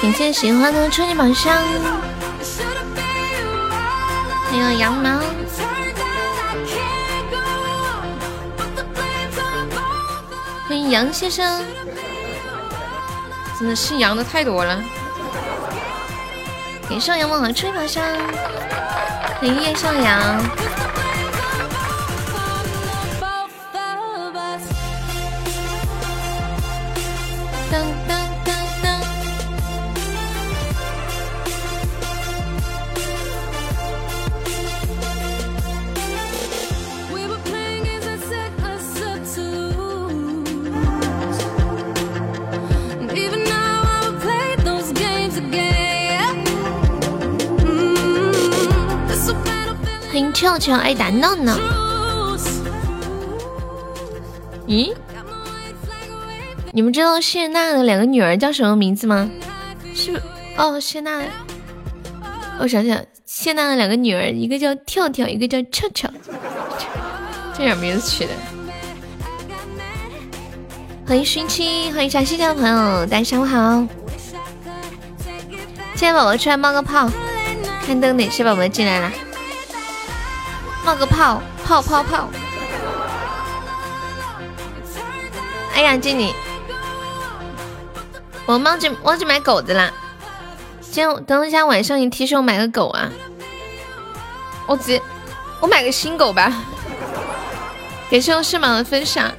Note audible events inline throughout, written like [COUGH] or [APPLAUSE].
感谢喜欢的初级宝箱，还有羊毛，杨先生。真的是杨的太多了，给少阳梦儿吹把箫，给叶上阳。俏俏爱打闹闹。咦？你们知道谢娜的两个女儿叫什么名字吗？是哦，谢娜。我想想，谢娜的两个女儿，一个叫跳跳，一个叫俏俏。这俩名字取的。欢迎熏七，欢迎陕西的朋友，大家下午好。现在宝宝出来冒个泡，看灯哪些宝宝进来了。冒个泡泡泡泡！哎呀，经理，我忘记忘记买狗子啦。今天等一下晚上你提醒我买个狗啊！我直接我买个新狗吧。感谢我翅膀的分享。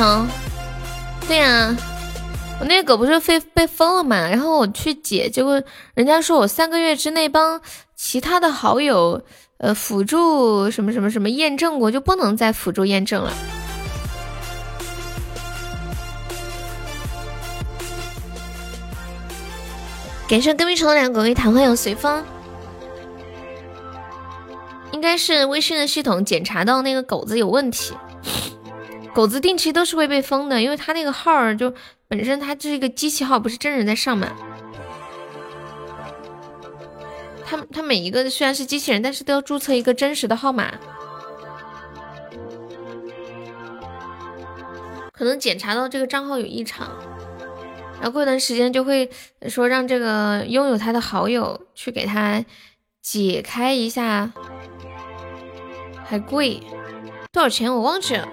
迎跟屁虫，对呀，我那个狗不是被被封了嘛，然后我去解，结果人家说我三个月之内帮其他的好友呃辅助什么什么什么验证过，就不能再辅助验证了。感谢跟屁虫两个位谈欢有随风，应该是微信的系统检查到那个狗子有问题。狗子定期都是会被封的，因为他那个号就本身他这个机器号，不是真人在上嘛。他他每一个虽然是机器人，但是都要注册一个真实的号码。可能检查到这个账号有异常，然后过一段时间就会说让这个拥有他的好友去给他解开一下，还贵多少钱我忘记了。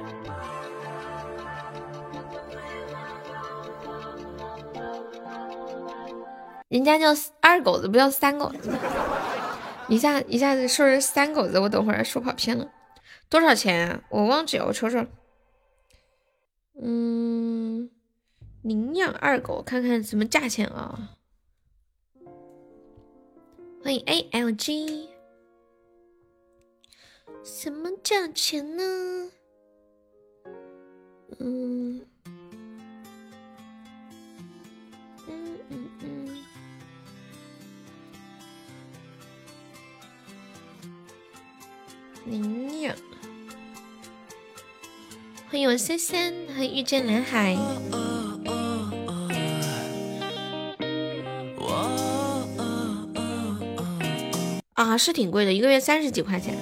人家叫二狗子，不叫三狗子。一下一下子说成三狗子，我等会儿说跑偏了。多少钱啊？我忘记了，我瞅瞅。嗯，领养二狗，看看什么价钱啊？欢迎 A L G，什么价钱呢？嗯。领养，欢迎我三三和遇见蓝海。啊，是挺贵的，一个月三十几块钱，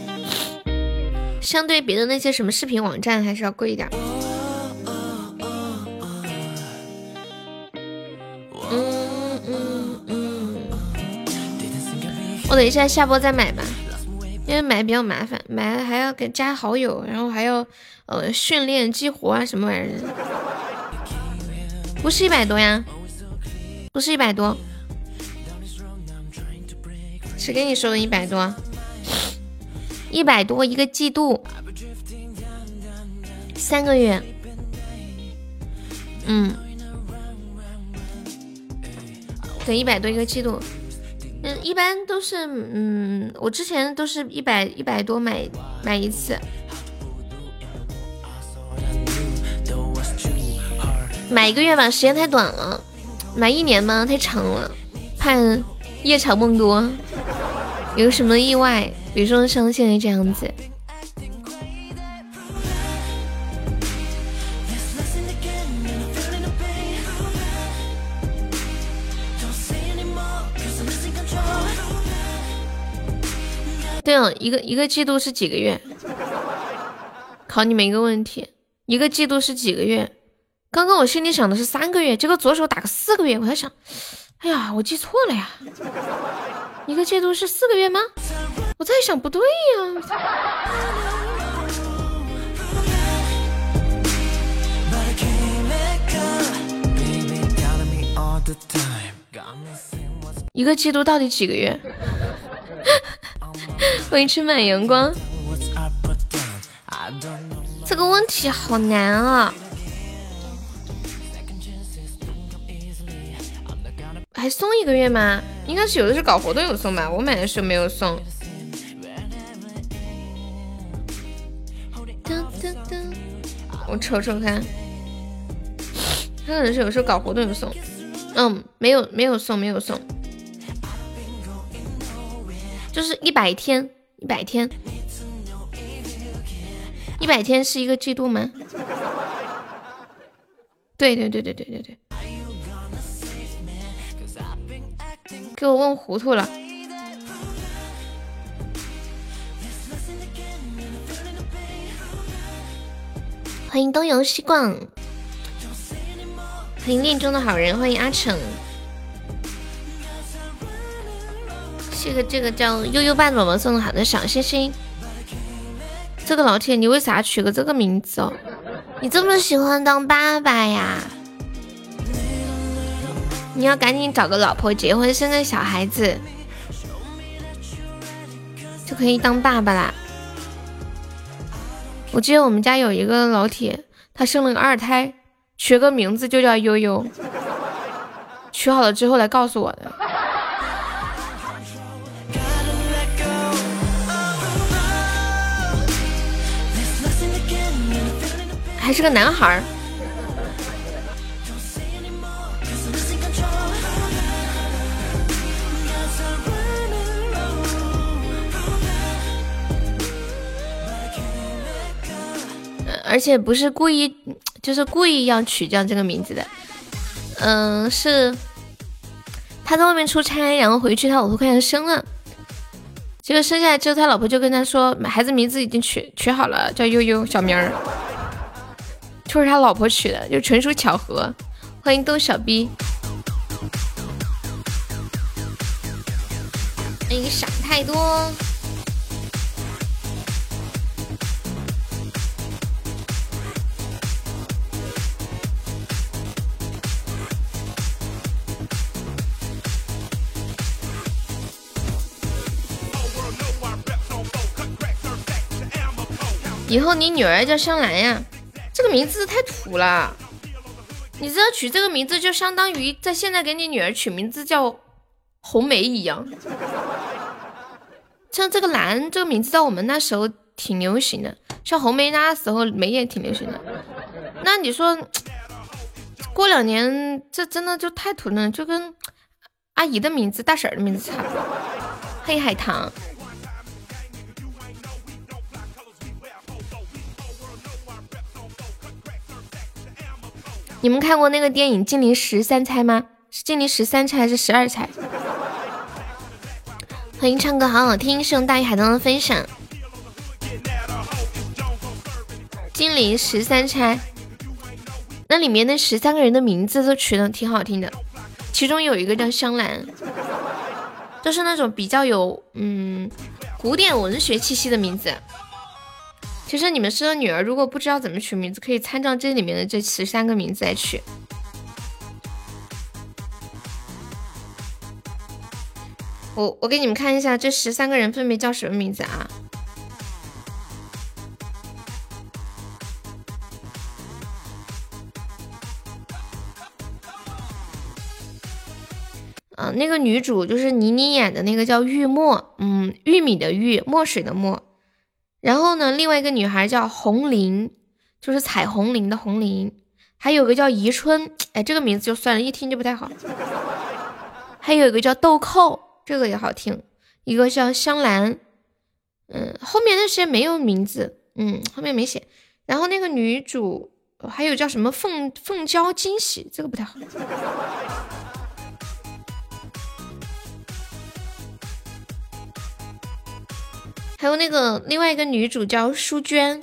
相对别的那些什么视频网站还是要贵一点。嗯嗯嗯，我等一下下播再买吧。因为买比较麻烦，买了还要给加好友，然后还要呃训练激活啊什么玩意儿，不是一百多呀，不是一百多，谁跟你说的一百多？一百多一个季度，三个月，嗯，对，一百多一个季度。一般都是，嗯，我之前都是一百一百多买买一次，买一个月吧，时间太短了；买一年吧，太长了，怕夜长梦多，有什么意外，比如说像现在这样子。对哦，一个一个季度是几个月？考你们一个问题，一个季度是几个月？刚刚我心里想的是三个月，结果左手打个四个月，我在想，哎呀，我记错了呀，一个季度是四个月吗？我在想不对呀。一个季度到底几个月？[LAUGHS] 欢迎充满阳光，这个问题好难啊！还送一个月吗？应该是有的是搞活动有送吧，我买的时候没有送。我瞅瞅看，他可能是有时候搞活动有送，嗯，没有没有送没有送。就是一百天，一百天，一百天是一个季度吗？对对对对对对对，给我问糊涂了。欢迎东游西逛，欢迎恋中的好人，欢迎阿成。这个这个叫悠悠爸宝宝送的好的小心心。这个老铁，你为啥取个这个名字哦？你这么喜欢当爸爸呀？你要赶紧找个老婆结婚，生个小孩子，就可以当爸爸啦。我记得我们家有一个老铁，他生了个二胎，取个名字就叫悠悠，取好了之后来告诉我的。还是个男孩儿，而且不是故意，就是故意要取这样这个名字的。嗯，是他在外面出差，然后回去他老婆快要生了，结果生下来之后，他老婆就跟他说，孩子名字已经取取好了，叫悠悠小名儿。就是他老婆取的，就纯属巧合。欢迎豆小逼，欢迎想太多。以后你女儿叫香兰呀。这个名字太土了，你知道取这个名字就相当于在现在给你女儿取名字叫红梅一样。像这个兰这个名字在我们那时候挺流行的，像红梅那时候梅也挺流行的。那你说过两年这真的就太土了，就跟阿姨的名字、大婶的名字差不多。黑海棠。你们看过那个电影《金陵十三钗》吗？是金陵十三钗还是十二钗？欢迎唱歌好好听，是用大鱼海棠的分享。金陵十三钗，那里面那十三个人的名字都取的挺好听的，其中有一个叫香兰，都是那种比较有嗯古典文学气息的名字。其实你们生女儿，如果不知道怎么取名字，可以参照这里面的这十三个名字来取。我我给你们看一下这十三个人分别叫什么名字啊？嗯，那个女主就是倪妮演的那个叫玉墨，嗯，玉米的玉，墨水的墨。然后呢，另外一个女孩叫红玲，就是彩虹玲的红玲。还有个叫宜春，哎，这个名字就算了，一听就不太好。还有一个叫豆蔻，这个也好听。一个叫香兰，嗯，后面那些没有名字，嗯，后面没写。然后那个女主还有叫什么凤凤娇惊喜，这个不太好。还有那个另外一个女主叫淑娟。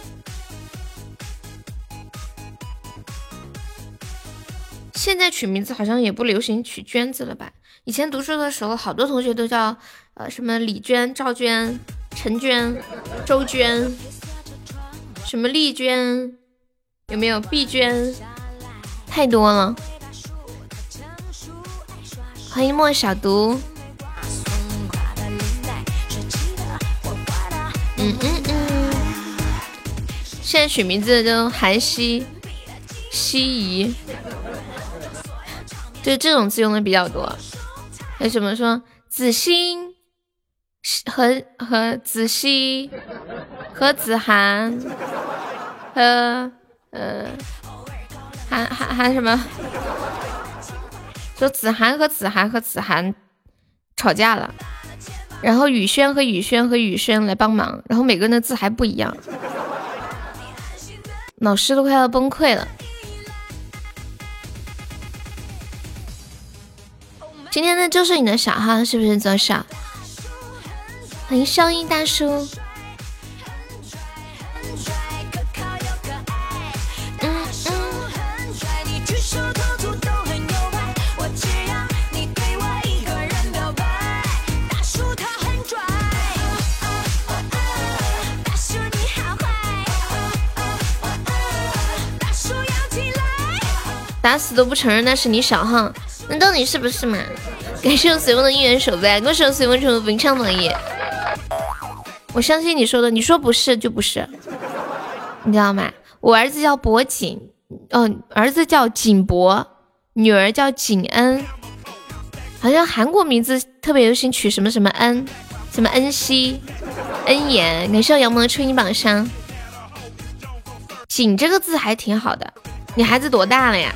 现在取名字好像也不流行取娟字了吧？以前读书的时候，好多同学都叫呃什么李娟、赵娟、陈娟、周娟，什么丽娟，有没有碧娟？太多了。欢迎莫小毒。嗯嗯嗯。现在取名字都韩熙、西怡。就这种字用的？比较多，有什么说子欣和和子熙和子涵和呃还还还什么？说子涵和子涵和子涵吵架了，然后雨轩和雨轩和雨轩来帮忙，然后每个人的字还不一样，老师都快要崩溃了。今天的就是你的小号，是不是左手？欢迎声音大叔。打死都不承认那是你小号。那到底是不是嘛？感谢我随风的应援手办，恭喜我随风成为本场榜一。我相信你说的，你说不是就不是，你知道吗？我儿子叫博景，哦，儿子叫景博，女儿叫景恩。好像韩国名字特别流行取什么什么恩，什么恩熙、恩妍。感谢我杨萌的初音榜上。景这个字还挺好的。你孩子多大了呀？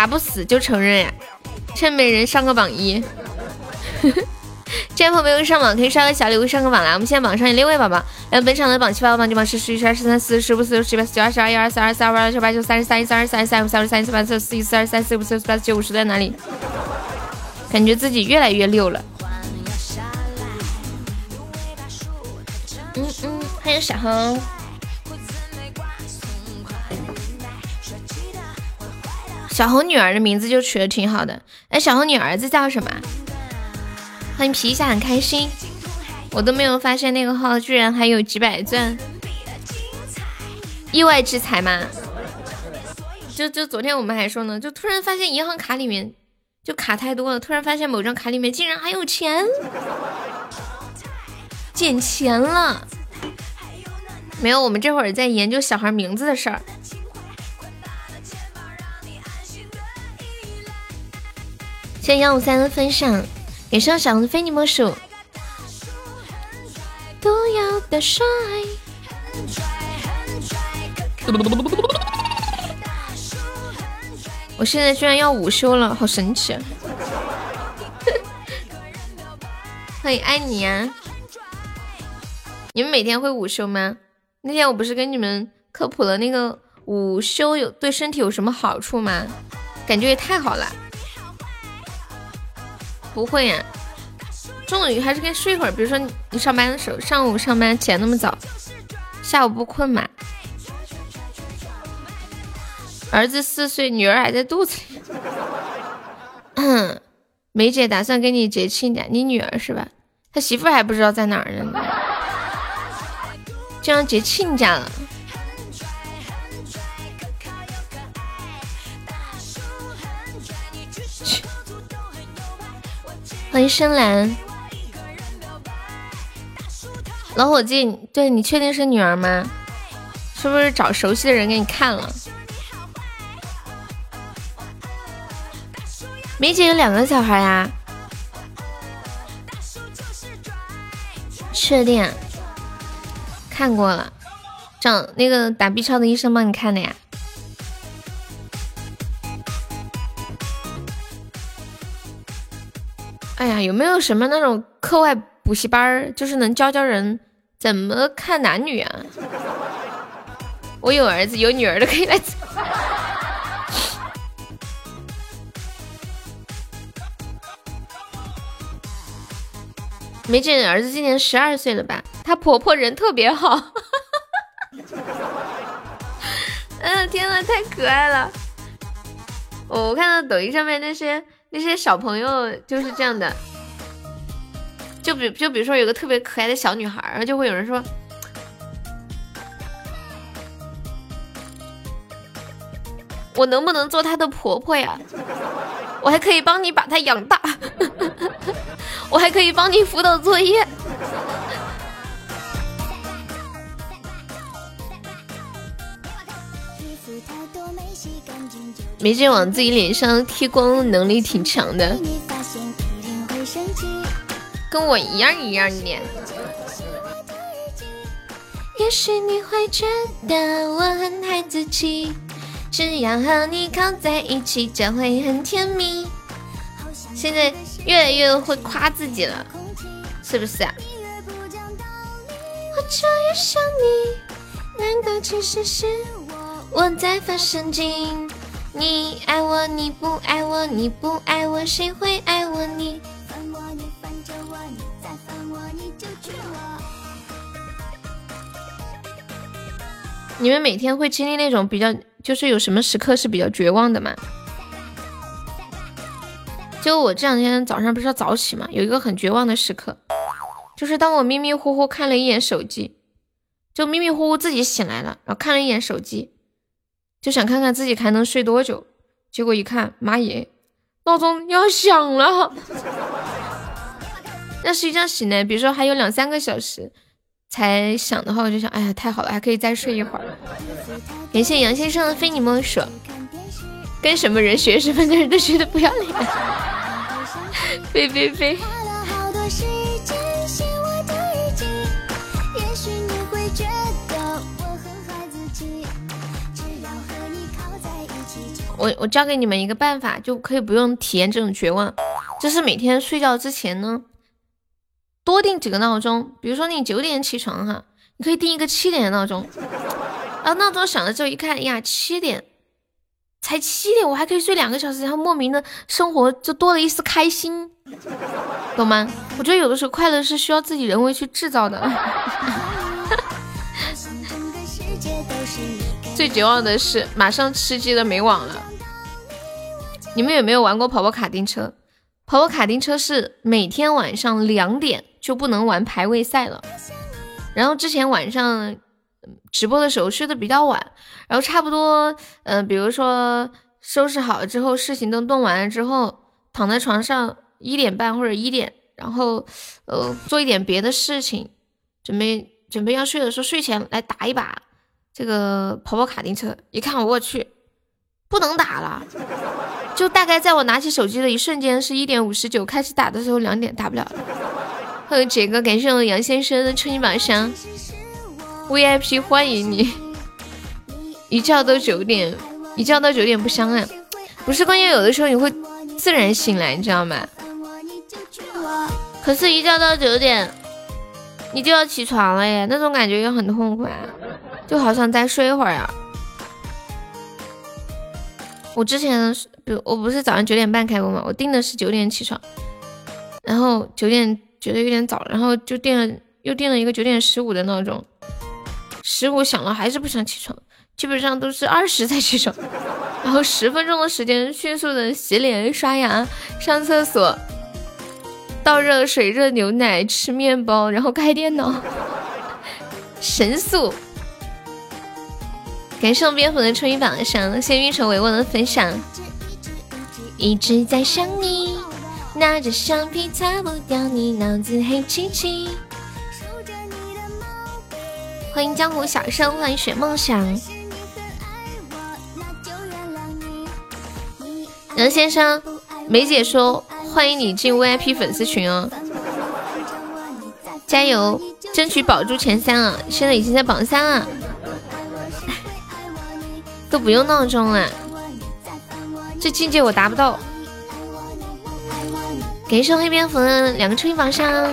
打不死就承认呀！趁没人上个榜一，[LAUGHS] 这位朋友没有上榜，可以刷个小礼物上个榜来。我们现在榜上有六位宝宝，然后本场的榜七八榜九榜十十一十二十三四十五十六十七八十九二十二一二三二四二五二六八九三十三一三二三三五三六三七八四四一四二三四五四六八九五十在哪里？感觉自己越来越溜了。嗯嗯，欢迎小红。小红女儿的名字就取的挺好的，哎，小红女儿子叫什么？欢迎皮一下很开心，我都没有发现那个号居然还有几百钻，意外之财吗？就就昨天我们还说呢，就突然发现银行卡里面就卡太多了，突然发现某张卡里面竟然还有钱，捡钱了。没有，我们这会儿在研究小孩名字的事儿。谢谢幺五三的分享，给上小红的非你莫属。毒药的帅，我现在居然要午休了，好神奇！欢迎爱你啊！你们每天会午休吗？那天我不是跟你们科普了那个午休有对身体有什么好处吗？感觉也太好了。不会呀，中午还是可以睡会儿。比如说你上班的时候，上午上班起来那么早，下午不困吗？儿子四岁，女儿还在肚子里。梅姐打算给你结亲家，你女儿是吧？他媳妇还不知道在哪儿呢，就要结亲家了。欢迎深蓝，老伙计，对你确定是女儿吗？是不是找熟悉的人给你看了？梅姐有两个小孩呀？确定？看过了，找那个打 B 超的医生帮你看的呀。哎呀，有没有什么那种课外补习班儿，就是能教教人怎么看男女啊？我有儿子有女儿的可以来。没见你儿子今年十二岁了吧？她婆婆人特别好。[LAUGHS] 嗯，天呐，太可爱了！我看到抖音上面那些那些小朋友就是这样的，就比就比如说有个特别可爱的小女孩，然后就会有人说。我能不能做她的婆婆呀？我还可以帮你把她养大，[LAUGHS] 我还可以帮你辅导作业。没劲往自己脸上贴光能力挺强的，跟我一样一样的。也许你会觉得我很孩子气。只要和你靠在一起，就会很甜蜜。现在越来越会夸自己了，是不是啊？我就越想你，难道其实是我在发神经？你爱我，你不爱我，你不爱我，谁会爱我？你烦我，你烦着我，你再烦我，你就娶我。你们每天会经历那种比较。就是有什么时刻是比较绝望的吗？就我这两天早上不是要早起嘛，有一个很绝望的时刻，就是当我迷迷糊糊看了一眼手机，就迷迷糊糊自己醒来了，然后看了一眼手机，就想看看自己还能睡多久，结果一看，妈耶，闹钟要响了。要是一觉醒来，比如说还有两三个小时。才想的话，我就想，哎呀，太好了，还可以再睡一会儿。感谢杨先生的非你莫属。跟什么人学，什么人都学的不要脸。飞 [LAUGHS] 飞飞。我我教给你们一个办法，就可以不用体验这种绝望，就是每天睡觉之前呢。多定几个闹钟，比如说你九点起床哈，你可以定一个七点的闹钟。然后闹钟响了之后一看，呀，七点，才七点，我还可以睡两个小时，然后莫名的生活就多了一丝开心，懂吗？我觉得有的时候快乐是需要自己人为去制造的。[LAUGHS] 最绝望的是马上吃鸡的没网了。你们有没有玩过跑跑卡丁车？跑跑卡丁车是每天晚上两点。就不能玩排位赛了。然后之前晚上直播的时候睡得比较晚，然后差不多，嗯，比如说收拾好了之后，事情都弄完了之后，躺在床上一点半或者一点，然后呃做一点别的事情，准备准备要睡的时候，睡前来打一把这个跑跑卡丁车。一看我去，不能打了，就大概在我拿起手机的一瞬间是一点五十九，开始打的时候两点打不了了。还有杰哥，感谢我杨先生的春心宝箱，VIP 欢迎你，一觉到九点，一觉到九点不香啊！不是关键，有的时候你会自然醒来，你知道吗？可是，一觉到九点，你就要起床了耶，那种感觉又很痛苦啊，就好想再睡一会儿呀。我之前，比如我不是早上九点半开播吗？我定的是九点起床，然后九点。觉得有点早，然后就定了，又定了一个九点十五的闹钟，十五响了还是不想起床，基本上都是二十才起床，然后十分钟的时间迅速的洗脸、刷牙、上厕所、倒热水、热牛奶、吃面包，然后开电脑，神速。感谢我蝙蝠的春雨榜上，谢谢运筹帷幄的分享，一直在想你。拿着橡皮擦不掉你脑子黑漆漆。欢迎江湖小生，欢迎雪梦想。杨先生，梅姐说欢迎你进 VIP 粉丝群哦，加油，争取保住前三啊！现在已经在榜三了，都不用闹钟了，这境界我达不到。感谢黑蝙蝠的两个初级榜上，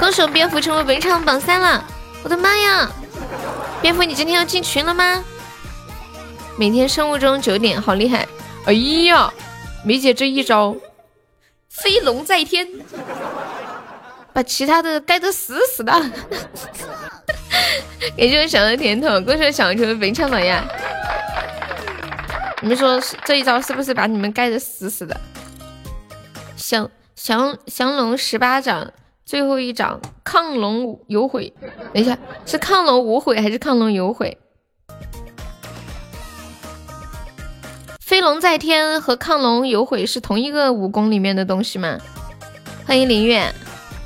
恭喜我蝙蝠成为本场榜三了！我的妈呀，蝙蝠你今天要进群了吗？每天生物钟九点，好厉害！哎呀，梅姐这一招飞龙在天，把其他的盖得死死的。感谢我小的甜筒，恭喜我小成为本场榜呀！你们说这一招是不是把你们盖的死死的？降降降龙十八掌最后一掌亢龙有悔，等一下是亢龙无悔还是亢龙有悔？飞龙在天和亢龙有悔是同一个武功里面的东西吗？欢迎林月，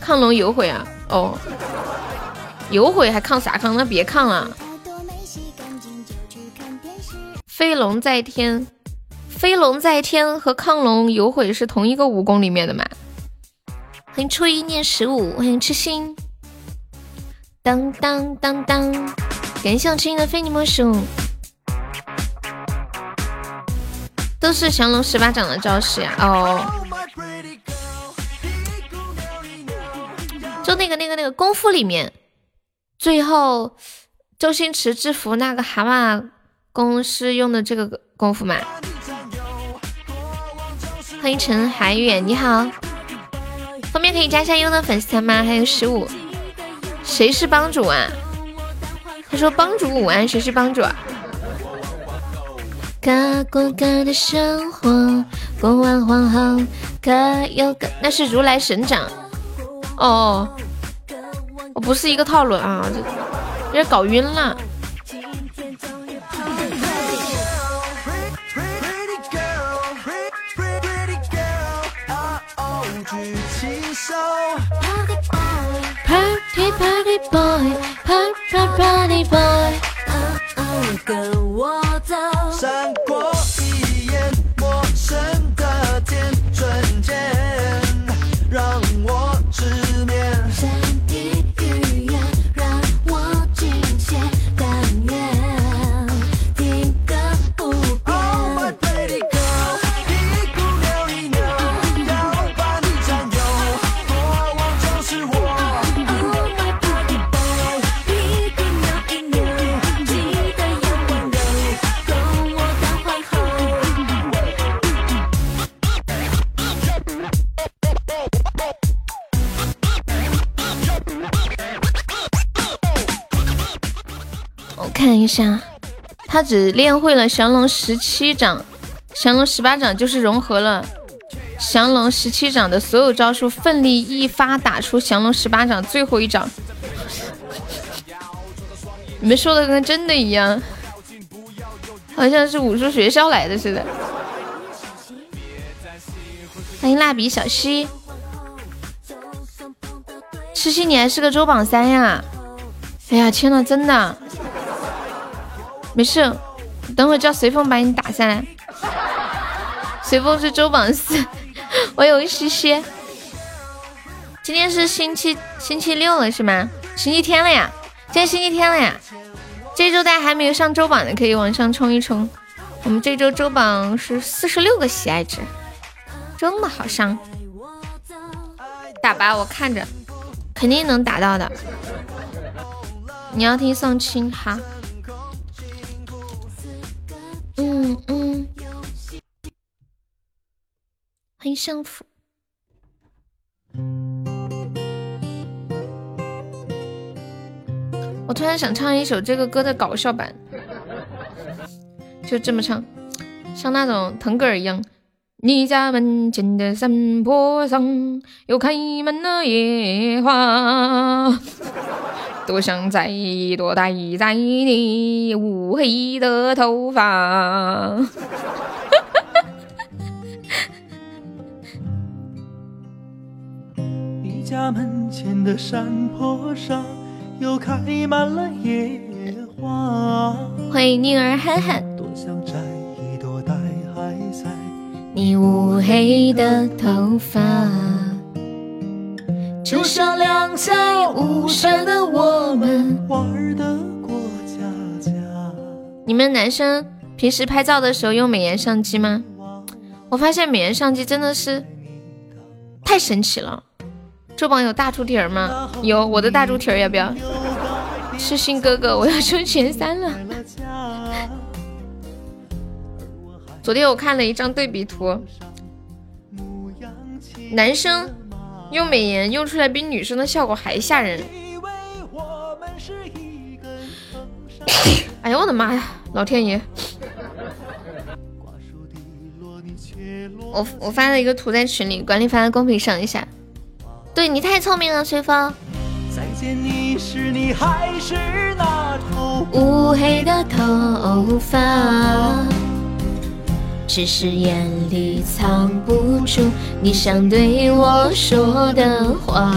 亢龙有悔啊？哦，有悔还抗啥抗？那别抗了。飞龙在天。飞龙在天和亢龙有悔是同一个武功里面的吗？欢迎初一念十五，欢迎痴心。当当当当，感谢我痴心的非你莫属。都是降龙十八掌的招式呀！哦，就那个那个那个功夫里面，最后周星驰制服那个蛤蟆功是用的这个功夫吗？欢迎陈海远，你好，后面可以加一下优的粉丝团吗？还有十五，谁是帮主啊？他说帮主午安，谁是帮主啊？各过各的生活，过完皇后各有各，那是如来神掌。哦，我不是一个套路啊，这有点搞晕了。Party party boy, party party boy，跟我走。 一下，他只练会了降龙十七掌，降龙十八掌就是融合了降龙十七掌的所有招数，奋力一发打出降龙十八掌最后一掌。你们说的跟真的一样，好像是武术学校来的似的。欢迎蜡笔小溪，七七你还是个周榜三呀？哎呀，天呐，真的。没事，等会叫随风把你打下来。随风是周榜四，[LAUGHS] 我有西西。今天是星期星期六了是吗？星期天了呀，今天星期天了呀。这周大家还没有上周榜的，可以往上冲一冲。我们这周周榜是四十六个喜爱值，这么好上，打吧，我看着肯定能打到的。你要听宋清哈。嗯嗯，欢迎相府。我突然想唱一首这个歌的搞笑版，就这么唱，像那种腾格尔一样。你家门前的山坡上，又开满了野花。多想再多待在你乌黑的头发。[LAUGHS] 你家门前的山坡上又开满了野花。欢迎宁儿憨憨。多想摘一朵戴还在你乌黑的头发，就像两在雾山的我们。玩的过家家。你们男生平时拍照的时候用美颜相机吗？我发现美颜相机真的是太神奇了。周榜有大猪蹄儿吗？有，我的大猪蹄儿要不要？痴心哥哥，我要冲前三了。昨天我看了一张对比图，男生用美颜用出来比女生的效果还吓人。哎呀，我的妈呀，老天爷！我我发了一个图在群里，管理发在公屏上一下。对你太聪明了，随风。乌黑的头发。只是眼里藏不住你想对我说的话。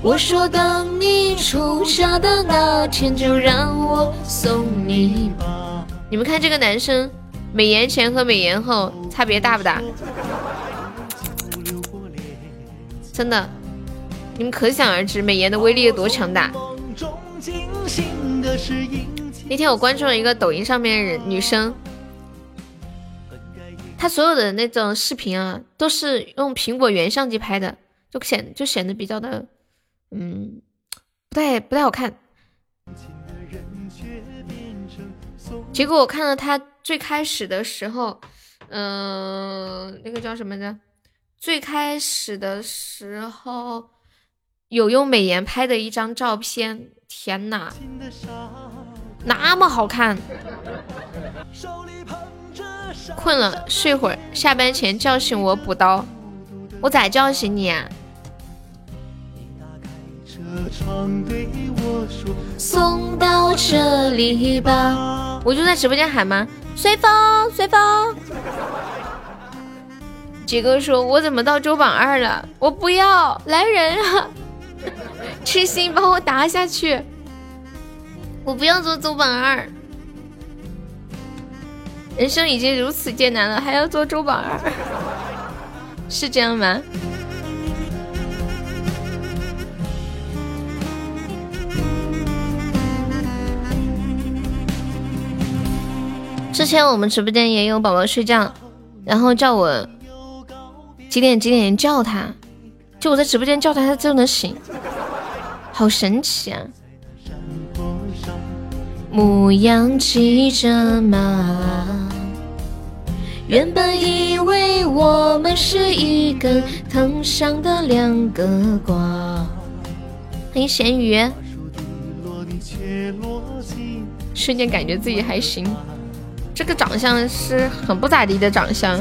我说等你出嫁的那天，就让我送你吧。你们看这个男生，美颜前和美颜后差别大不大？真的，你们可想而知美颜的威力有多强大。那天我关注了一个抖音上面的人女生。他所有的那种视频啊，都是用苹果原相机拍的，就显就显得比较的，嗯，不太不太好看。结果我看到他最开始的时候，嗯，那个叫什么的，最开始的时候有用美颜拍的一张照片，天呐，那么好看！手里捧困了，睡会儿。下班前叫醒我补刀。我咋叫醒你啊？送到这里吧。我就在直播间喊吗？随风，随风。杰哥说：“我怎么到周榜二了？我不要来人啊！[LAUGHS] 痴心帮我打下去。我不要做周榜二。”人生已经如此艰难了，还要做周榜二，[LAUGHS] 是这样吗？之前我们直播间也有宝宝睡觉，然后叫我几点几点叫他，就我在直播间叫他，他就能醒，好神奇啊！牧羊骑着马。原本以为我们是一根藤上的两个瓜。欢迎咸鱼，瞬间感觉自己还行。这个长相是很不咋地的长相，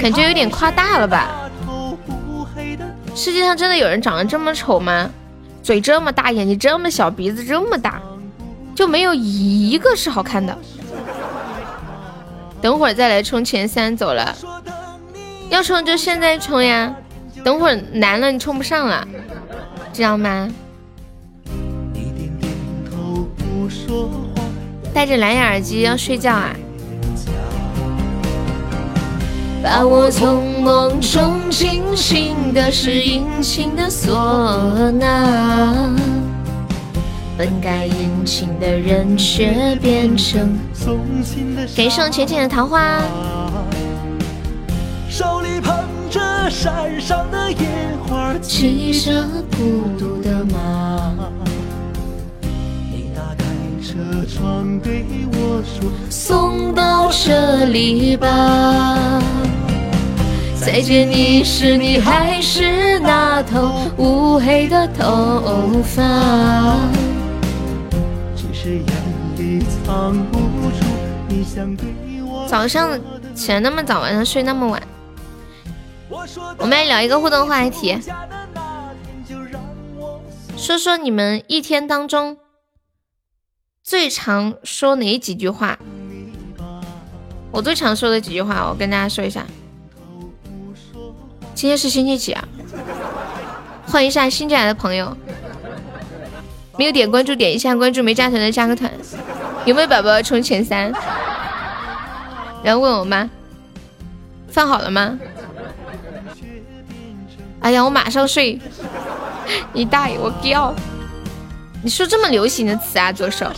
感觉有点夸大了吧？世界上真的有人长得这么丑吗？嘴这么大，眼睛这么小，鼻子这么大，就没有一个是好看的。等会儿再来冲前三，走了。要冲就现在冲呀，等会儿难了你冲不上了，知道吗？戴着蓝牙耳机要睡觉啊？把我从梦中惊醒的是殷勤的唢呐。本该殷勤的人却变成给送浅浅的桃花。手里捧着山上的野花，骑着孤独的马。你打开车窗对我说：“送到这里吧。”再见你时，你还是那头乌黑的头发。早上起来那么早，晚上睡那么晚。我们来聊一个互动话题，说说你们一天当中最常说哪几句话？我最常说的几句话，我跟大家说一下。今天是星期几啊？欢迎一下新进来的朋友。没有点关注，点一下关注；没加团的加个团。有没有宝宝冲前三？然后问我妈饭好了吗？哎呀，我马上睡。你大爷，我掉。你说这么流行的词啊，左手。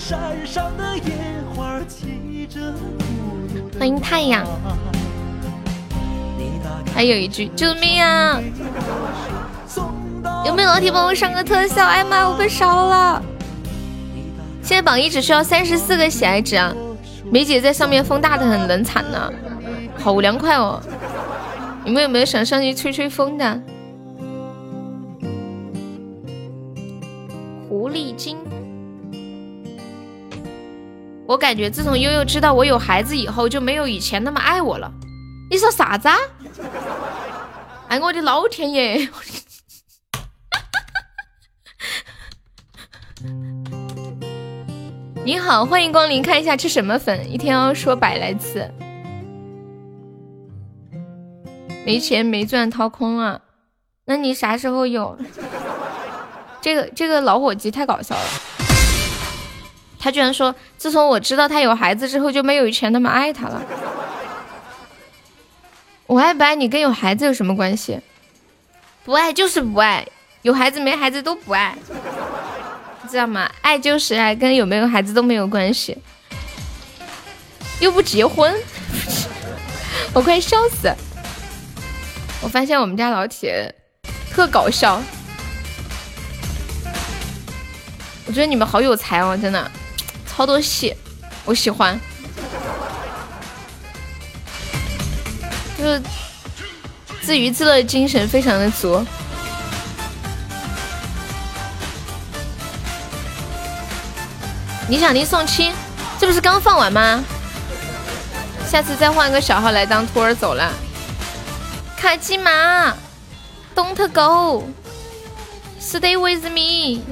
欢迎太阳。还有一句救命啊！有没有老铁帮我上个特效？哎妈，我被烧了！现在榜一只需要三十四个喜爱值啊！梅姐在上面风大的很，冷惨了，好凉快哦！你们有没有想上去吹吹风的？狐狸精，我感觉自从悠悠知道我有孩子以后，就没有以前那么爱我了。你说啥子？啊？哎，我的老天爷！你好，欢迎光临，看一下吃什么粉，一天要说百来次。没钱没赚掏空了，那你啥时候有？这个这个老伙计太搞笑了，他居然说，自从我知道他有孩子之后，就没有以前那么爱他了。我爱不爱你跟有孩子有什么关系？不爱就是不爱，有孩子没孩子都不爱，知道吗？爱就是爱，跟有没有孩子都没有关系。又不结婚，我快笑死！我发现我们家老铁特搞笑，我觉得你们好有才哦，真的，超多戏，我喜欢。就是自娱自乐精神非常的足。你想听宋七？这不是刚放完吗？下次再换个小号来当托儿走了。卡基玛，Don't go，Stay with me。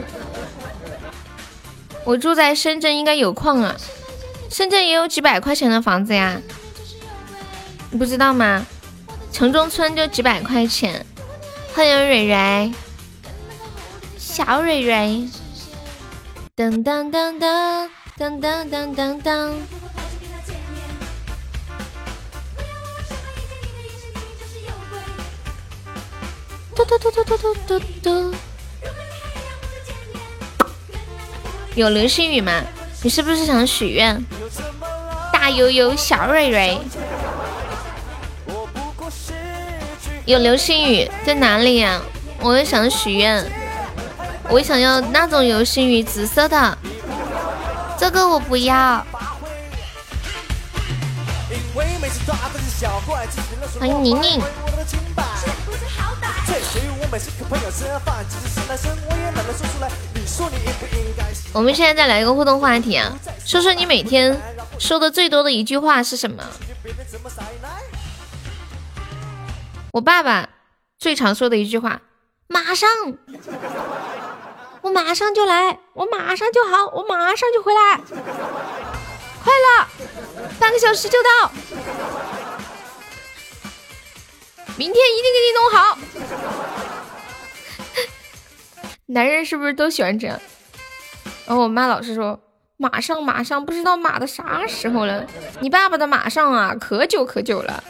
我住在深圳，应该有矿啊。深圳也有几百块钱的房子呀。你不知道吗？城中村就几百块钱。欢迎蕊蕊，小蕊蕊。噔噔噔噔噔噔噔噔噔。嘟嘟嘟嘟嘟嘟嘟嘟。有流星雨吗？你是不是想许愿？大悠悠，小蕊蕊。有流星雨在哪里呀？我也想许愿，我想要那种流星雨，紫色的。这个我不要。欢迎宁宁。我们现在再来一个互动话题啊，说说你每天说的最多的一句话是什么？我爸爸最常说的一句话：“马上，我马上就来，我马上就好，我马上就回来，快了，半个小时就到，明天一定给你弄好。[LAUGHS] ”男人是不是都喜欢这样？然后我妈老是说：“马上，马上，不知道马的啥时候了。”你爸爸的马上啊，可久可久了。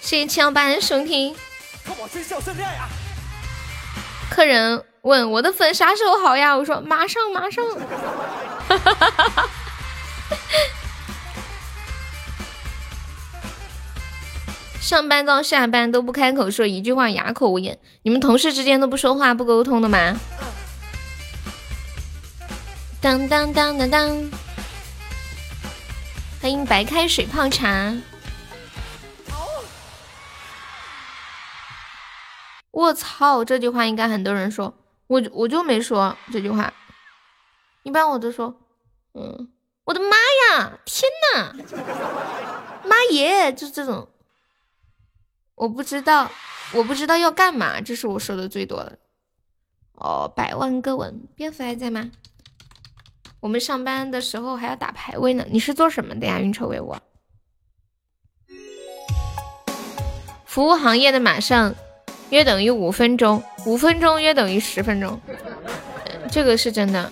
谢谢七幺八的收听。客人问我的粉啥时候好呀？我说马上马上。哈哈哈哈哈哈上班到下班都不开口说一句话，哑口无言。你们同事之间都不说话不沟通的吗？当当当当当！欢迎白开水泡茶。我操，这句话应该很多人说，我我就没说这句话，一般我都说，嗯，我的妈呀，天呐，妈耶，就这种，我不知道，我不知道要干嘛，这是我说的最多的。哦，百万个吻，蝙蝠还在吗？我们上班的时候还要打排位呢，你是做什么的呀？运筹帷幄，服务行业的马上。约等于五分钟，五分钟约等于十分钟，这个是真的，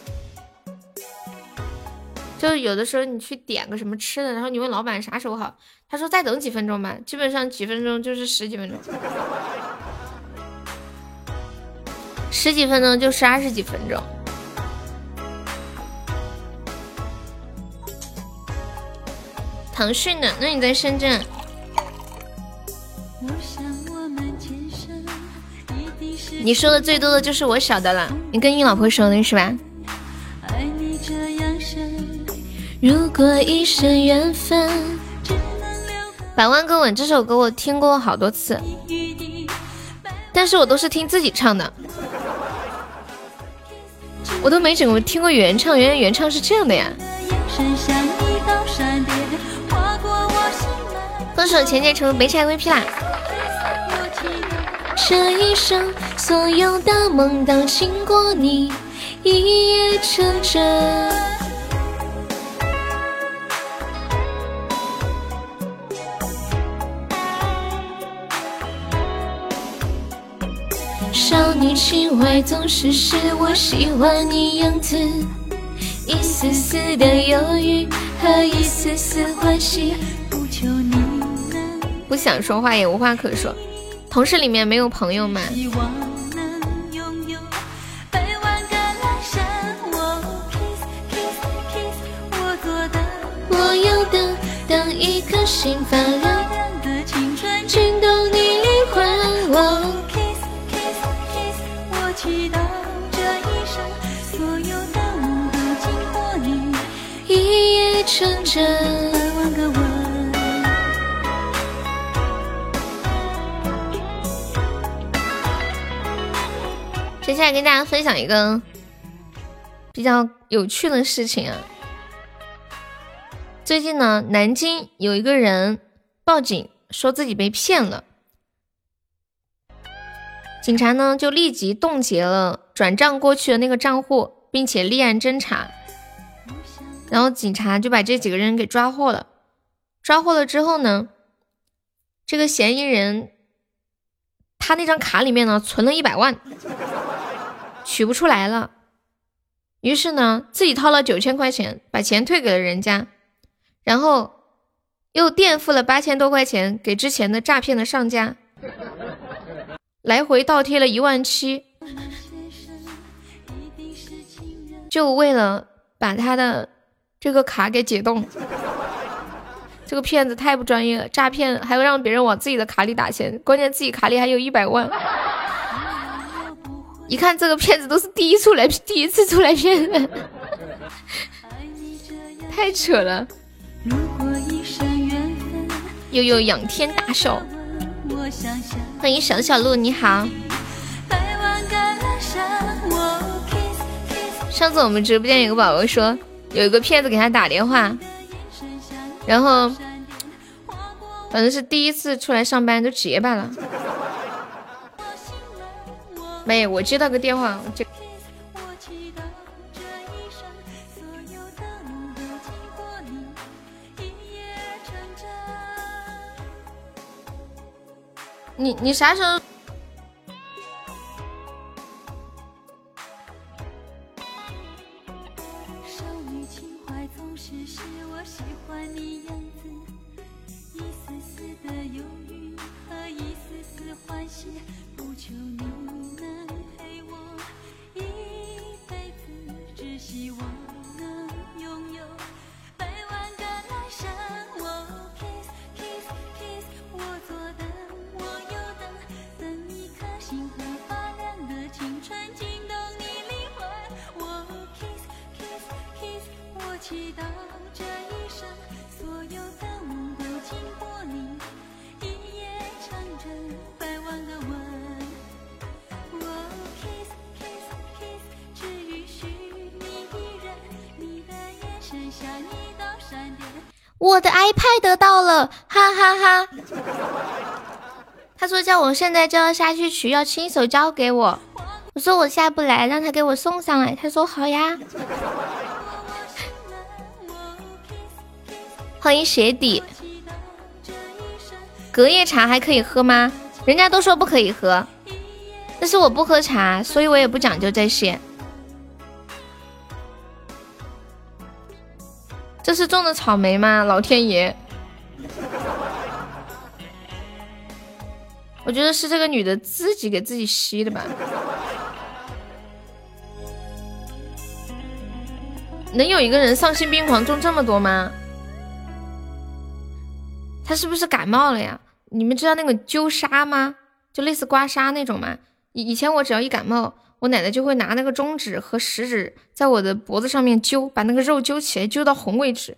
就有的时候你去点个什么吃的，然后你问老板啥时候好，他说再等几分钟吧，基本上几分钟就是十几分钟，十几分钟就是二十几分钟。腾讯的，那你在深圳？你说的最多的就是我晓得了，你跟你老婆说的是吧？如果一生缘分，百万个吻这首歌我听过好多次，但是我都是听自己唱的，我都没怎么听过原唱，原来原唱是这样的呀。分手前前成为白菜 VP 啦。这一生所有的梦都经过你一夜成真。少女情怀总是使我喜欢你样子，一丝丝的犹豫和一丝丝欢喜，不求你能不想说话也无话可说。同事里面没有朋友吗？我要等等一颗心发亮的青春，惊动你灵魂。我祈祷这一生所有的梦都经过你，一夜成真。接下来跟大家分享一个比较有趣的事情啊！最近呢，南京有一个人报警说自己被骗了，警察呢就立即冻结了转账过去的那个账户，并且立案侦查，然后警察就把这几个人给抓获了。抓获了之后呢，这个嫌疑人他那张卡里面呢存了一百万。取不出来了，于是呢，自己掏了九千块钱，把钱退给了人家，然后又垫付了八千多块钱给之前的诈骗的上家，来回倒贴了一万七，就为了把他的这个卡给解冻。这个骗子太不专业了，诈骗还要让别人往自己的卡里打钱，关键自己卡里还有一百万。一看这个骗子都是第一出来，第一次出来骗人，[LAUGHS] 太扯了。悠悠仰天大笑，欢迎小小鹿，你好。上次我们直播间有个宝宝说，有一个骗子给他打电话，然后反正是第一次出来上班就结巴了。没，我接到个电话，就你你啥时候？我的 iPad 得到了，哈哈哈！[LAUGHS] 他说叫我现在就要下去取，要亲手交给我。我说我下不来，让他给我送上来。他说好呀。[LAUGHS] 欢迎鞋底。隔夜茶还可以喝吗？人家都说不可以喝，但是我不喝茶，所以我也不讲究这些。是种的草莓吗？老天爷！我觉得是这个女的自己给自己吸的吧。能有一个人丧心病狂种这么多吗？他是不是感冒了呀？你们知道那个揪痧吗？就类似刮痧那种吗？以以前我只要一感冒，我奶奶就会拿那个中指和食指在我的脖子上面揪，把那个肉揪起来，揪到红为止。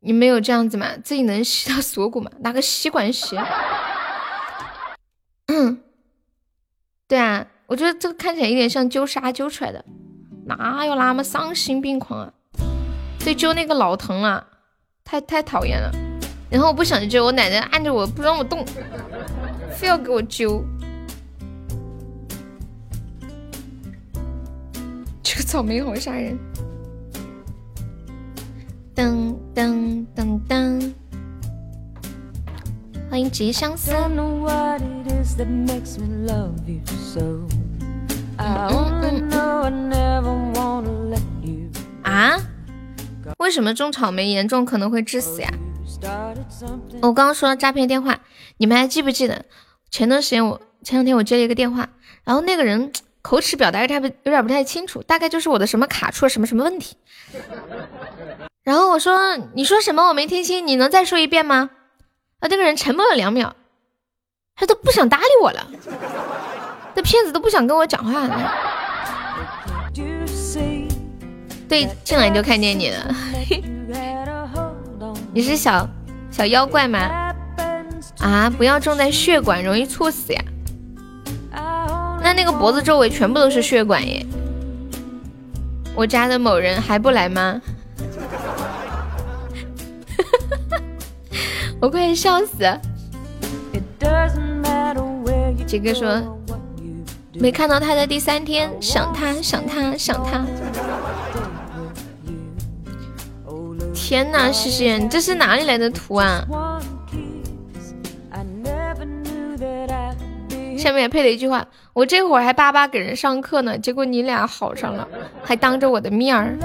你没有这样子吗？自己能吸到锁骨吗？拿个吸管吸？嗯，[CLEARS THROAT] 对啊，我觉得这个看起来有点像揪痧揪出来的。哪有那么丧心病狂啊？对，揪那个老疼了，太太讨厌了。然后我不想揪，我奶奶按着我不让我动，非要给我揪。草莓好吓人。噔噔噔噔，欢迎吉相思。啊？为什么种草莓严重可能会致死呀？我刚刚说了诈骗电话，你们还记不记得？前段时间我前两天我接了一个电话，然后那个人口齿表达有点不有点不太清楚，大概就是我的什么卡出了什么什么问题。然后我说你说什么我没听清，你能再说一遍吗？啊，那个人沉默了两秒，他都不想搭理我了。这骗子都不想跟我讲话了。对，进来就看见你了。[LAUGHS] 你是小小妖怪吗？啊，不要种在血管，容易猝死呀。那那个脖子周围全部都是血管耶。我家的某人还不来吗？[LAUGHS] 我快笑死。杰哥说。没看到他的第三天，想他想他想他。天哪，西西，你这是哪里来的图啊？下面配了一句话：我这会儿还巴巴给人上课呢，结果你俩好上了，还当着我的面儿。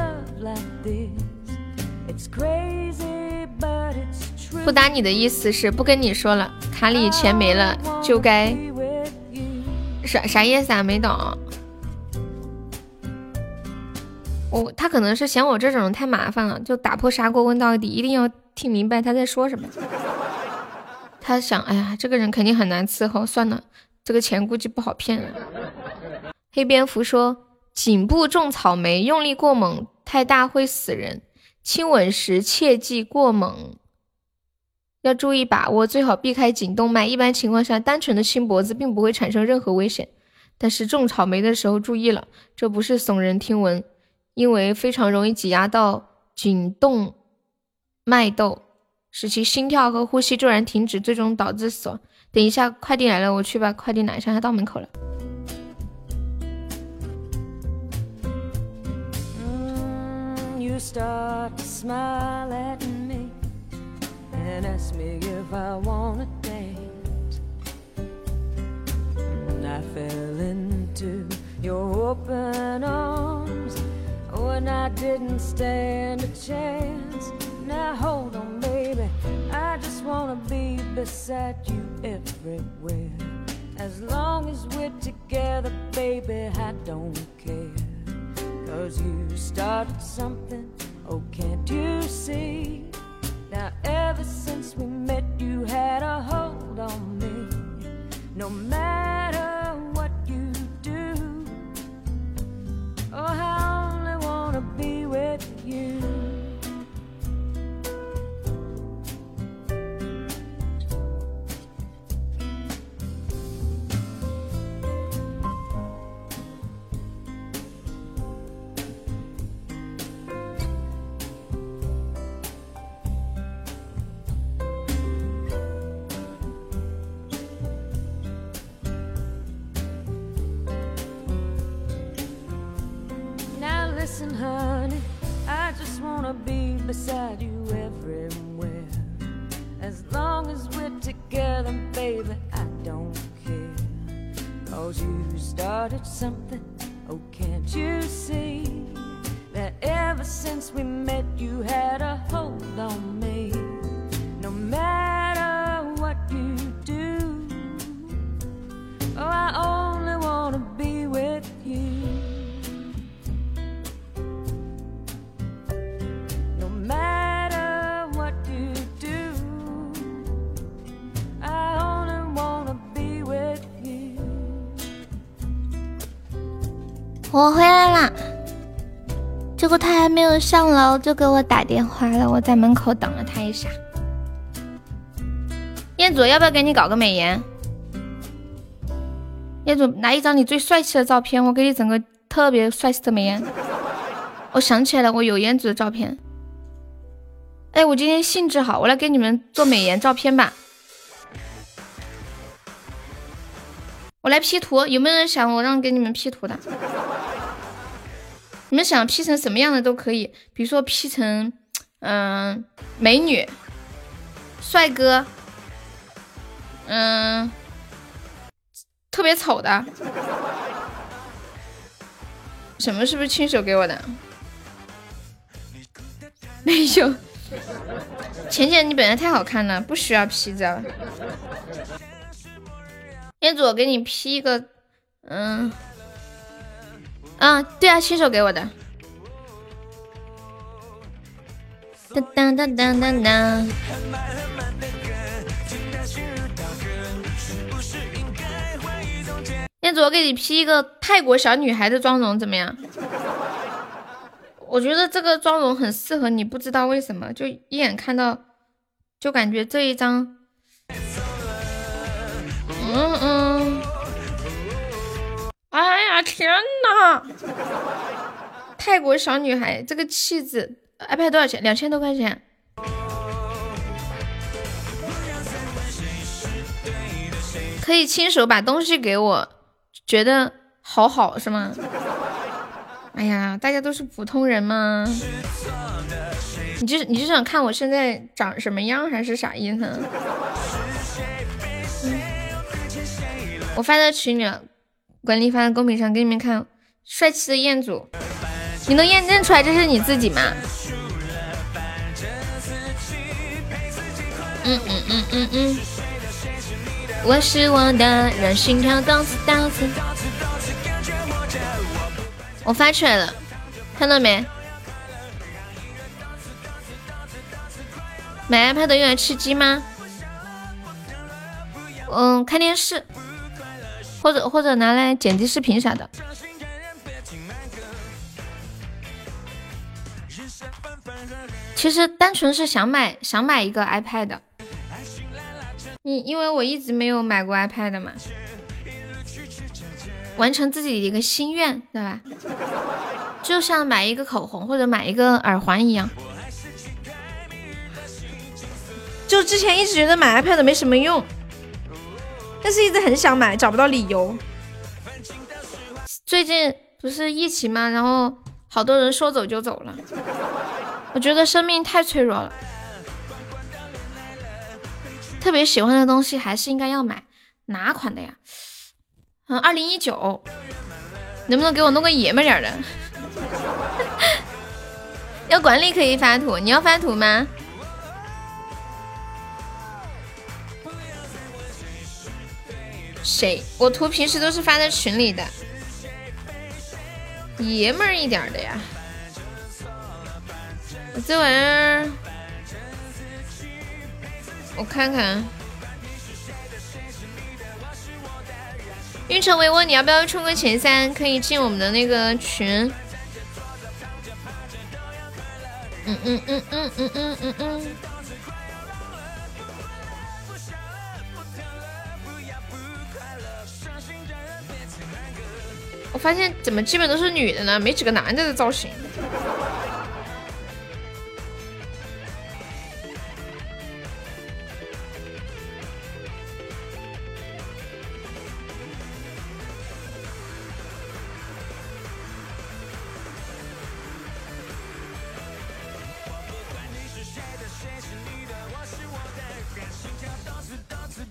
不搭你的意思是不跟你说了，卡里钱没了就该。啥啥意思啊？没懂。我他可能是嫌我这种太麻烦了，就打破砂锅问到底，一定要听明白他在说什么。他想，哎呀，这个人肯定很难伺候，算了，这个钱估计不好骗。黑蝙蝠说：颈部种草莓，用力过猛太大会死人，亲吻时切忌过猛。要注意把握，最好避开颈动脉。一般情况下，单纯的亲脖子并不会产生任何危险。但是种草莓的时候注意了，这不是耸人听闻，因为非常容易挤压到颈动脉窦，使其心跳和呼吸骤然停止，最终导致死亡。等一下，快递来了，我去把快递拿一下，他到门口了。and ask me if I wanna dance. And I fell into your open arms when I didn't stand a chance. Now hold on, baby, I just wanna be beside you everywhere. As long as we're together, baby, I don't care. Cause you started something, oh, can't you see? Now ever since we met you had a hold on me No matter what you do Oh, I only wanna be with you listen, honey. I just wanna be beside you everywhere. As long as we're together, baby, I don't care. Cause you started something, oh, can't you see? that ever since we met you had a hold on me. No matter what you do, oh, I only wanna be 我回来啦，结果他还没有上楼就给我打电话了，我在门口等了他一下。彦祖要不要给你搞个美颜？彦祖拿一张你最帅气的照片，我给你整个特别帅气的美颜。我想起来了，我有彦祖的照片。哎，我今天兴致好，我来给你们做美颜照片吧。我来 P 图，有没有人想我让给你们 P 图的？你们想 P 成什么样的都可以，比如说 P 成嗯美女、帅哥，嗯特别丑的。什么是不是亲手给我的？[LAUGHS] 没有。[LAUGHS] 浅浅，你本来太好看了，不需要 P，知道吧？彦祖，我给你 P 一个，嗯，啊，对啊，亲手给我的。当当当当当当。彦祖，我给你 P 一个泰国小女孩的妆容，怎么样？我觉得这个妆容很适合你，不知道为什么，就一眼看到，就感觉这一张，嗯嗯，哎呀天呐！泰国小女孩这个气质，iPad 多少钱？两千多块钱。可以亲手把东西给我，觉得好好是吗？哎呀，大家都是普通人嘛。你就你就想看我现在长什么样，还是啥意思？我发在群里了，管理发在公屏上，给你们看帅气的彦祖。你能验证出来这是你自己吗？嗯嗯嗯嗯嗯，我是我的，让心跳动次动次。我发出来了，看到没？买 iPad 用来吃鸡吗？嗯，看电视，或者或者拿来剪辑视频啥的。其实单纯是想买想买一个 iPad，因因为我一直没有买过 iPad 嘛。完成自己的一个心愿，对吧？就像买一个口红或者买一个耳环一样。就之前一直觉得买 iPad 没什么用，但是一直很想买，找不到理由。最近不是疫情吗？然后好多人说走就走了。我觉得生命太脆弱了，特别喜欢的东西还是应该要买。哪款的呀？嗯，二零一九，能不能给我弄个爷们点的？[LAUGHS] 要管理可以发图，你要发图吗？谁？我图平时都是发在群里的，爷们儿一点的呀。这玩意儿，我看看。运筹帷幄，你要不要冲个前三？可以进我们的那个群。嗯嗯嗯嗯嗯嗯嗯嗯。我发现怎么基本都是女的呢？没几个男的的造型。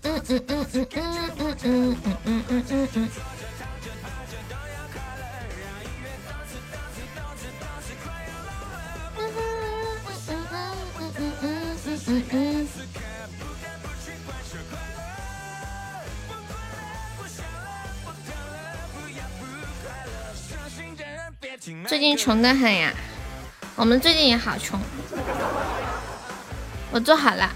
嗯嗯嗯嗯嗯嗯嗯嗯嗯嗯嗯嗯。最近穷的很呀，我们最近也好穷。我做好了，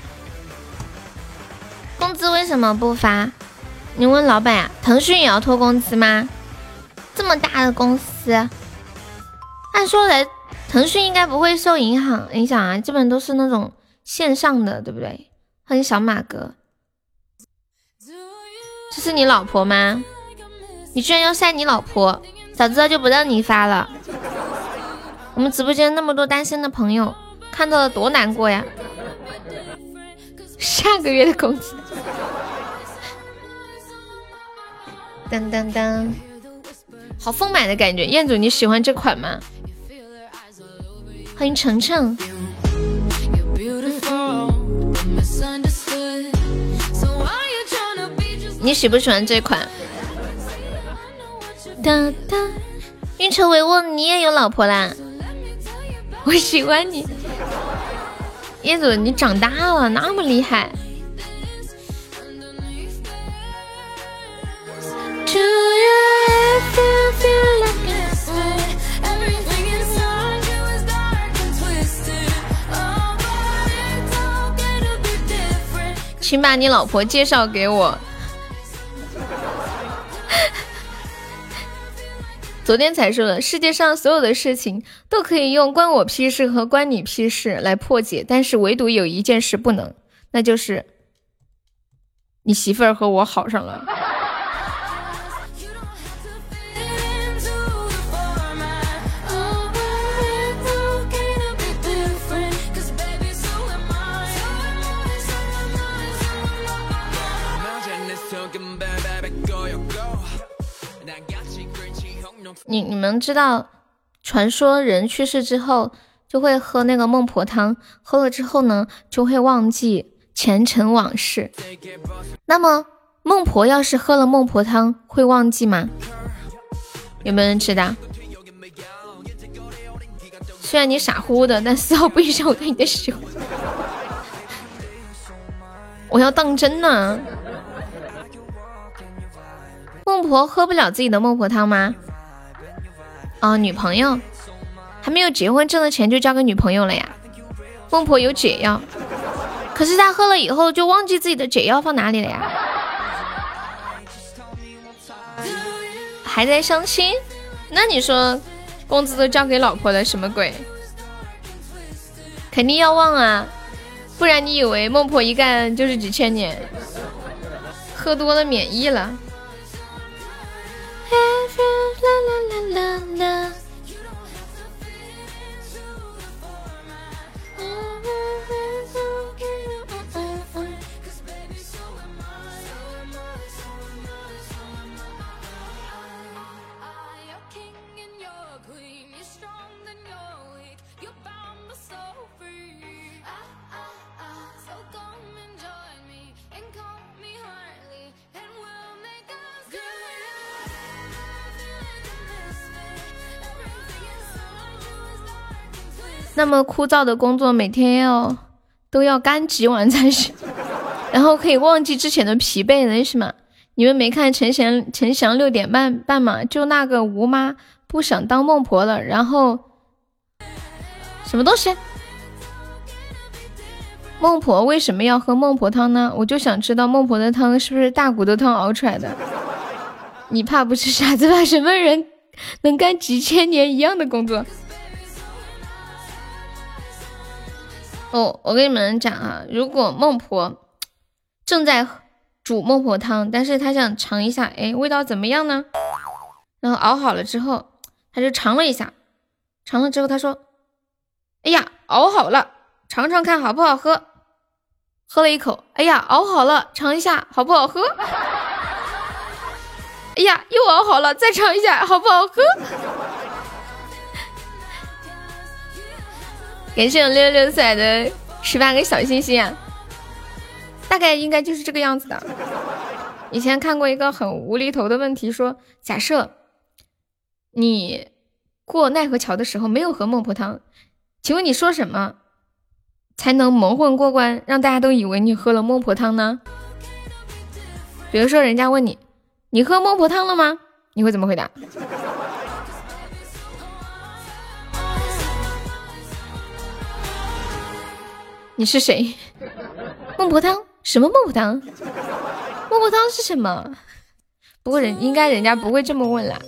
工资为什么不发？你问老板呀。腾讯也要拖工资吗？这么大的公司，按说来，腾讯应该不会受影响影响啊，基本都是那种线上的，对不对？欢迎小马哥，这是你老婆吗？你居然要晒你老婆！早知道就不让你发了。我们直播间那么多单身的朋友，看到了多难过呀！下个月的工资。噔噔噔，好丰满的感觉。彦祖，你喜欢这款吗？欢迎程程。你喜不喜欢这款？哒哒，运筹帷幄，你也有老婆啦？[LAUGHS] 我喜欢你，叶子，你长大了，那么厉害。请把你老婆介绍给我。昨天才说的，世界上所有的事情都可以用“关我屁事”和“关你屁事”来破解，但是唯独有一件事不能，那就是你媳妇儿和我好上了。你你们知道，传说人去世之后就会喝那个孟婆汤，喝了之后呢就会忘记前尘往事。那么孟婆要是喝了孟婆汤会忘记吗？有没有人知道？虽然你傻乎乎的，但丝毫不影响我对你的喜欢。我要当真呢。孟婆喝不了自己的孟婆汤吗？哦，女朋友还没有结婚，挣的钱就交给女朋友了呀。孟婆有解药，可是她喝了以后就忘记自己的解药放哪里了呀？还在相亲？那你说工资都交给老婆了，什么鬼？肯定要忘啊，不然你以为孟婆一干就是几千年？喝多了免疫了。啦啦啦啦啦。那么枯燥的工作，每天要都要干几碗才行，然后可以忘记之前的疲惫了，是吗？你们没看陈翔陈翔六点半半吗？就那个吴妈不想当孟婆了，然后什么东西？孟婆为什么要喝孟婆汤呢？我就想知道孟婆的汤是不是大骨头汤熬出来的？你怕不是傻子吧？什么人能干几千年一样的工作？哦，我跟你们讲啊，如果孟婆正在煮孟婆汤，但是她想尝一下，哎，味道怎么样呢？然后熬好了之后，她就尝了一下，尝了之后她说：“哎呀，熬好了，尝尝看好不好喝。”喝了一口，哎呀，熬好了，尝一下好不好喝？[LAUGHS] 哎呀，又熬好了，再尝一下好不好喝？感谢我六六送来的十八个小星星啊，大概应该就是这个样子的。以前看过一个很无厘头的问题，说假设你过奈何桥的时候没有喝孟婆汤，请问你说什么才能蒙混过关，让大家都以为你喝了孟婆汤呢？比如说，人家问你，你喝孟婆汤了吗？你会怎么回答？你是谁？孟婆汤？什么孟婆汤？孟婆汤是什么？不过人应该人家不会这么问啦。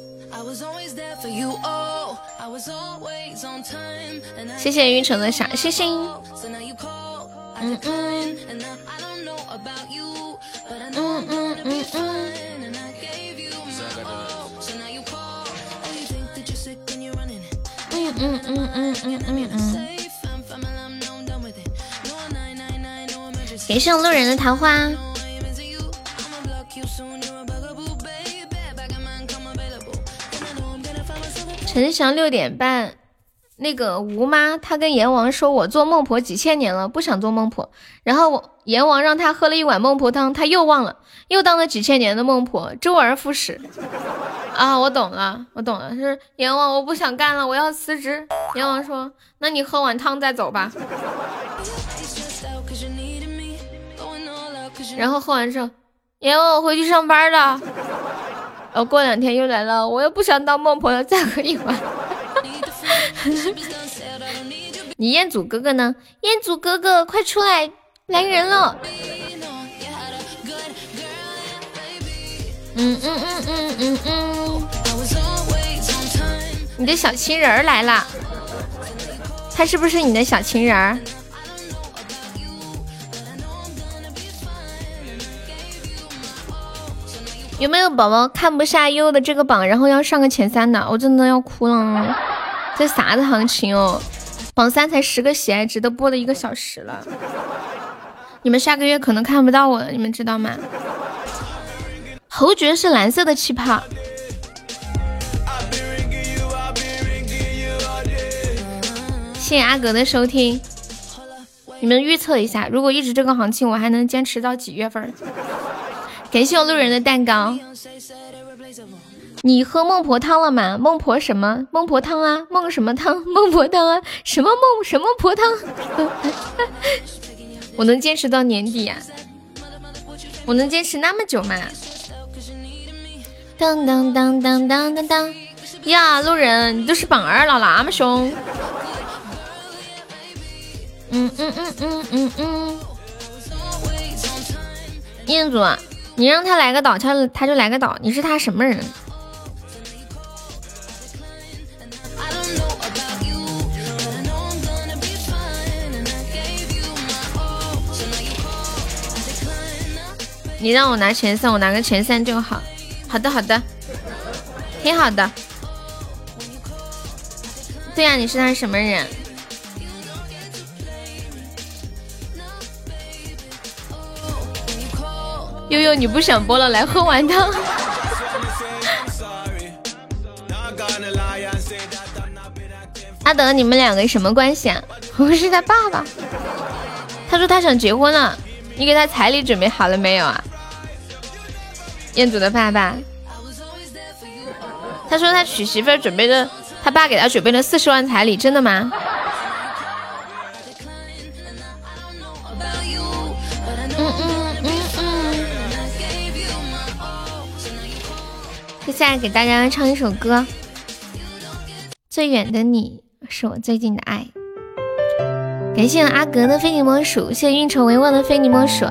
谢谢云城的小星星。嗯嗯。嗯嗯嗯嗯。嗯嗯嗯嗯嗯嗯嗯。感谢路人的桃花。陈翔六点半，那个吴妈她跟阎王说：“我做孟婆几千年了，不想做孟婆。”然后阎王让她喝了一碗孟婆汤，她又忘了，又当了几千年的孟婆，周而复始。[LAUGHS] 啊，我懂了，我懂了，是阎王，我不想干了，我要辞职。阎王说：“那你喝碗汤再走吧。”然后喝完之后，阎王，我回去上班了。然后过两天又来了，我又不想当孟婆了，再喝一碗。你彦祖哥哥呢？彦祖哥哥快出来，来人了！嗯嗯嗯嗯嗯嗯，你的小情人来了，他是不是你的小情人儿？有没有宝宝看不下悠的这个榜，然后要上个前三的？我真的要哭了，这啥子行情哦？榜三才十个喜爱值，都播了一个小时了。你们下个月可能看不到我了，你们知道吗？侯爵是蓝色的气泡。谢谢阿格的收听。你们预测一下，如果一直这个行情，我还能坚持到几月份？感谢我路人的蛋糕。你喝孟婆汤了吗？孟婆什么？孟婆汤啊？孟什么汤？[LAUGHS] 孟婆汤啊？什么孟什么婆汤？[LAUGHS] 我能坚持到年底呀？我能坚持那么久吗？当当当当当当当！呀，路人，你都是榜二了，那么凶。嗯嗯嗯嗯嗯嗯。彦祖。你让他来个岛，他他就来个岛。你是他什么人？你让我拿前三，我拿个前三就好。好的，好的，挺好的。对呀，你是他什么人？悠悠，你不想播了，来喝碗汤。阿德，你们两个什么关系啊？我是他爸爸。他说他想结婚了，你给他彩礼准备好了没有啊？彦祖的爸爸。他说他娶媳妇准备的，他爸给他准备了四十万彩礼，真的吗？现在给大家唱一首歌，《最远的你是我最近的爱》。感谢阿格的非你莫属，谢谢运筹帷幄的非你莫属。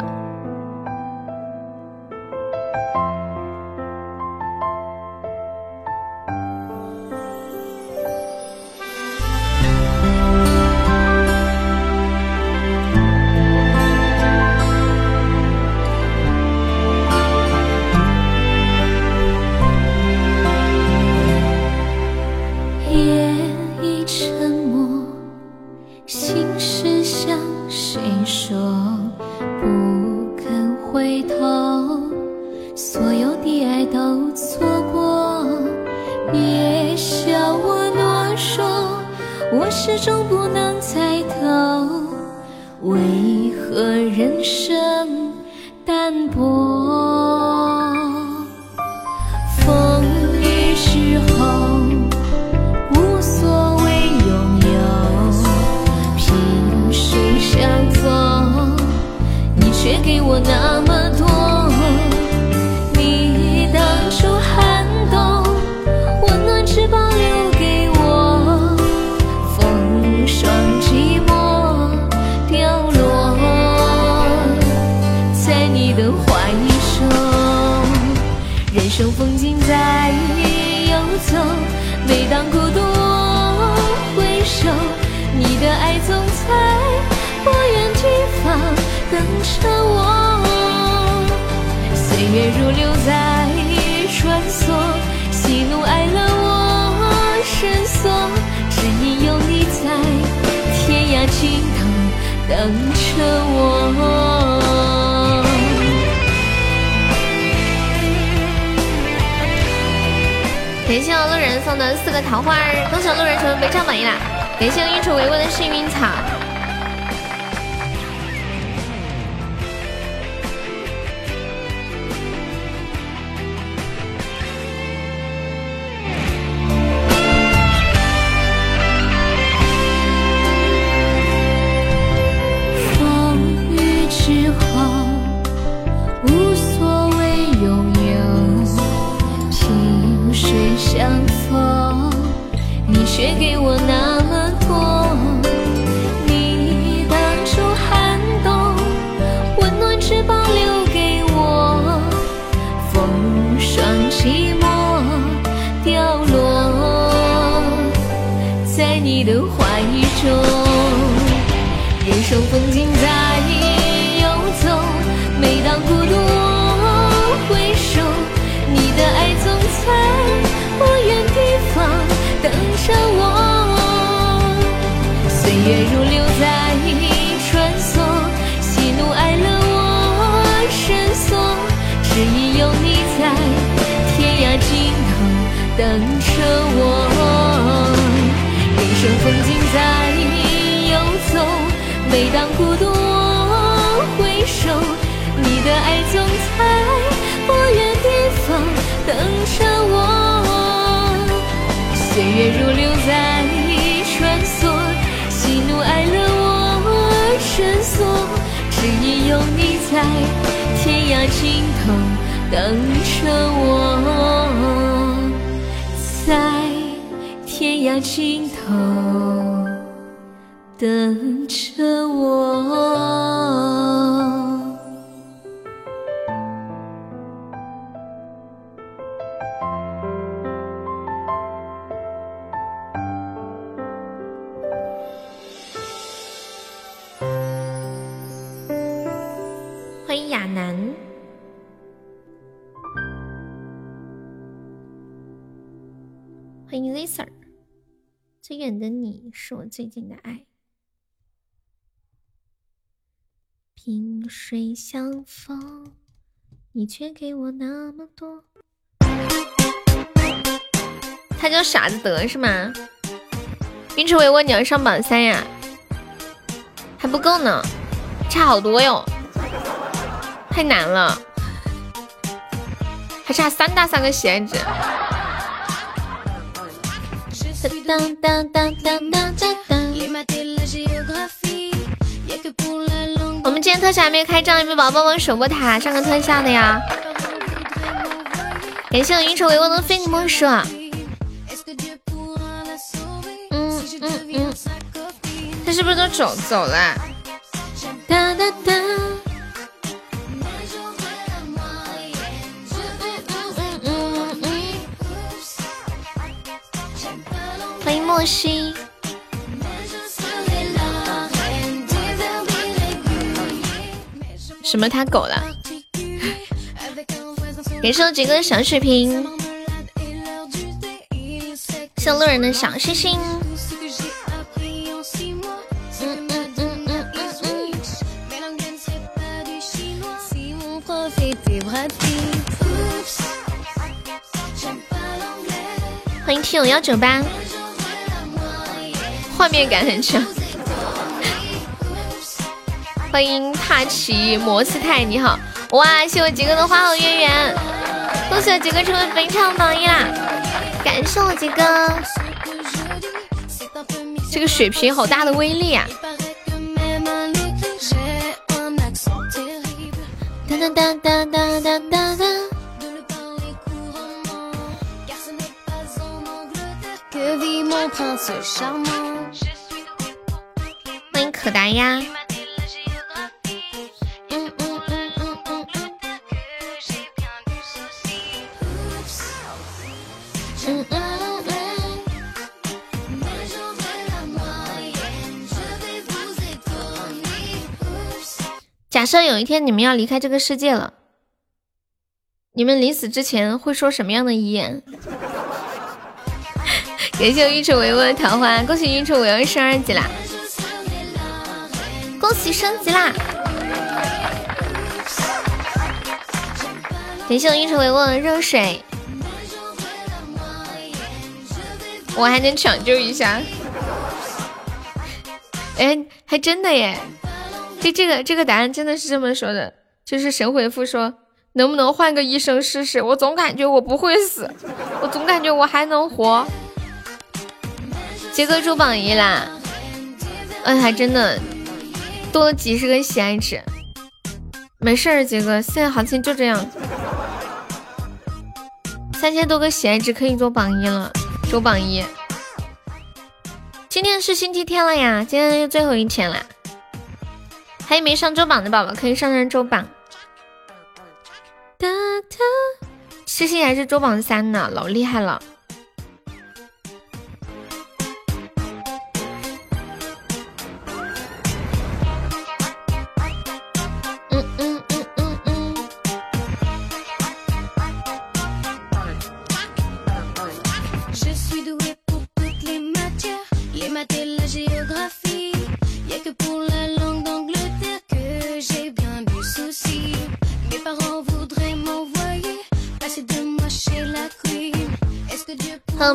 你却给我那么多。他叫傻子德是吗？云池维我你要上榜三呀？还不够呢，差好多哟，太难了，还差三大三个喜爱值。当当当当当当天特效还没有开张，有没有宝宝帮忙守波塔上个特效的呀？感谢我云愁维我的非你莫属。嗯嗯嗯，他是不是都走走了？哒哒哒。欢迎莫西。什么他狗了？感谢我几个小水瓶，谢路人的小星星。嗯嗯嗯嗯嗯欢迎 T 五幺九八，画面感很强。欢迎帕奇摩斯泰，你好，哇！谢我杰哥的花好月圆，恭喜我杰哥成为本场榜一啦！感谢我杰哥，这个水瓶好大的威力啊！哒哒哒哒哒哒哒哒。欢迎可达鸭。有一天你们要离开这个世界了，你们临死之前会说什么样的遗言？[LAUGHS] 感谢我运筹帷幄的桃花，恭喜运筹帷幄升二级啦！恭喜升级啦！感谢我运筹帷幄的热水，我还能抢救一下。哎，还真的耶！这这个这个答案真的是这么说的，就是神回复说，能不能换个医生试试？我总感觉我不会死，我总感觉我还能活。杰哥出榜一啦，哎，还真的多了几十个喜爱值。没事儿，杰哥，现在行情就这样，三千多个喜爱值可以做榜一了，周榜一。今天是星期天了呀，今天是最后一天了。还有没上周榜的宝宝可以上上周榜。哒哒，诗诗还是周榜三呢，老厉害了。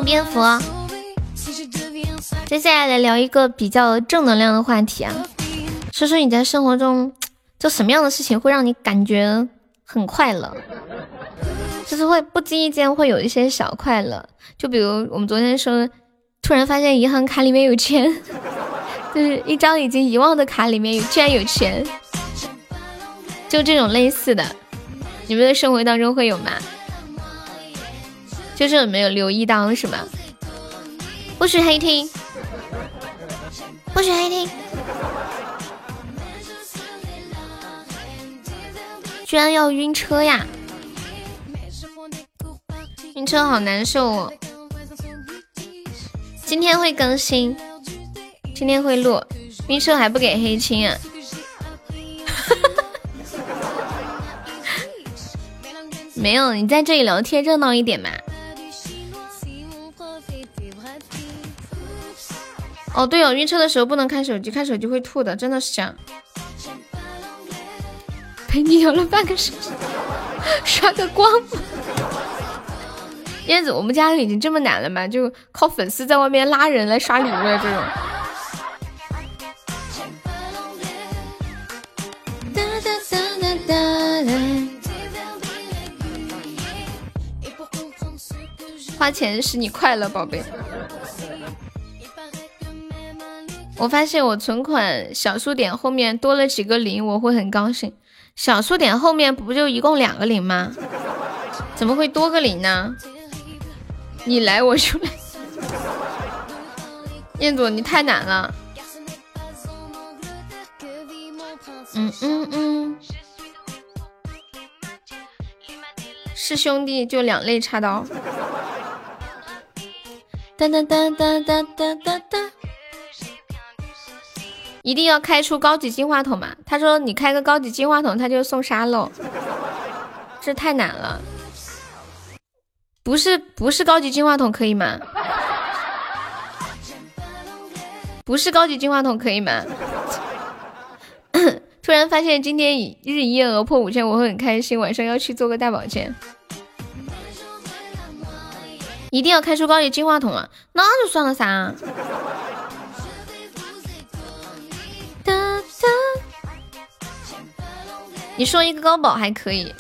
蝙蝠，接下来来聊一个比较正能量的话题啊，说说你在生活中，就什么样的事情会让你感觉很快乐，就是会不经意间会有一些小快乐，就比如我们昨天说，突然发现银行卡里面有钱，[LAUGHS] 就是一张已经遗忘的卡里面有居然有钱，就这种类似的，你们的生活当中会有吗？就是没有留意到是吗？不许黑听，不许黑听！居然要晕车呀！晕车好难受哦。今天会更新，今天会录。晕车还不给黑亲啊？[LAUGHS] 没有，你在这里聊天热闹一点嘛。哦，对哦，晕车的时候不能看手机，看手机会吐的，真的是这样。陪你聊了半个小时，[LAUGHS] 刷个光。燕子，我们家已经这么难了吗？就靠粉丝在外面拉人来刷礼物的这种。花钱使你快乐，宝贝。我发现我存款小数点后面多了几个零，我会很高兴。小数点后面不就一共两个零吗？怎么会多个零呢？你来我就来。彦祖，你太难了。嗯嗯嗯。是兄弟就两肋插刀。哒哒哒哒哒哒哒哒。一定要开出高级金话筒嘛？他说你开个高级金话筒，他就送沙漏，[LAUGHS] 这太难了。不是不是高级金话筒可以吗？不是高级金话筒可以吗？[LAUGHS] [LAUGHS] 突然发现今天日营业额破五千，我会很开心。晚上要去做个大保健。一定要开出高级金话筒啊？那就算了噻。你说一个高保还可以。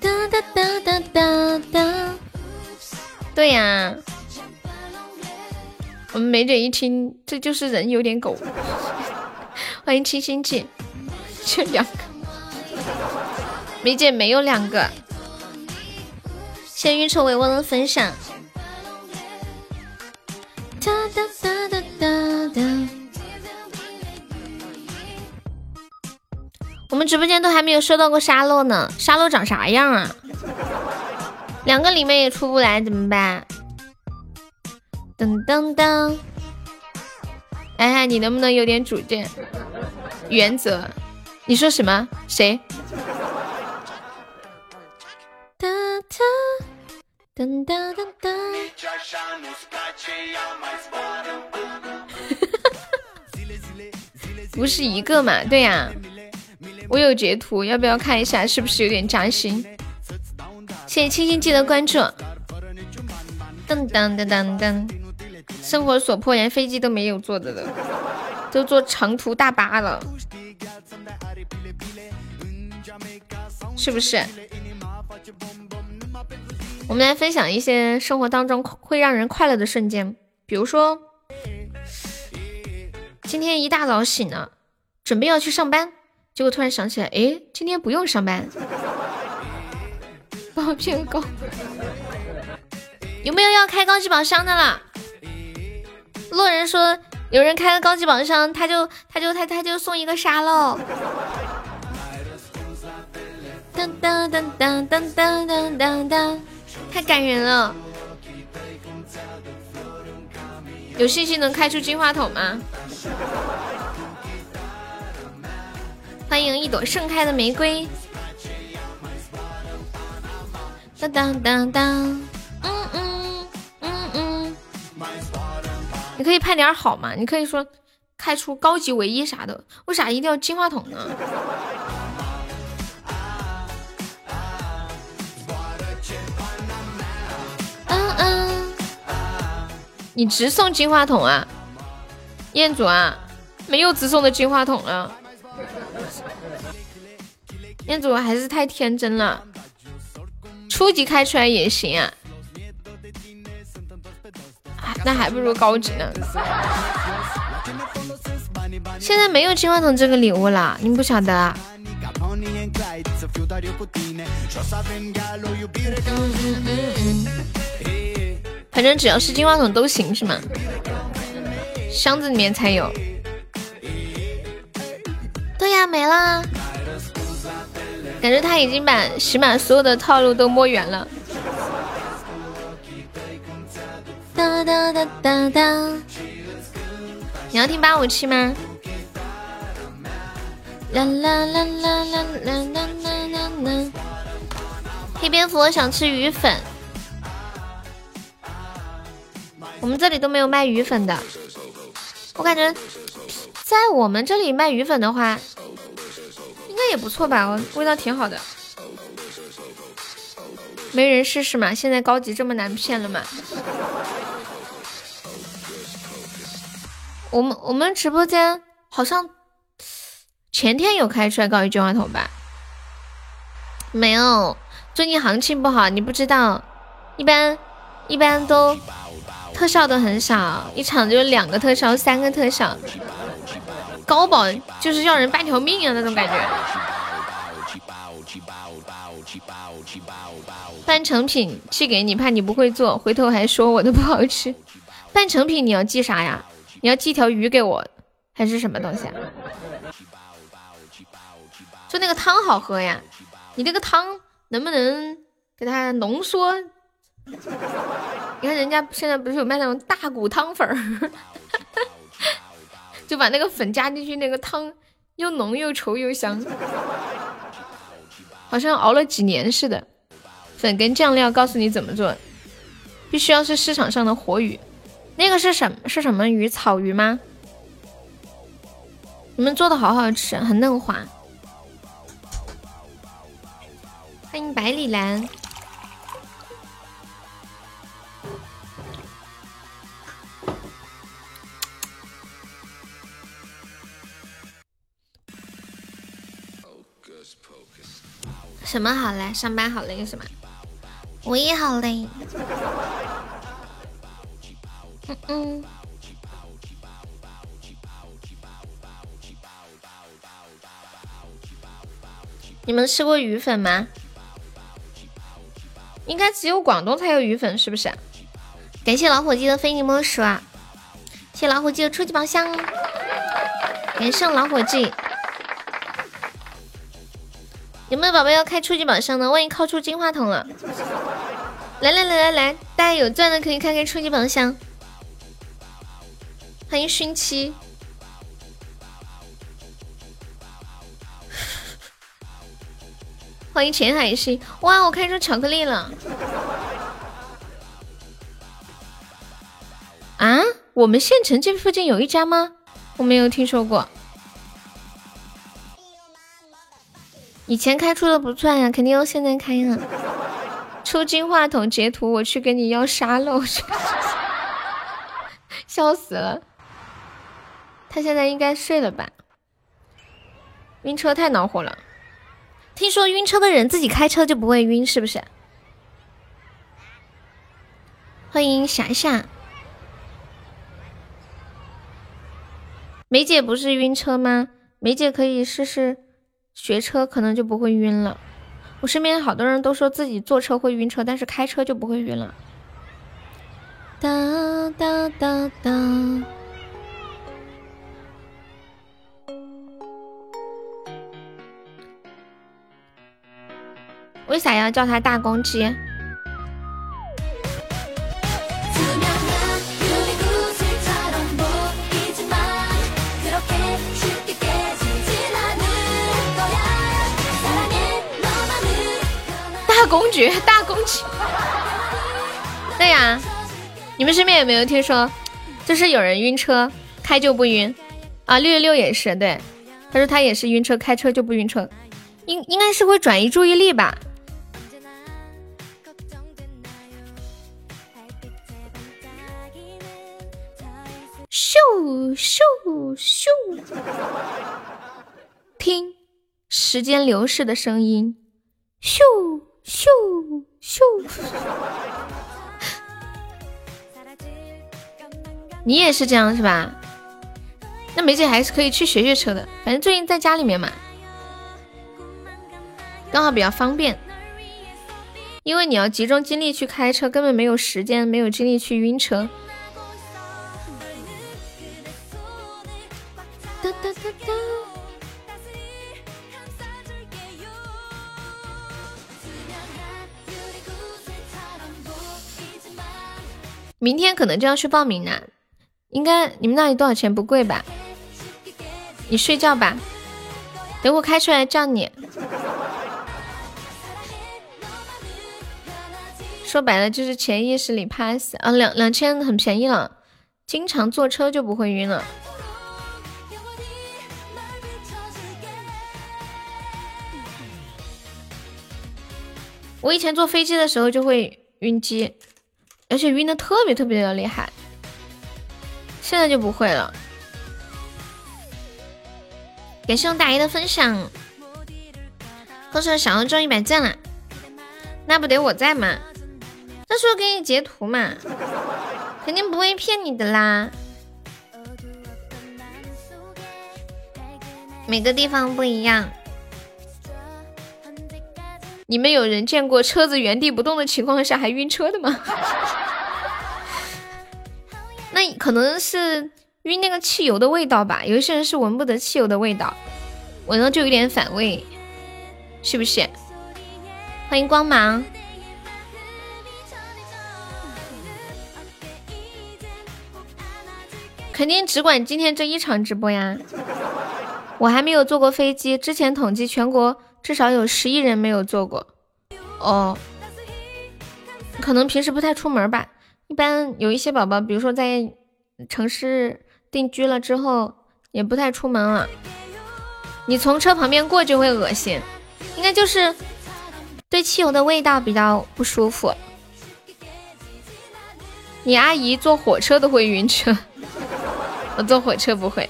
哒哒哒哒哒哒。对呀，我们梅姐一听，这就是人有点狗。[LAUGHS] 欢迎清新姐，就两个。梅姐没有两个。谢运筹帷幄的分享。哒哒哒哒哒哒。我们直播间都还没有收到过沙漏呢，沙漏长啥样啊？两个里面也出不来怎么办？噔噔噔！哎，你能不能有点主见、原则？你说什么？谁？哒哒噔噔噔噔！[LAUGHS] 不是一个嘛？对呀，我有截图，要不要看一下？是不是有点扎心？谢谢青青，记得关注。噔噔噔噔噔，生活所迫，连飞机都没有坐的了，都坐长途大巴了，是不是？我们来分享一些生活当中会让人快乐的瞬间，比如说，今天一大早醒了，准备要去上班，结果突然想起来，哎，今天不用上班。报片高，有没有要开高级宝箱的啦？路人说有人开了高级宝箱，他就他就他他就送一个沙漏。噔噔噔噔噔噔噔噔，太感人了！有信心能开出金话筒吗？欢迎一朵盛开的玫瑰。当当当当，嗯嗯嗯嗯，你可以拍点好嘛？你可以说开出高级唯一啥的，为啥一定要金话筒呢？嗯嗯，你直送金话筒啊，彦祖啊，没有直送的金话筒了，彦祖还是太天真了。初级开出来也行啊，那还不如高级呢。现在没有金话筒这个礼物了，你不晓得啊？反正只要是金话筒都行是吗？箱子里面才有。对呀，没了。感觉他已经把喜马所有的套路都摸圆了。哒哒哒哒哒，你要听八五七吗？啦啦啦啦啦啦啦啦啦！黑蝙蝠，我想吃鱼粉。我们这里都没有卖鱼粉的，我感觉在我们这里卖鱼粉的话。那也不错吧，味道挺好的。没人试试吗？现在高级这么难骗了吗？我们我们直播间好像前天有开出来高级金话筒吧？没有，最近行情不好，你不知道。一般一般都特效都很少，一场就两个特效，三个特效。高保就是要人半条命啊，那种感觉。半成品寄给你，怕你不会做，回头还说我的不好吃。半成品你要寄啥呀？你要寄条鱼给我，还是什么东西啊？就那个汤好喝呀，你那个汤能不能给它浓缩？你看人家现在不是有卖那种大骨汤粉儿？[LAUGHS] 就把那个粉加进去，那个汤又浓又稠又香，好像熬了几年似的。粉跟酱料，告诉你怎么做，必须要是市场上的活鱼。那个是什是什么鱼？草鱼吗？你们做的好好吃，很嫩滑。欢迎百里蓝。什么好嘞？上班好累是吗？我也好累。嗯嗯。你们吃过鱼粉吗？应该只有广东才有鱼粉，是不是？感谢老伙计的非你莫属啊！谢老伙计的初级宝箱，感谢老伙计。有没有宝贝要开初级宝箱的？万一靠出金话筒了，来来来来来，大家有钻的可以开开初级宝箱。欢迎熏七，[LAUGHS] 欢迎浅海星。哇，我开出巧克力了！啊，我们县城这附近有一家吗？我没有听说过。以前开出的不算呀，肯定要现在开呀。出金话筒截图，我去给你要沙漏去，笑死了。他现在应该睡了吧？晕车太恼火了。听说晕车的人自己开车就不会晕，是不是？欢迎霞霞。梅姐不是晕车吗？梅姐可以试试。学车可能就不会晕了。我身边好多人都说自己坐车会晕车，但是开车就不会晕了。哒哒哒哒。为啥要叫他大公鸡？公爵，大公爵，[LAUGHS] 对呀，你们身边有没有听说，就是有人晕车开就不晕啊？六六六也是，对，他说他也是晕车开车就不晕车，应应该是会转移注意力吧。咻咻咻，听时间流逝的声音，咻。咻咻，[LAUGHS] 你也是这样是吧？那梅姐还是可以去学学车的，反正最近在家里面嘛，刚好比较方便。因为你要集中精力去开车，根本没有时间，没有精力去晕车。哒哒哒哒。明天可能就要去报名了，应该你们那里多少钱？不贵吧？你睡觉吧，等我开出来叫你。说白了就是潜意识里怕死啊，两两千很便宜了，经常坐车就不会晕了。我以前坐飞机的时候就会晕机。而且晕的特别特别的厉害，现在就不会了。感谢我大爷的分享，恭喜小欧中一百赞了，那不得我在吗？到时候给你截图嘛，肯定不会骗你的啦。每个地方不一样。你们有人见过车子原地不动的情况下还晕车的吗？[LAUGHS] 那可能是晕那个汽油的味道吧。有一些人是闻不得汽油的味道，闻了就有点反胃，是不是？欢迎光芒，肯定只管今天这一场直播呀。我还没有坐过飞机，之前统计全国。至少有十亿人没有做过哦，可能平时不太出门吧。一般有一些宝宝，比如说在城市定居了之后，也不太出门了。你从车旁边过就会恶心，应该就是对汽油的味道比较不舒服。你阿姨坐火车都会晕车，我坐火车不会。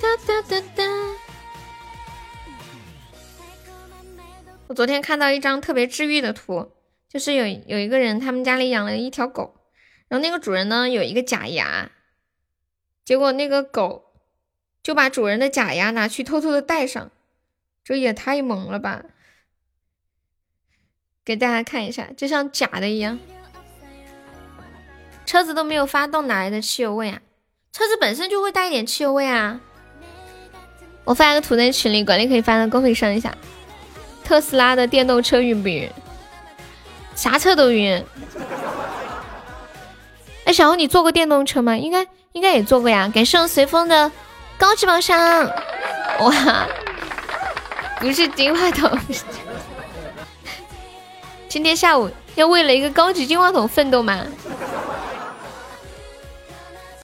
哒哒哒哒。我昨天看到一张特别治愈的图，就是有有一个人，他们家里养了一条狗，然后那个主人呢有一个假牙，结果那个狗就把主人的假牙拿去偷偷的戴上，这也太萌了吧！给大家看一下，就像假的一样，车子都没有发动，哪来的汽油味啊？车子本身就会带一点汽油味啊！我发一个图在群里，管理可以发到公屏上一下。特斯拉的电动车晕不晕？啥车都晕。[LAUGHS] 哎，小红，你坐过电动车吗？应该应该也坐过呀。感谢我随风的高级宝箱，[LAUGHS] 哇，不是金话筒。今天下午要为了一个高级金话筒奋斗吗？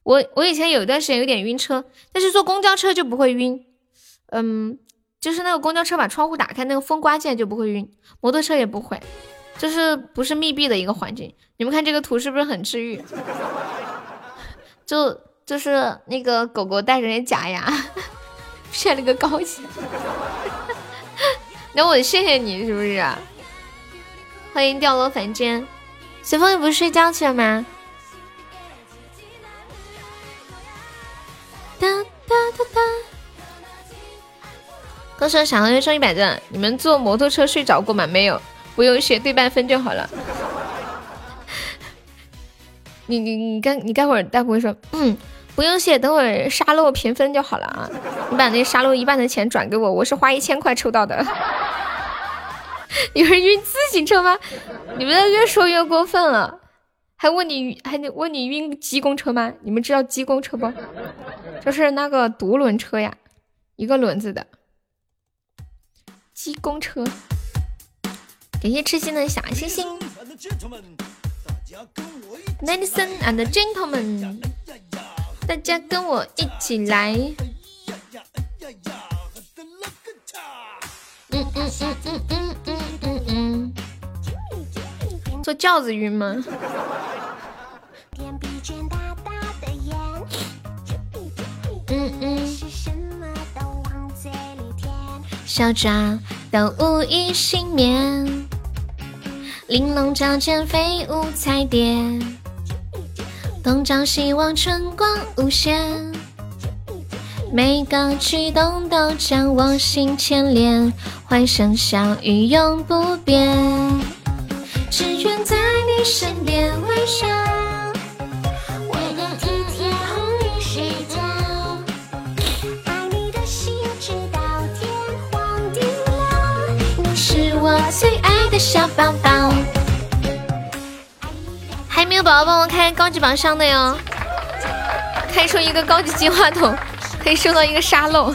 我我以前有一段时间有点晕车，但是坐公交车就不会晕。嗯，就是那个公交车把窗户打开，那个风刮进来就不会晕。摩托车也不会，就是不是密闭的一个环境。你们看这个图是不是很治愈？[LAUGHS] 就就是那个狗狗带着那假牙，[LAUGHS] 骗了个高级。[LAUGHS] 那我谢谢你，是不是？欢迎掉落凡间，随风你不是睡觉去了吗？哒哒哒哒！歌手小红又充一百钻，你们坐摩托车睡着过吗？没有，不用谢，对半分就好了。[LAUGHS] 你你你干你待会儿待会说，嗯，不用谢，等会儿沙漏平分就好了啊！你把那沙漏一半的钱转给我，我是花一千块抽到的。[LAUGHS] 有人晕自行车吗？你们越说越过分了，还问你还得问你晕机公车吗？你们知道机公车不？就是那个独轮车呀，一个轮子的机公车。感谢痴心的小星星，Ladies and gentlemen，大家跟我一起来。嗯嗯嗯嗯嗯嗯嗯嗯，坐轿子晕吗？嗯嗯。小爪都无一幸免，玲珑矫健飞舞彩蝶，东张西望春光无限。每个举动都将我心牵连，欢声笑语永不变。只愿在你身边微笑，最爱的小宝宝。还没有宝宝帮我开高级榜上的哟，开出一个高级金话筒。可以收到一个沙漏，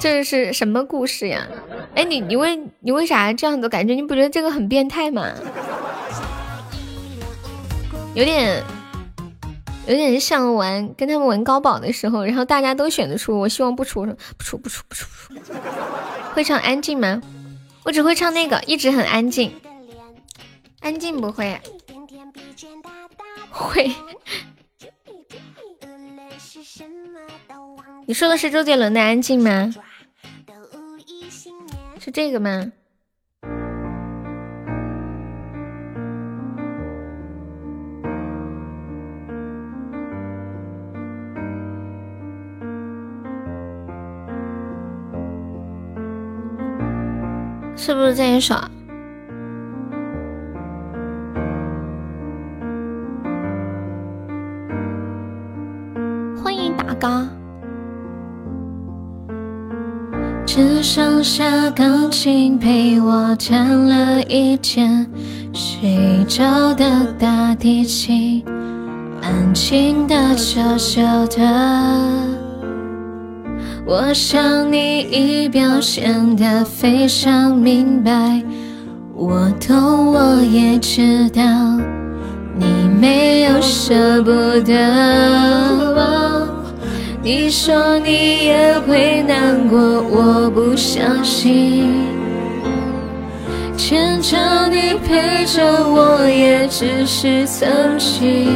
这是什么故事呀？哎，你你为你为啥这样子？感觉你不觉得这个很变态吗？有点有点像玩跟他们玩高保的时候，[LAUGHS] 然后大家都选的出，我希望不出，不出不出不出不出。会唱安静吗？我只会唱那个，一直很安静。安静不会，会。你说的是周杰伦的《安静》吗？是这个吗？是不是这一首？欢迎大哥。只剩下钢琴陪我弹了一天，睡着的大提琴，安静的悄悄的。我想你已表现的非常明白，我懂我也知道，你没有舍不得。你说你也会难过，我不相信。牵着你陪着我，也只是曾经。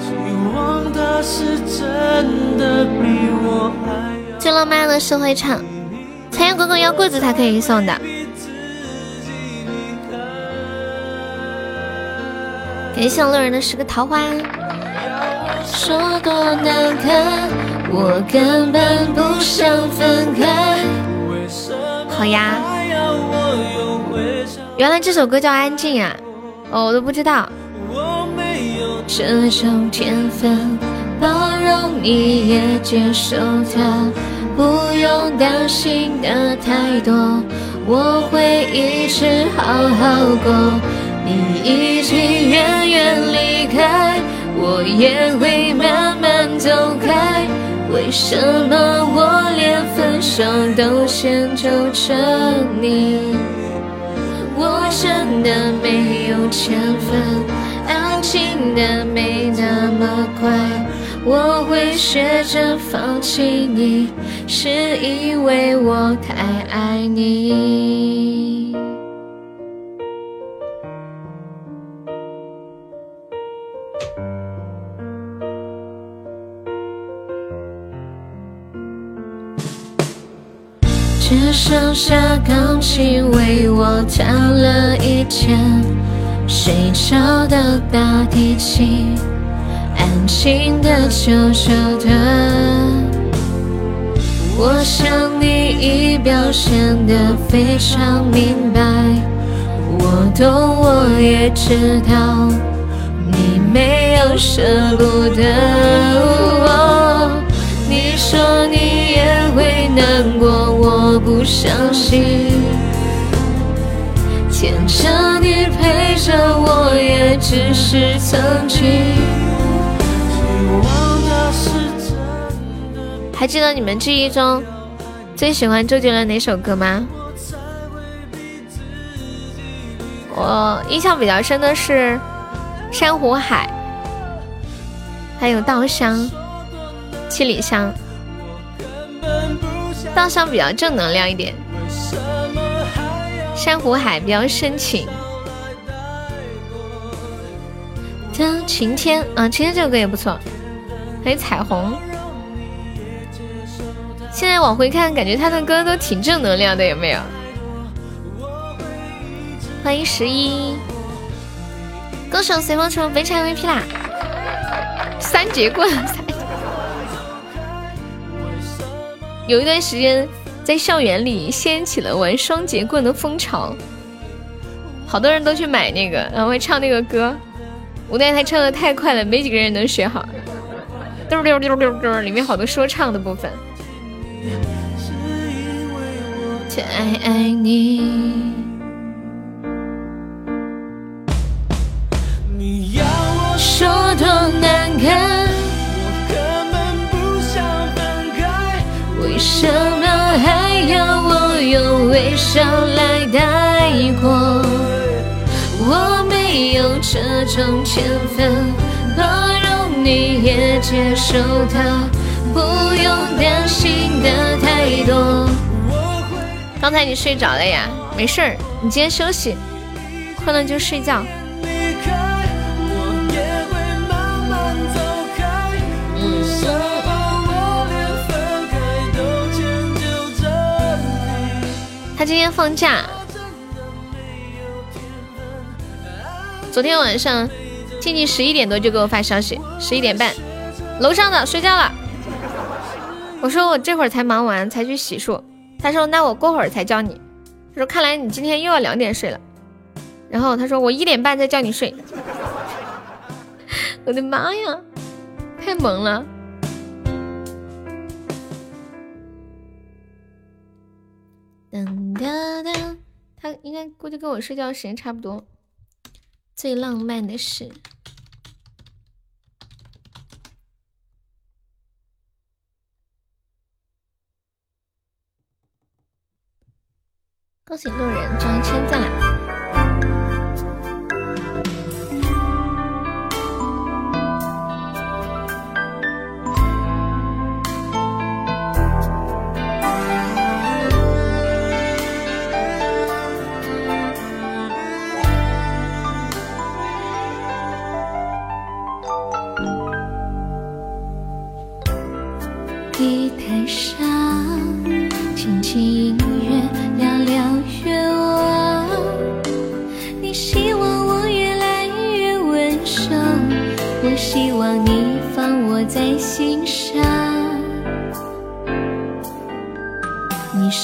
希望他是真的比我爱是会唱，财源滚滚要柜子才可以送的。感谢路人的十个桃花。说多难堪，我根本不想分开。好呀，原来这首歌叫《安静》啊，哦，我都不知道。这种天分，包容你也接受它，不用担心的太多。我会一直好好过。你已经远远离开，我也会慢慢走开。为什么我连分手都先救着你？我真的没有钱分，爱情的没那么快。我会学着放弃你，是因为我太爱你。只剩下钢琴为我弹了一天，睡着的大提琴。安静的，悄悄的。我想你已表现得非常明白，我懂，我也知道，你没有舍不得。你说你也会难过，我不相信。牵着你，陪着我，也只是曾经。还记得你们记忆中最喜欢周杰伦哪首歌吗？我印象比较深的是《珊瑚海》，还有《稻香》《七里香》。《稻香》比较正能量一点，《珊瑚海》比较深情。当晴天啊，晴天这首歌也不错，还有彩虹。现在往回看，感觉他的歌都挺正能量的，有没有？欢迎十一，歌手随风成非常 VP 啦！三节棍，[LAUGHS] 有一段时间在校园里掀起了玩双节棍的风潮，好多人都去买那个，然后会唱那个歌。无奈他唱的太快了，没几个人能学好。嘟溜溜溜溜，里面好多说唱的部分。太爱你，你要我说多难堪，我根本不想分开，为什么还要我用微笑来带过？我没有这种天分，包容你也接受它，不用担心的太多。刚才你睡着了呀？没事儿，你今天休息，困了就睡觉。他今天放假，昨天晚上静静十一点多就给我发消息，十一点半，楼上的睡觉了。我说我这会儿才忙完，才去洗漱。他说：“那我过会儿才叫你。”他说：“看来你今天又要两点睡了。”然后他说：“我一点半再叫你睡。[LAUGHS] ”我的妈呀，太萌了！噔噔噔，他应该估计跟我睡觉时间差不多。最浪漫的事。恭喜路人终于称赞。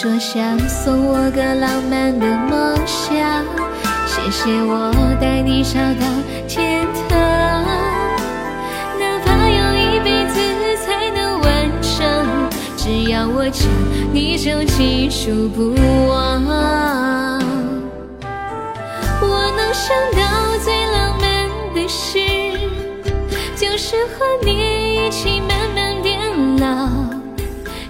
说想送我个浪漫的梦想谢谢我带你找到天堂哪怕用一辈子才能完成只要我讲你就记住不忘。我能想到最浪漫的事就是和你一起慢慢变老。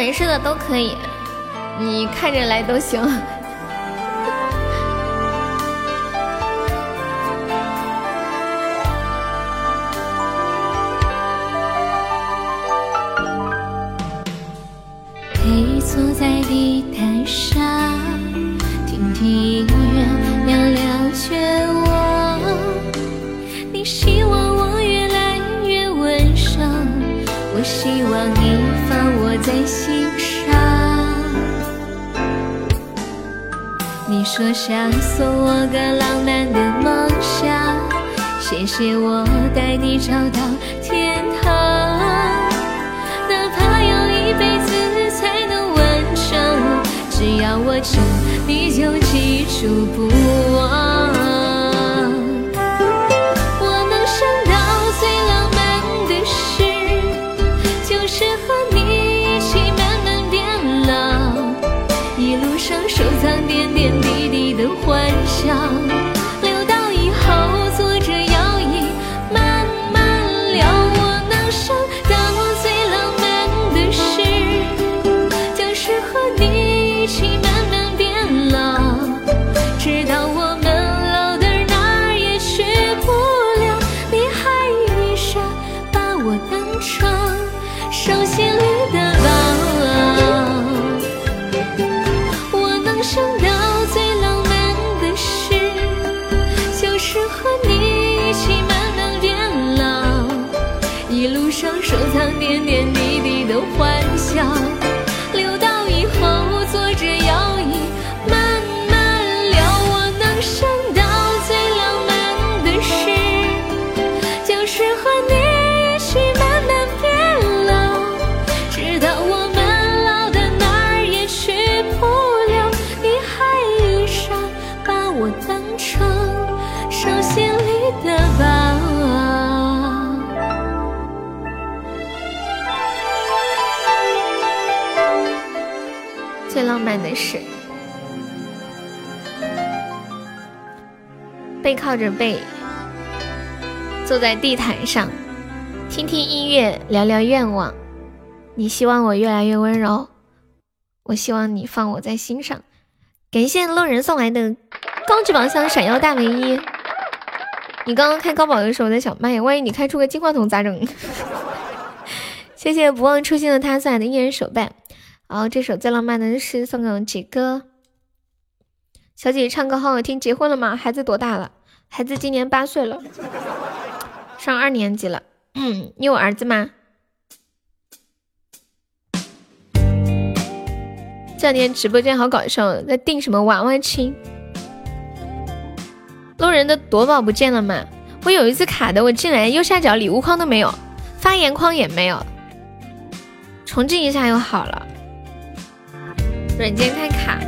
没事的都可以，你看着来都行。上，听听音乐，聊聊愿望。你希望我越来越温柔，我希望你放我在心上。感谢路人送来的高级宝箱闪耀大唯一。你刚刚开高宝的时候，我在想，妈呀，万一你开出个金话筒咋整？[LAUGHS] 谢谢不忘初心的他送来的一人手办。然后这首最浪漫的事送给我杰哥。小姐姐唱歌好好听，结婚了吗？孩子多大了？孩子今年八岁了，上二年级了。嗯，你有儿子吗？这两天直播间好搞笑，在订什么娃娃亲。路人的夺宝不见了吗？我有一次卡的，我进来右下角礼物框都没有，发言框也没有，重进一下又好了。软件太卡。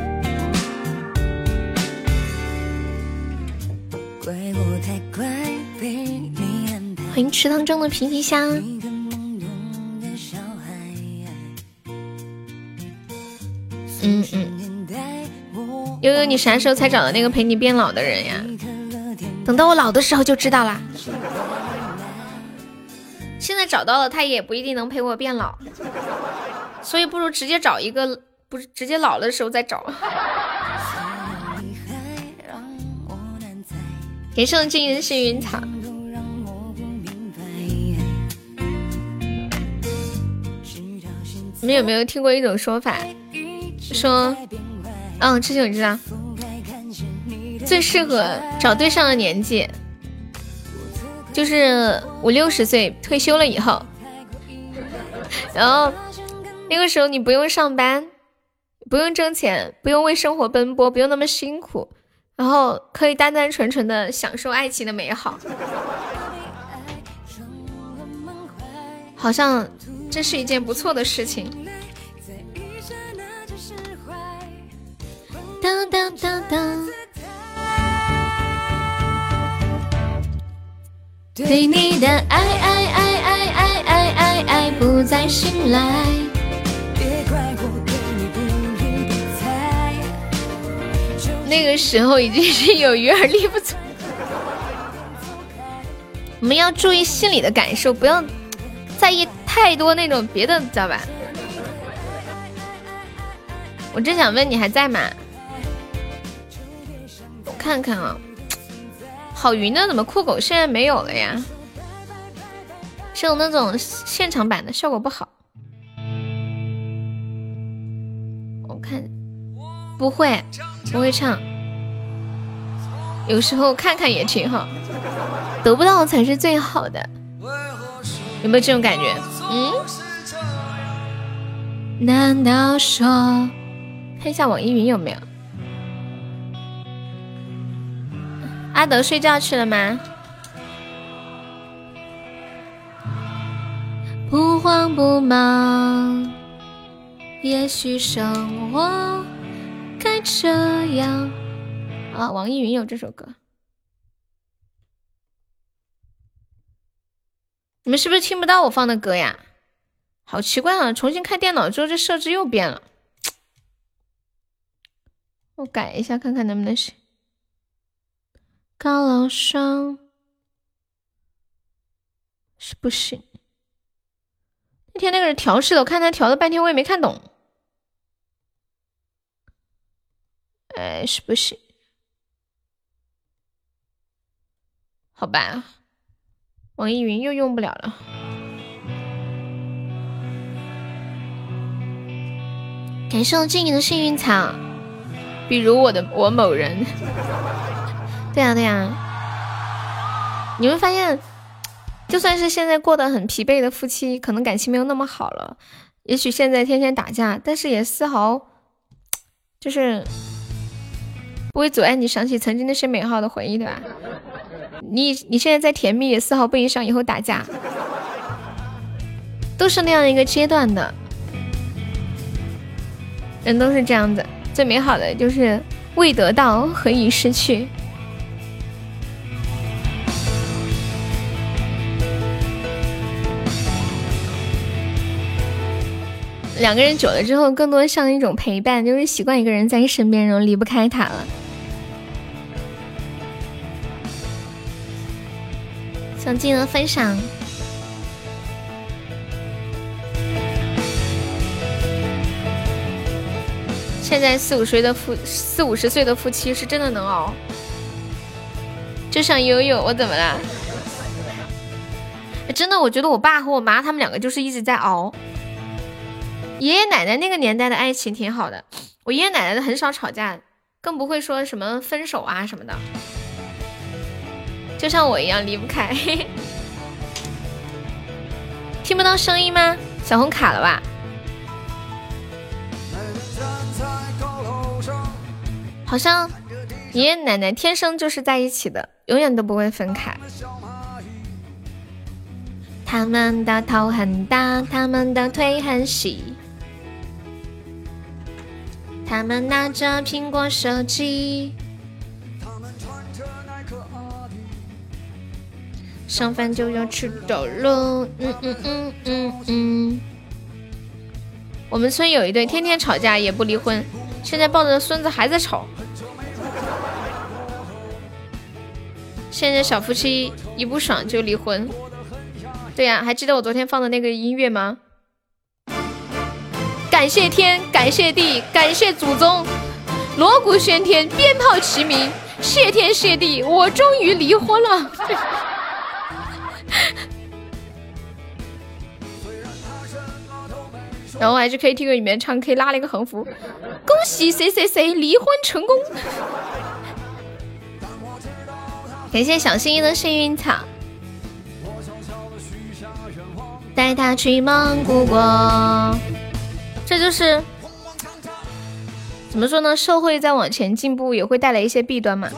欢迎池塘中的皮皮虾。嗯嗯，悠悠，你啥时候才找到那个陪你变老的人呀？等到我老的时候就知道啦。现在找到了，他也不一定能陪我变老，所以不如直接找一个，不是直接老了的时候再找。给上金银幸运草。你们有没有听过一种说法，说，嗯，之前我知道，最适合找对象的年纪，就是五六十岁退休了以后，然后那个时候你不用上班，不用挣钱，不用为生活奔波，不用那么辛苦，然后可以单单纯纯的享受爱情的美好，好像这是一件不错的事情。当当当当。对你的爱爱爱爱爱爱爱爱不再醒来。那个时候已经是有余而力不足。我们要注意心里的感受，不要在意太多那种别的，知道吧？我正想问你还在吗？我看看啊。好云的怎么酷狗现在没有了呀？是有那种现场版的，效果不好。我看不会，不会唱。有时候看看也挺好，得不到才是最好的。有没有这种感觉？嗯？难道说？看一下网易云有没有。阿德睡觉去了吗？不慌不忙，也许生活该这样。啊，网易云有这首歌。你们是不是听不到我放的歌呀？好奇怪啊！重新开电脑之后，这设置又变了。我改一下，看看能不能行。高楼上是不行。那天那个人调试的，我看他调了半天，我也没看懂。哎，是不行？好吧，网易云又用不了了。感谢我静怡的幸运草，比如我的我某人。[LAUGHS] 对呀对呀，你会发现，就算是现在过得很疲惫的夫妻，可能感情没有那么好了，也许现在天天打架，但是也丝毫就是不会阻碍你想起曾经那些美好的回忆，对吧？你你现在在甜蜜，也丝毫不影响以后打架，都是那样一个阶段的，人都是这样子，最美好的就是未得到，何以失去？两个人久了之后，更多像一种陪伴，就是习惯一个人在身边，然后离不开他了。想进的分享。现在四五岁的夫四五十岁的夫妻是真的能熬，就像悠悠，我怎么了？真的，我觉得我爸和我妈他们两个就是一直在熬。爷爷奶奶那个年代的爱情挺好的，我爷爷奶奶的很少吵架，更不会说什么分手啊什么的，就像我一样离不开。[LAUGHS] 听不到声音吗？小红卡了吧？好像爷爷奶奶天生就是在一起的，永远都不会分开。他们的头很大，他们的腿很细。他们拿着苹果手机，上饭就要去走路。嗯嗯嗯嗯嗯。我们村有一对天天吵架也不离婚，现在抱着孙子还在吵。现在小夫妻一不爽就离婚。对呀，还记得我昨天放的那个音乐吗？感谢天，感谢地，感谢祖宗，锣鼓喧天，鞭炮齐鸣，谢天谢地，我终于离婚了。[LAUGHS] 然后还去 KTV 里面唱 K，拉了一个横幅，恭喜谁谁谁离婚成功。感谢小幸运的幸运草。带他去蒙古国。这就是怎么说呢？社会在往前进步，也会带来一些弊端嘛。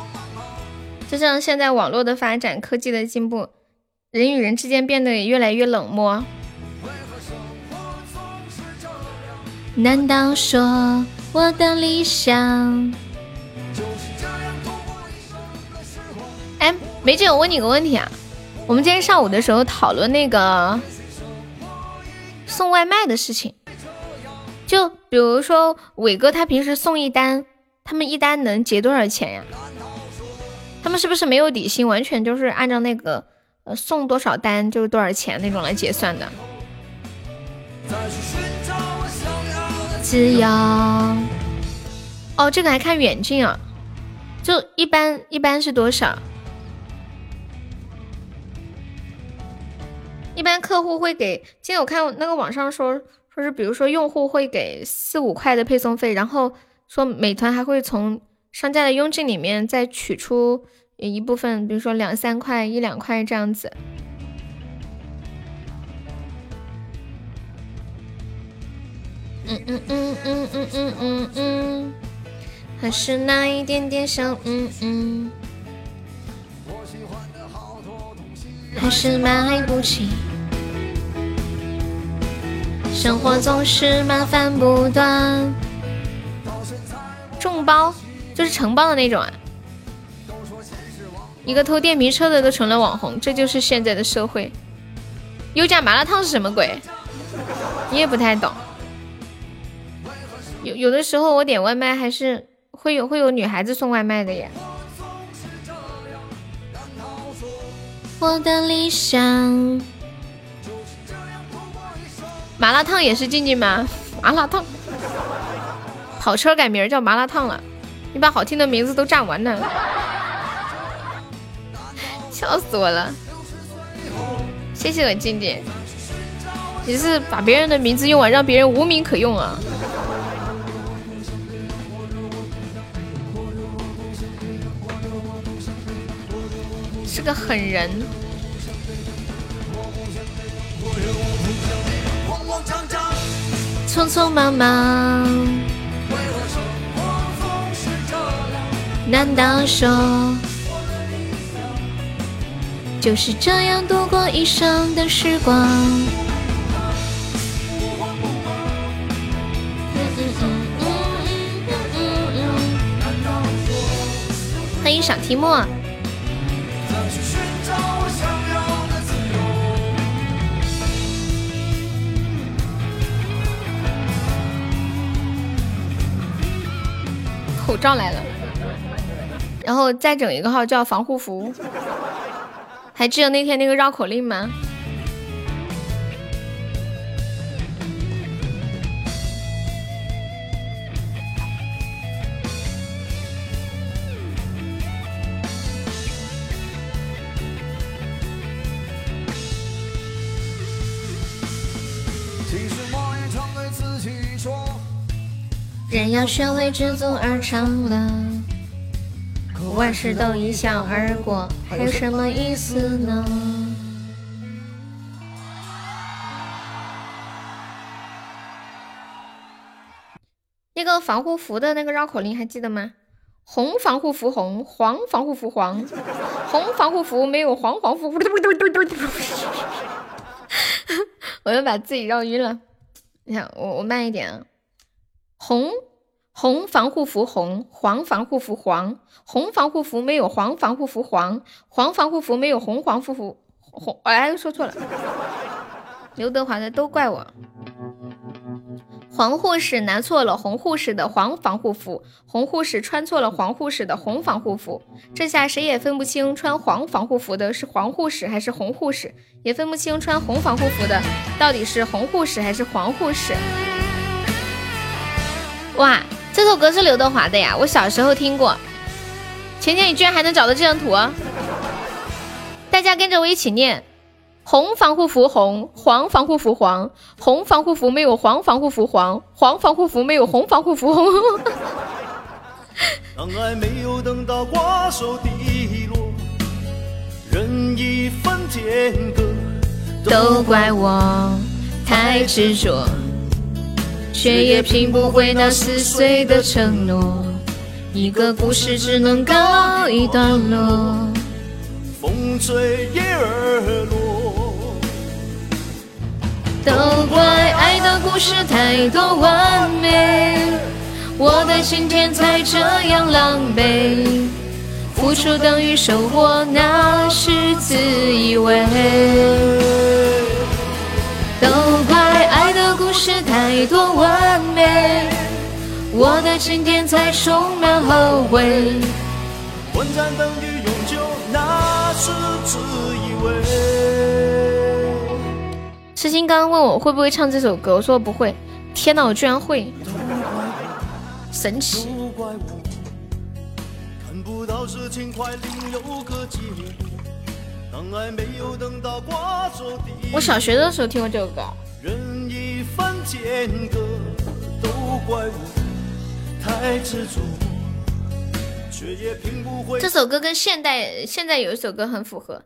就像现在网络的发展，科技的进步，人与人之间变得也越来越冷漠。难道说我的理想？哎，梅姐，我问你个问题啊，我们今天上午的时候讨论那个送外卖的事情，就比如说伟哥他平时送一单，他们一单能结多少钱呀？他们是不是没有底薪，完全就是按照那个呃送多少单就是多少钱那种来结算的？自由哦，这个还看远近啊，就一般一般是多少？一般客户会给，今天我看那个网上说说是，比如说用户会给四五块的配送费，然后说美团还会从。商家的佣金里面再取出一部分，比如说两三块、一两块这样子。嗯嗯嗯嗯嗯嗯嗯嗯，还是那一点点小嗯嗯，还是买不起，生活总是麻烦不断，众包。就是承包的那种啊！一个偷电瓶车的都成了网红，这就是现在的社会。优价麻辣烫是什么鬼？你也不太懂。有有的时候我点外卖还是会有会有女孩子送外卖的呀。我的理想。麻辣烫也是静静吗？麻辣烫。跑车改名叫麻辣烫了。你把好听的名字都占完了，笑死我了！谢谢我静静，你是把别人的名字用完，让别人无名可用啊！是个狠人。匆匆忙忙。难道说就是这样度过一生的时光？欢迎小提莫。口罩来了。然后再整一个号叫防护服，还记得那天那个绕口令吗？人要学会知足而常乐。万事都一笑而过，还有什么意思呢？那个防护服的那个绕口令还记得吗？红防护服红，黄防护服黄，红防护服没有黄防护服。[LAUGHS] 我又把自己绕晕了。你看，我我慢一点啊，红。红防护服红，黄防护服黄，红防护服没有黄防护服黄，黄防护服没有红防护服红。哎，说错了，刘德华的都怪我。黄护士拿错了红护士的黄防护服，红护士穿错了黄护士的红防护服，这下谁也分不清穿黄防护服的是黄护士还是红护士，也分不清穿红防护服的到底是红护士还是黄护士。哇！这首歌是刘德华的呀，我小时候听过。前天你居然还能找到这张图，啊大家跟着我一起念：红防护服红，黄防护服黄，红防护服没有黄防护服黄，黄防护服没有红防护服红。[LAUGHS] 当爱没有等到瓜熟蒂落，分间隔。都怪我太执着，却也拼不回那撕碎的承诺。一个故事只能告一段落。风吹叶儿落，都怪爱的故事太多完美，我的今天才这样狼狈。付出等于收获，那是自以为。都故事太多完美，我的今天才充满后悔。短暂等于永久，那是自以为。痴心刚刚问我会不会唱这首歌，我说我不会。天哪，我居然会，神奇。我小学的时候听过这首歌。任一间，都怪我太执着。这首歌跟现代现在有一首歌很符合，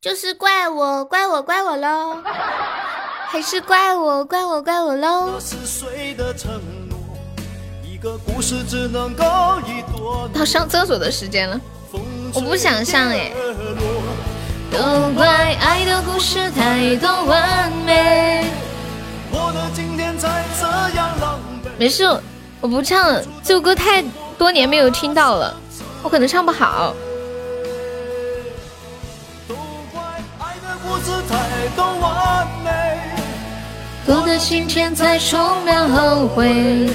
就是怪我怪我怪我喽，[LAUGHS] 还是怪我怪我怪我喽。到上厕所的时间了，我不想上哎。都怪爱的故事太多完美。没事，我不唱，这首歌太多年没有听到了，我可能唱不好。多的今天才充满后悔。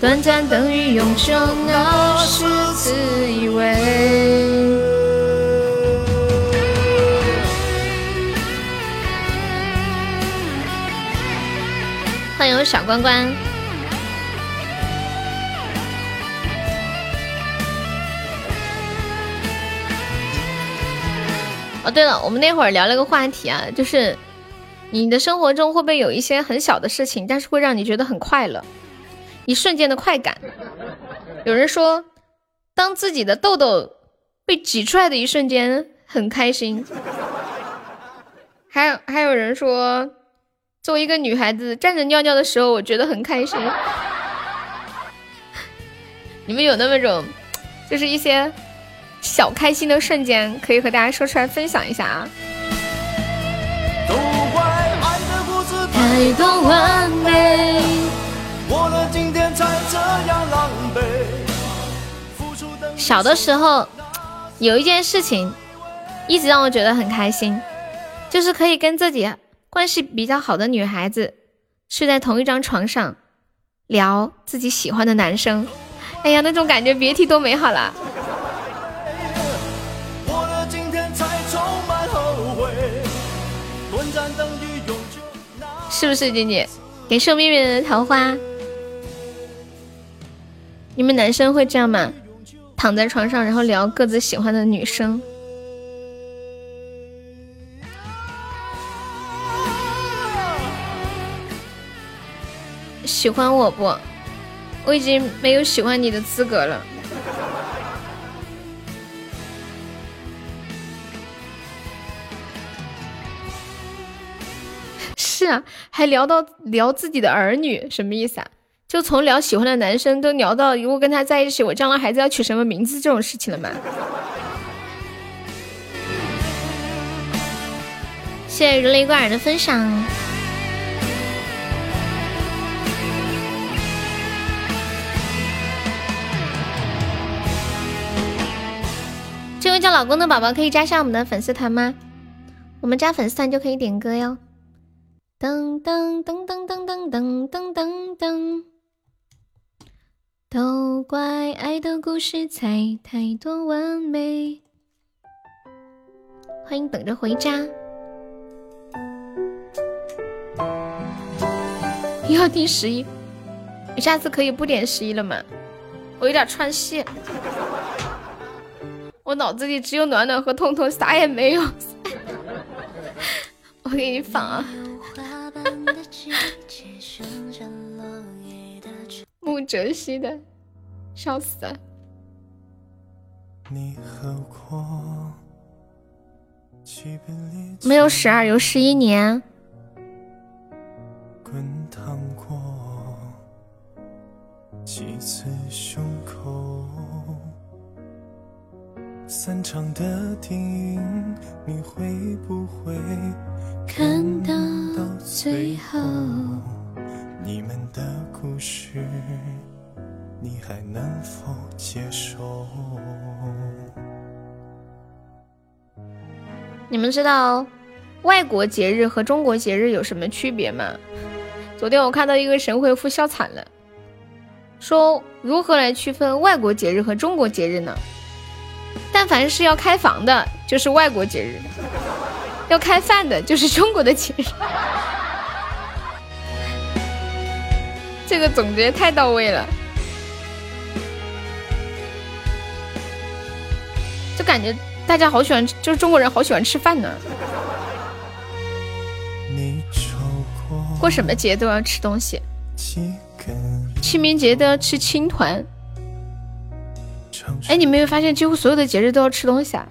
短暂等于永久，那是自以为。欢迎小关关。哦，对了，我们那会儿聊了个话题啊，就是你的生活中会不会有一些很小的事情，但是会让你觉得很快乐？一瞬间的快感，有人说，当自己的痘痘被挤出来的一瞬间很开心，还有还有人说，作为一个女孩子站着尿尿的时候，我觉得很开心。[LAUGHS] 你们有那么种，就是一些小开心的瞬间，可以和大家说出来分享一下啊。太多完美。小的时候，有一件事情一直让我觉得很开心，就是可以跟自己关系比较好的女孩子睡在同一张床上，聊自己喜欢的男生。哎呀，那种感觉别提多美好了。是不是姐姐？感谢妹妹的桃花。你们男生会这样吗？躺在床上，然后聊各自喜欢的女生。喜欢我不？我已经没有喜欢你的资格了。[LAUGHS] 是啊，还聊到聊自己的儿女，什么意思啊？就从聊喜欢的男生，都聊到如果跟他在一起，我将来孩子要取什么名字这种事情了吗？谢谢如雷贯耳的分享。这位叫老公的宝宝可以加上我们的粉丝团吗？我们加粉丝团就可以点歌哟。噔噔噔噔噔噔噔噔噔。都怪爱的故事才太多完美。欢迎等着回家。要听十一，你下次可以不点十一了吗？我有点串戏，我脑子里只有暖暖和痛痛，啥也没有。[LAUGHS] 我给你放啊。木哲西的，笑死了。你和我没有十二，有十一年。几次胸散场的电影，你会不会看到最后？你们的故事，你还能否接受？你们知道外国节日和中国节日有什么区别吗？昨天我看到一个神回复，笑惨了。说如何来区分外国节日和中国节日呢？但凡是要开房的，就是外国节日；要开饭的，就是中国的节日。这个总结太到位了，就感觉大家好喜欢，就是中国人好喜欢吃饭呢。过什么节都要吃东西。清明节都要吃青团，哎，你没有发现几乎所有的节日都要吃东西啊？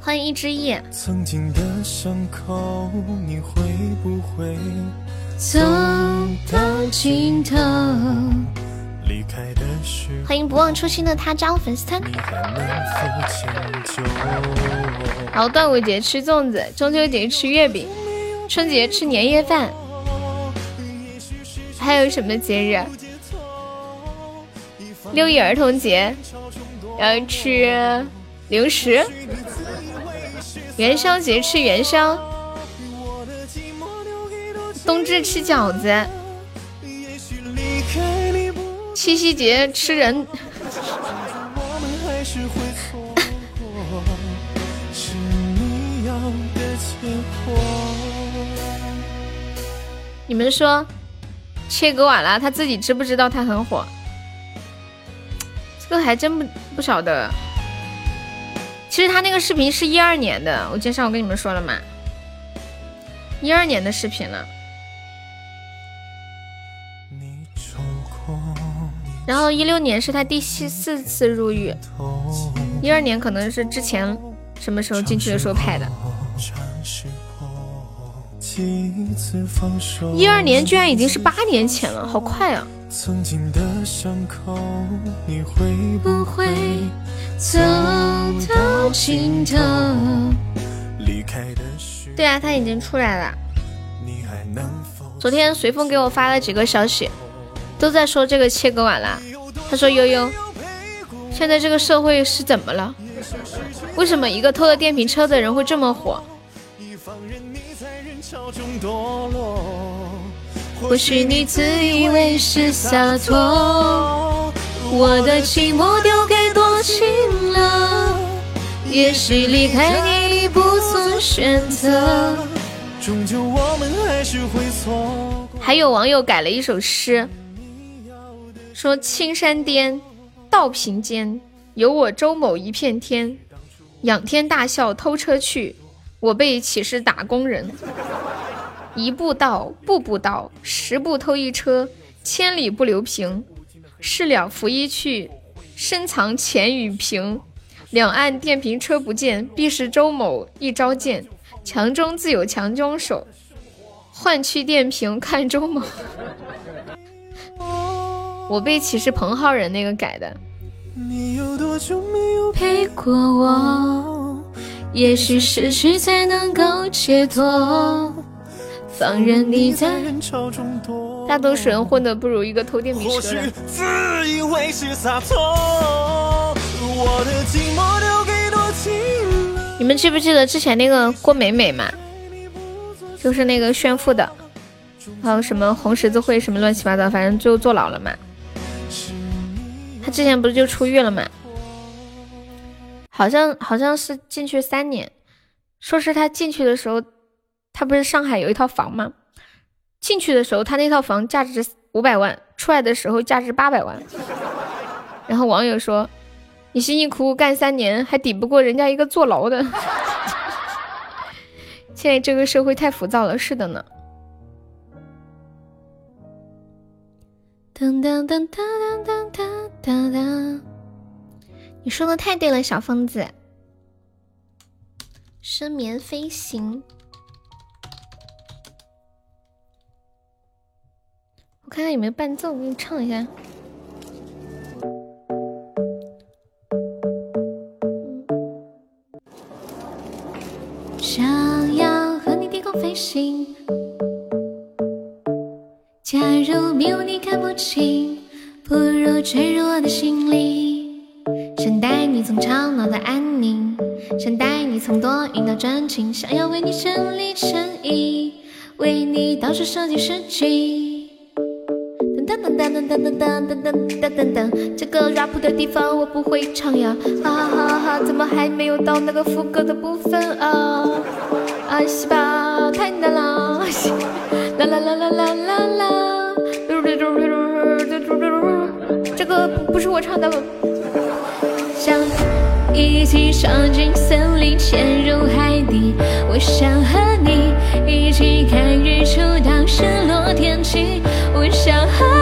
欢迎一只叶。欢迎不忘初心的他加入粉丝团。好，端午节吃粽子，中秋节吃月饼。春节吃年夜饭，还有什么节日？六一儿童节要吃零食，元宵节吃元宵，冬至吃饺子，七夕节吃人。你们说，切格瓦拉他自己知不知道他很火？这个还真不不晓得。其实他那个视频是一二年的，我介绍我跟你们说了嘛，一二年的视频了。然后一六年是他第七四次入狱，一二年可能是之前什么时候进去的时候拍的。一二年居然已经是八年前了，好快啊！不会走到尽头对啊，他已经出来了。昨天随风给我发了几个消息，都在说这个切割完了。他说悠悠，现在这个社会是怎么了？为什么一个偷了电瓶车的人会这么火？或许你自以为是洒脱，我的寂寞丢给多情了。也许离开你不做选择，终究我们还是会错。还有网友改了一首诗，说青山巅，道平间，有我周某一片天。仰天大笑偷车去，我辈岂是打工人？一步到，步步到，十步偷一车，千里不留平。事了拂衣去，深藏钱与瓶。两岸电瓶车不见，必是周某一招见。强中自有强中手，换去电瓶看周某。我被岂是彭浩人那个改的。你有多久没有陪过我？也许失去才能够解脱。放任你在人潮中躲，大多数人混的不如一个偷电瓶车的。你们记不记得之前那个郭美美嘛？就是那个炫富的，还有什么红十字会什么乱七八糟，反正最后坐牢了嘛。他之前不是就出狱了嘛？好像好像是进去三年，说是他进去的时候。他不是上海有一套房吗？进去的时候他那套房价值五百万，出来的时候价值八百万。然后网友说：“你辛辛苦苦干三年，还抵不过人家一个坐牢的。[LAUGHS] ”现在这个社会太浮躁了，是的呢。噔噔噔噔噔噔噔噔。你说的太对了，小疯子。失眠飞行，我看看有没有伴奏，给你唱一下。想要和你低空飞行，假如迷雾你看不清，不如坠入我的心里，你从吵闹到安宁。想带你从多云到转晴，想要为你整理衬衣，为你到处收集诗句。噔噔噔噔噔噔噔噔噔噔噔噔，这个 rap 的地方我不会唱呀，哈哈哈哈！怎么还没有到那个副歌的部分啊？啊西吧，太难了！啦啦啦啦啦啦啦！这个不是我唱的。想。一起闯进森林，潜入海底。我想和你一起看日出，到日落天气。我想和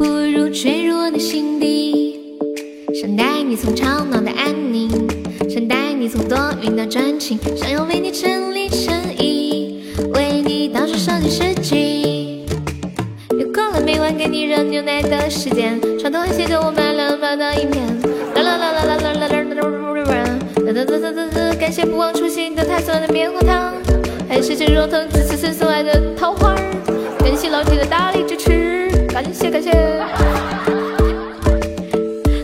不如坠入我的心底。想带你从吵闹到安宁，想带你从多云到转晴，想要为你整理衬衣，为你到处收集诗句。又过了每晚给你热牛奶的时间，床头还写着我买了发的影片。啦啦啦啦啦啦啦啦啦啦啦啦啦啦！感谢不忘初心的他送的棉花糖。感谢若腾此次次送来的桃花儿，感谢老铁的大力支持，感谢感谢。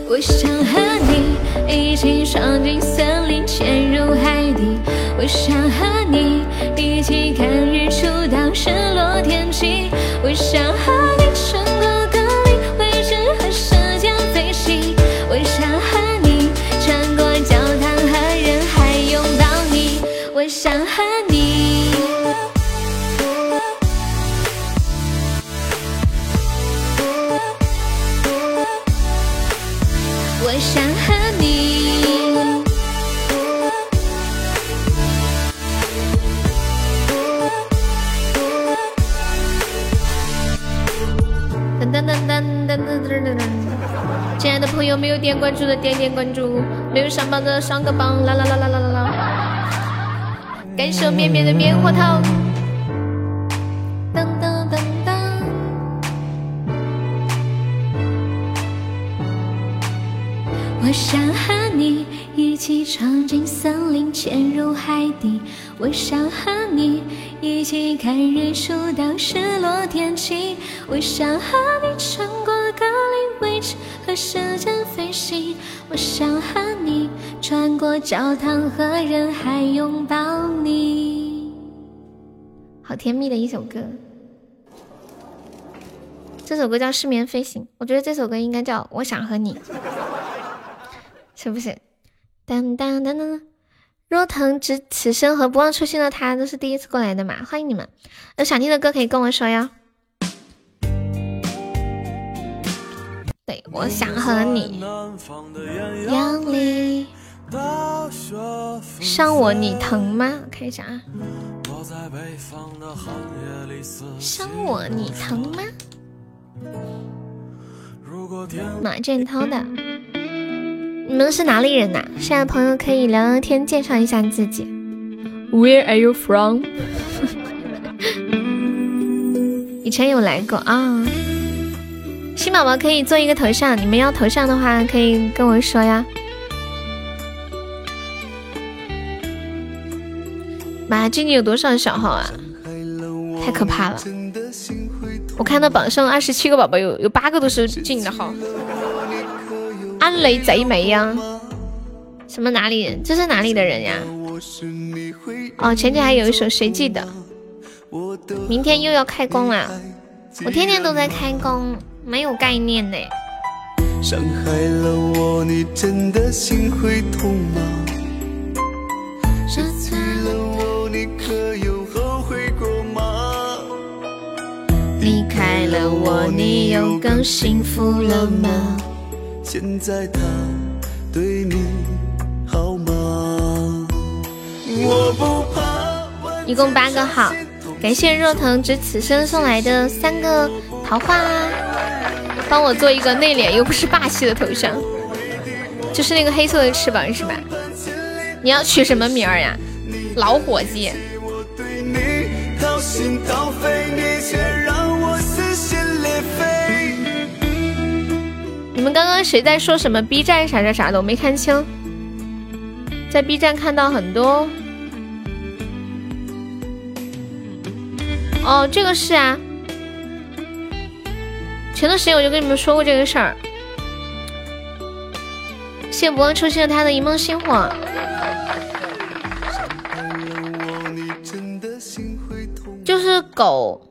我想和你一起闯进森林，潜入海底。我想和你一起看日出，到日落天气。我想有点关注的点点关注，没有上榜的上个榜，啦啦啦啦啦啦啦！感谢绵绵的棉花糖。噔噔噔噔。我想和你一起闯进森林，潜入海底。我想和你一起看日出，到日落天气。我想和你穿时间飞行。我想和你穿过教堂和人海拥抱你。好甜蜜的一首歌，这首歌叫《失眠飞行》，我觉得这首歌应该叫《我想和你》，[LAUGHS] 是不是？当当当当，若腾之此生和不忘初心的他都是第一次过来的嘛，欢迎你们！有想听的歌可以跟我说哟。对，我想和你，杨丽，伤我你疼吗？看一下啊，伤我你疼吗？马振涛的，你们是哪里人呐？现在朋友可以聊聊天，介绍一下自己。Where are you from？[LAUGHS] 以前有来过啊。新宝宝可以做一个头像，你们要头像的话可以跟我说呀。妈，今年有多少小号啊？太可怕了！我看到榜上二十七个宝宝，有有八个都是进的号。安雷贼眉呀？什么哪里？这是哪里的人呀？哦，前天还有一首谁记得？明天又要开工了，我天天都在开工，没有概念呢。伤害了我，你真的心会痛吗？失去了我，你可有后悔过吗？离开了我，你有更幸福了吗？现在他对你好吗？我不怕。一共八个号，感谢若藤值此生送来的三个桃花。帮我做一个内敛又不是霸气的头像，就是那个黑色的翅膀是吧？你要取什么名儿呀，老伙计？你们刚刚谁在说什么 B 站啥啥啥的？我没看清，在 B 站看到很多。哦，这个是啊。前段时间我就跟你们说过这个事儿，谢不忘出现了他的一梦星火，就是狗，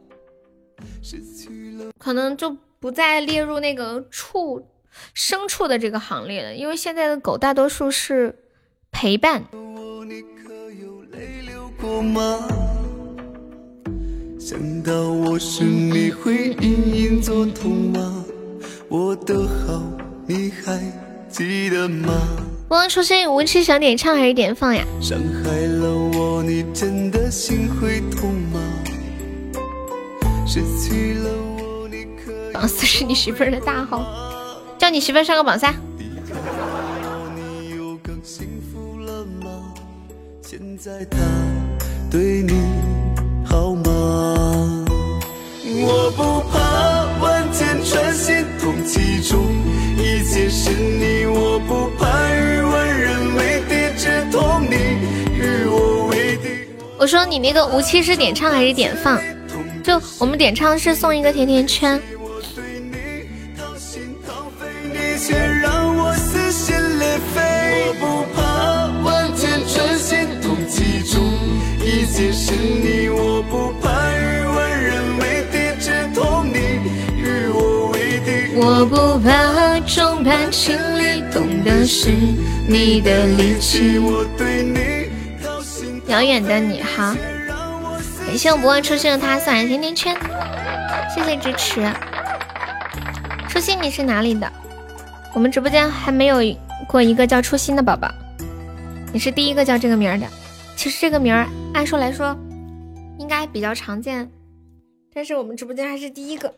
可能就不再列入那个畜牲畜的这个行列了，因为现在的狗大多数是陪伴。想到我时你会隐隐作痛吗？我的好你还记得吗？我出现无是想点唱还是点放呀？伤害了我，你真的心会痛吗？失去了我，你可榜四是你媳妇儿的大号，叫你媳妇儿上个榜三。现在他对你我不怕万箭穿心，痛其中，一切是你。我不怕与万人为敌，只痛你与我为敌。我说你那个无期是点唱还是点放？就我们点唱是送一个甜甜圈。我不怕万箭穿心，痛其中，一切是你。我不怕我不怕众叛亲离，懂的是你的力气。遥远的你好，感谢我不忘初心的他送来甜甜圈，谢谢支持。初心你是哪里的？我们直播间还没有过一个叫初心的宝宝，你是第一个叫这个名的。其实这个名儿按说来说应该比较常见，但是我们直播间还是第一个。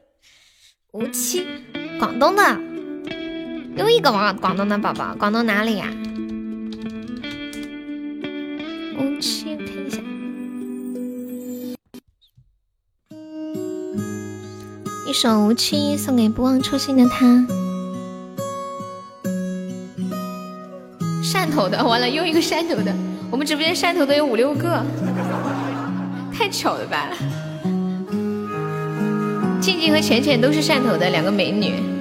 无期，广东的，又一个广广东的宝宝，广东哪里呀？无期，看一下，一首无期送给不忘初心的他。汕头的，完了又一个汕头的，我们直播间汕头的有五六个，太巧了吧？静静和浅浅都是汕头的两个美女。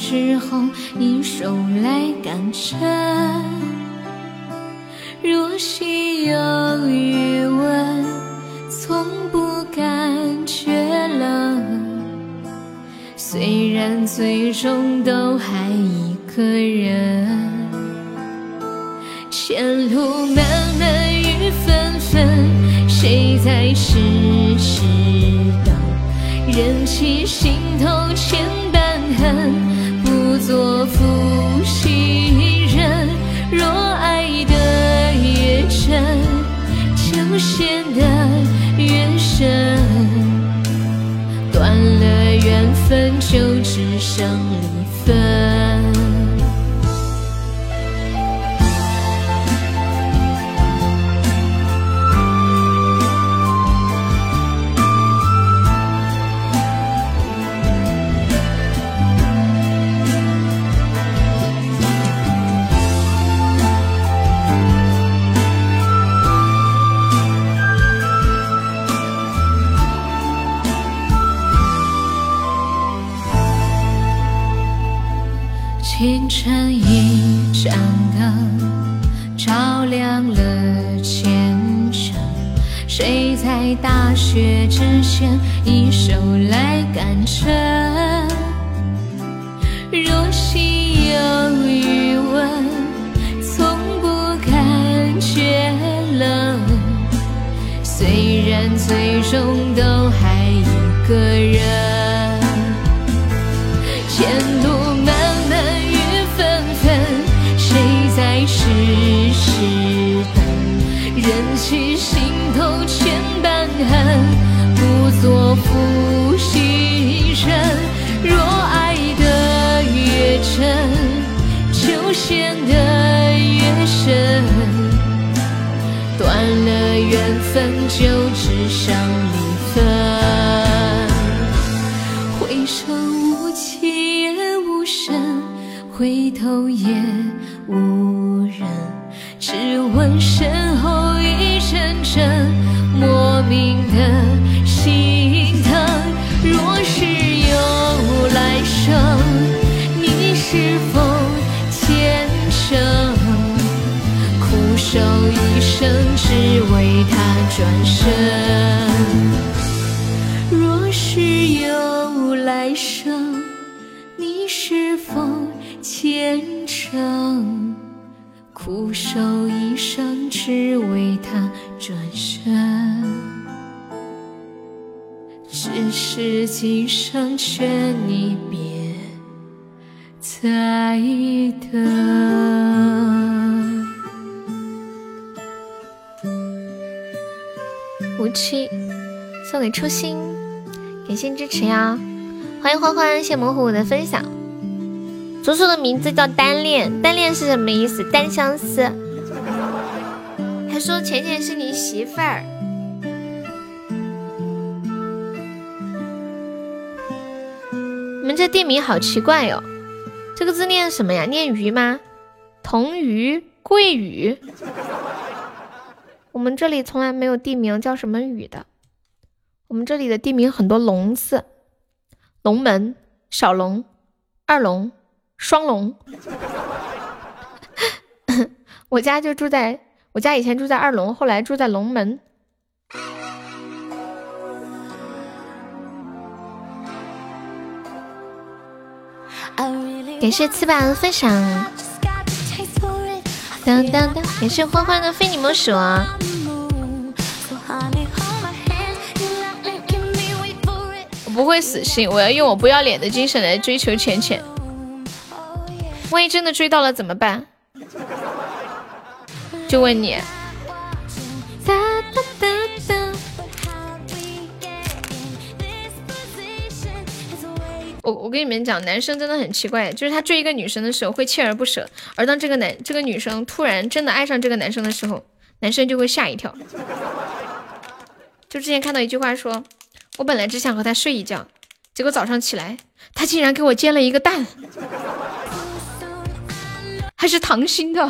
之后你手来赶震若心有余温从不感觉冷。虽然最终都呀！欢迎欢欢，谢模糊的分享。竹鼠的名字叫单恋，单恋是什么意思？单相思。还说浅浅是你媳妇儿。你们这地名好奇怪哟、这个字念什么呀？念鱼吗？同鱼、桂鱼。我们这里从来没有地名叫什么雨的，我们这里的地名很多龙字，龙门、小龙、二龙、双龙。[LAUGHS] 我家就住在我家以前住在二龙，后来住在龙门。感谢翅膀分享，当当当！感谢欢欢的非你莫属啊！我不会死心，我要用我不要脸的精神来追求浅浅。万一真的追到了怎么办？就问你。我我跟你们讲，男生真的很奇怪，就是他追一个女生的时候会锲而不舍，而当这个男这个女生突然真的爱上这个男生的时候，男生就会吓一跳。就之前看到一句话说，我本来只想和他睡一觉，结果早上起来，他竟然给我煎了一个蛋，还是糖心的。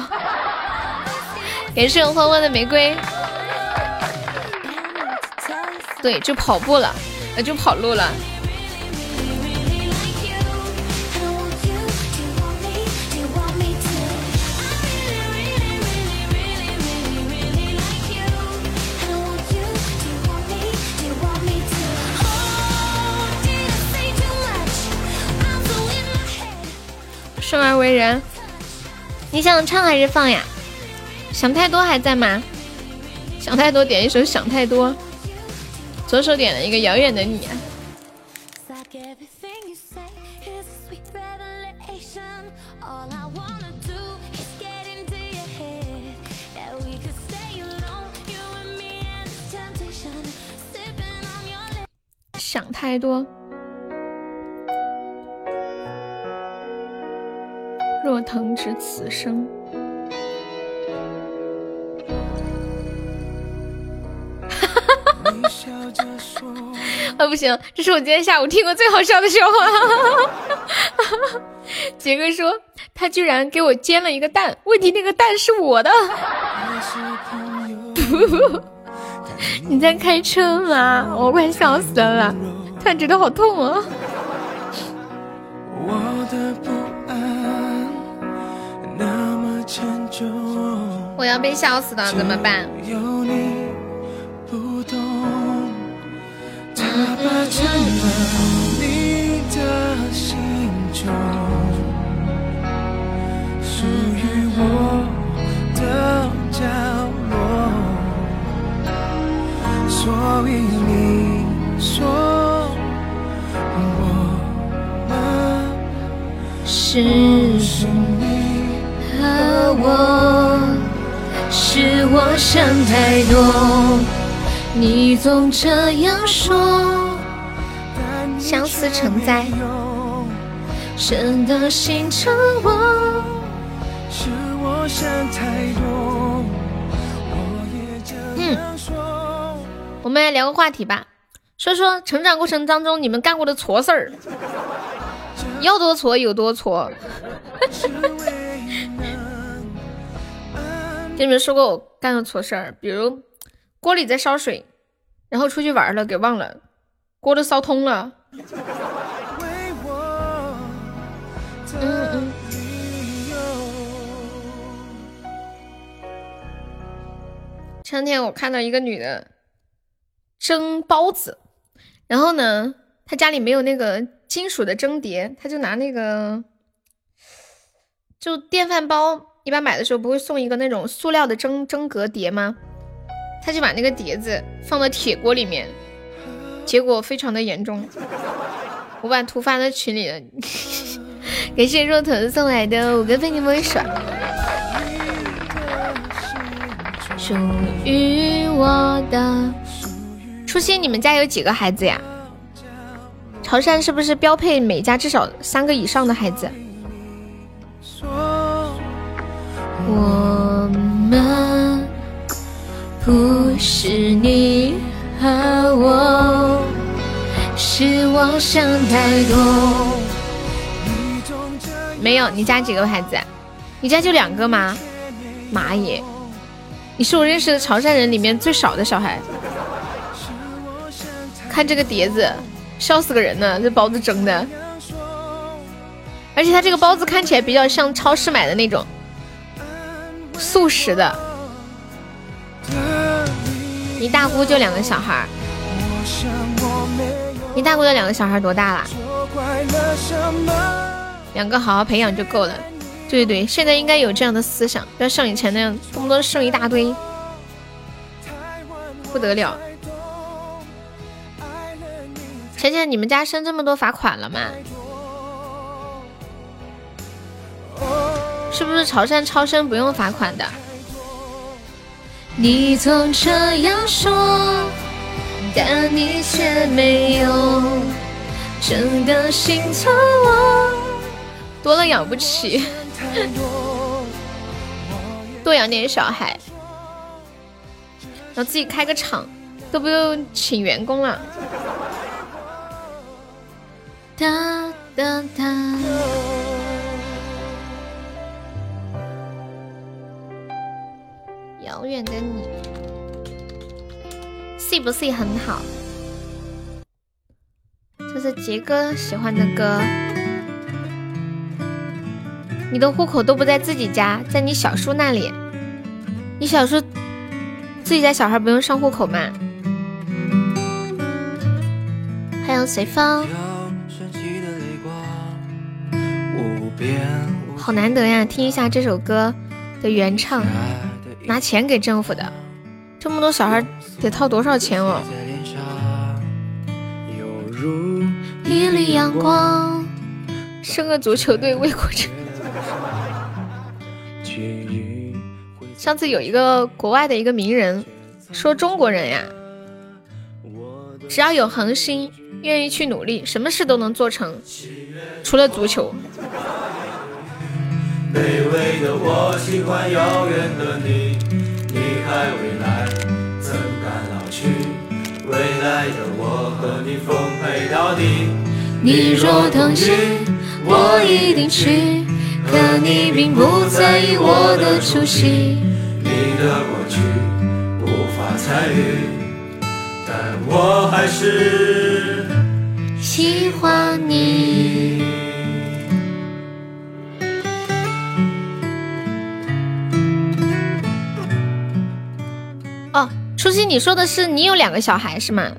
感谢我欢欢的玫瑰。对，就跑步了，呃，就跑路了。生而为人，你想唱还是放呀？想太多还在吗？想太多点一首想太多，左手点了一个遥远的你。想太多。若藤知此生，[LAUGHS] 啊不行，这是我今天下午听过最好笑的笑话。[LAUGHS] 杰哥说他居然给我煎了一个蛋，问题那个蛋是我的。[LAUGHS] 你在开车吗？我快笑死了，突然觉得好痛啊！我要被笑死了，怎么办？所以你说我们是你和我，是我想太多，你总这样说。相思成灾，真的心疼我，是我想太多。嗯。我们来聊个话题吧，说说成长过程当中你们干过的错事儿，[LAUGHS] 要多错有多错。[LAUGHS] [LAUGHS] 跟你们说过我干的错事儿，比如锅里在烧水，然后出去玩了给忘了，锅都烧通了。嗯嗯。前两天我看到一个女的。蒸包子，然后呢，她家里没有那个金属的蒸碟，她就拿那个，就电饭煲，一般买的时候不会送一个那种塑料的蒸蒸格碟吗？他就把那个碟子放到铁锅里面，结果非常的严重。我把图发在群里了，[LAUGHS] 感谢若腾送来的五个飞你么爽。属于我的。初心，你们家有几个孩子呀？潮汕是不是标配每家至少三个以上的孩子？我们不是你和我，是妄想太多。没有，你家几个孩子？你家就两个吗？妈耶！你是我认识的潮汕人里面最少的小孩。看这个碟子，笑死个人呢！这包子蒸的，而且它这个包子看起来比较像超市买的那种素食的。你大姑就两个小孩，你大姑的两个小孩多大了？两个好好培养就够了。对对对，现在应该有这样的思想，不要像以前那样动不动生一大堆，不得了。浅浅，你们家生这么多罚款了吗？是不是潮汕超生不用罚款的？你总这样说，但你却没有真的心疼我。多了养不起，[LAUGHS] 多养点小孩，然后自己开个厂，都不用请员工了。哒哒哒，遥远的你，是不是很好？这是杰哥喜欢的歌。你的户口都不在自己家，在你小叔那里。你小叔自己家小孩不用上户口吗？欢迎随风。好难得呀！听一下这首歌的原唱，拿钱给政府的，这么多小孩得掏多少钱哦？一缕阳光，生个足球队为国争。[LAUGHS] 上次有一个国外的一个名人说，中国人呀，只要有恒心，愿意去努力，什么事都能做成，除了足球。卑微的我喜欢遥远的你，你还未来怎敢老去？未来的我和你奉陪到底。你若同意，我一定去。可你并不在意我的出席。你的过去无法参与，但我还是喜欢你。哦初心，你说的是你有两个小孩是吗？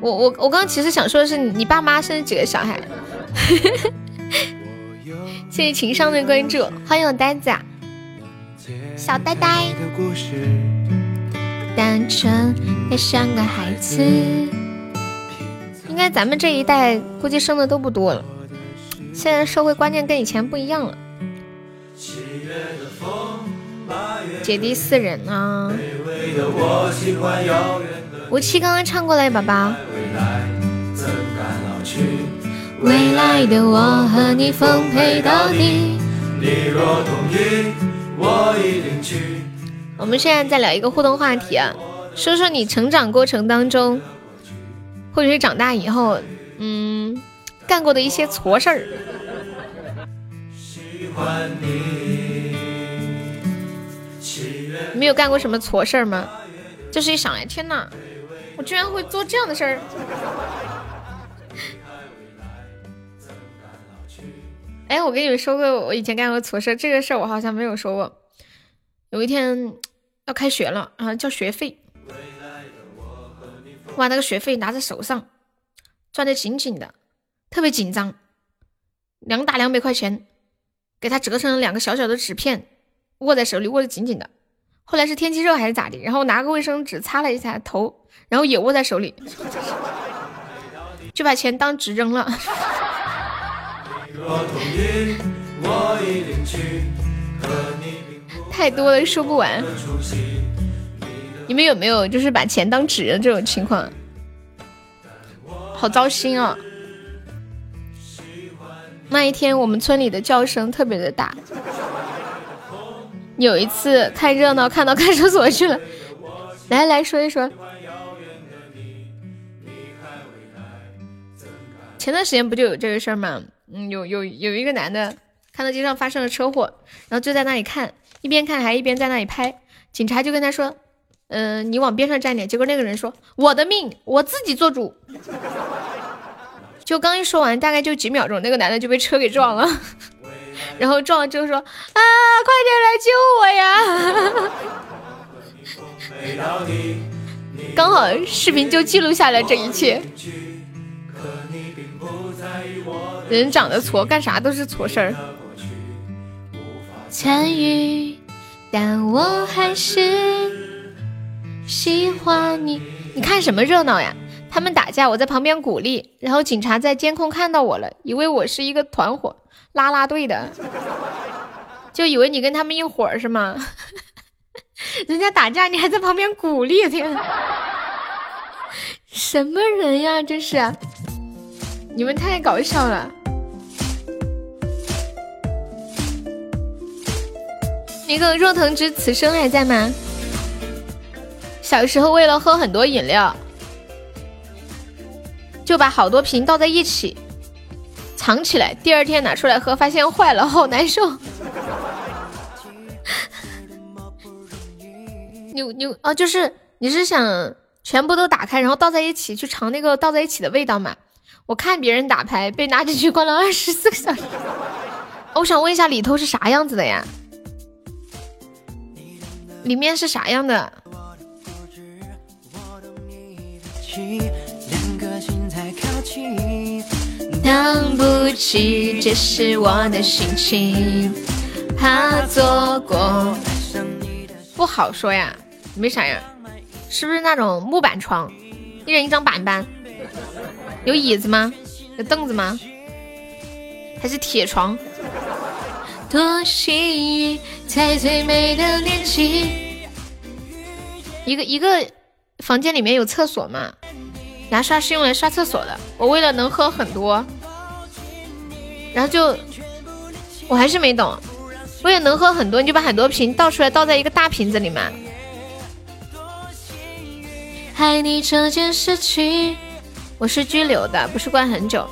我我我刚刚其实想说的是你爸妈生了几个小孩。[LAUGHS] 谢谢情商的关注，欢迎我呆子啊，小呆呆。单纯也像个孩子。应该咱们这一代估计生的都不多了，现在社会观念跟以前不一样了。姐弟四人啊！吴七刚刚唱过来，宝宝。未来的我和你奉陪到底。你若同意我一定去。我们现在在聊一个互动话题啊，说说你成长过程当中，或者是长大以后，嗯，干过的一些错事儿。没有干过什么错事儿吗？就是一想哎，天哪，我居然会做这样的事儿！[LAUGHS] 哎，我跟你们说过，我以前干过错事儿，这个事儿我好像没有说过。有一天 [TSK] 要开学了啊，交学费，把那个学费拿在手上，攥得紧紧的，特别紧张，两打两百块钱，给它折成了两个小小的纸片，握在手里，握得紧紧的。后来是天气热还是咋的？然后拿个卫生纸擦了一下头，然后也握在手里，就把钱当纸扔了。太多了说不完。你们有没有就是把钱当纸的这种情况？好糟心啊！那一天我们村里的叫声特别的大。有一次看热闹，看到看守所去了。来来说一说。前段时间不就有这个事儿吗？嗯，有有有一个男的看到街上发生了车祸，然后就在那里看，一边看还一边在那里拍。警察就跟他说：“嗯，你往边上站点。”结果那个人说：“我的命我自己做主。”就刚一说完，大概就几秒钟，那个男的就被车给撞了。然后撞了之后说：“啊，快点来救我呀！”刚好视频就记录下来这一切。人长得矬，干啥都是矬事儿。参与，但我还是喜欢你。你看什么热闹呀？他们打架，我在旁边鼓励，然后警察在监控看到我了，以为我是一个团伙。拉拉队的，就以为你跟他们一伙儿是吗？[LAUGHS] 人家打架，你还在旁边鼓励，天，什么人呀？这是，你们太搞笑了。那个若藤之此生还在吗？小时候为了喝很多饮料，就把好多瓶倒在一起。藏起来，第二天拿出来喝，发现坏了，好难受。[LAUGHS] 你你啊，就是你是想全部都打开，然后倒在一起去尝那个倒在一起的味道吗？我看别人打牌被拿进去关了二十四个小时。我想问一下，里头是啥样子的呀？里面是啥样的？挡不起，这是我的心情。怕错过，不好说呀，没啥呀，是不是那种木板床，一人一张板板？有椅子吗？有凳子吗？还是铁床？多幸运，在最美的年纪。一个一个房间里面有厕所吗？牙刷是用来刷厕所的。我为了能喝很多，然后就我还是没懂。我也能喝很多，你就把很多瓶倒出来，倒在一个大瓶子里嘛。爱你这件事情，我是拘留的，不是关很久。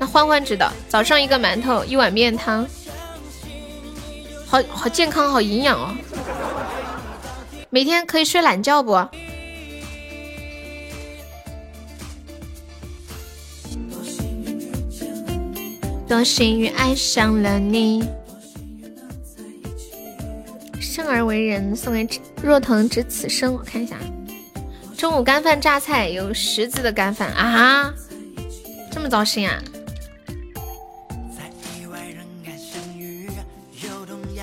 那欢欢知道，早上一个馒头，一碗面汤，好好健康，好营养哦。每天可以睡懒觉不？多幸运爱上了你。生而为人，送给若藤只此生。我看一下，中午干饭榨菜有十字的干饭啊，这么糟心啊！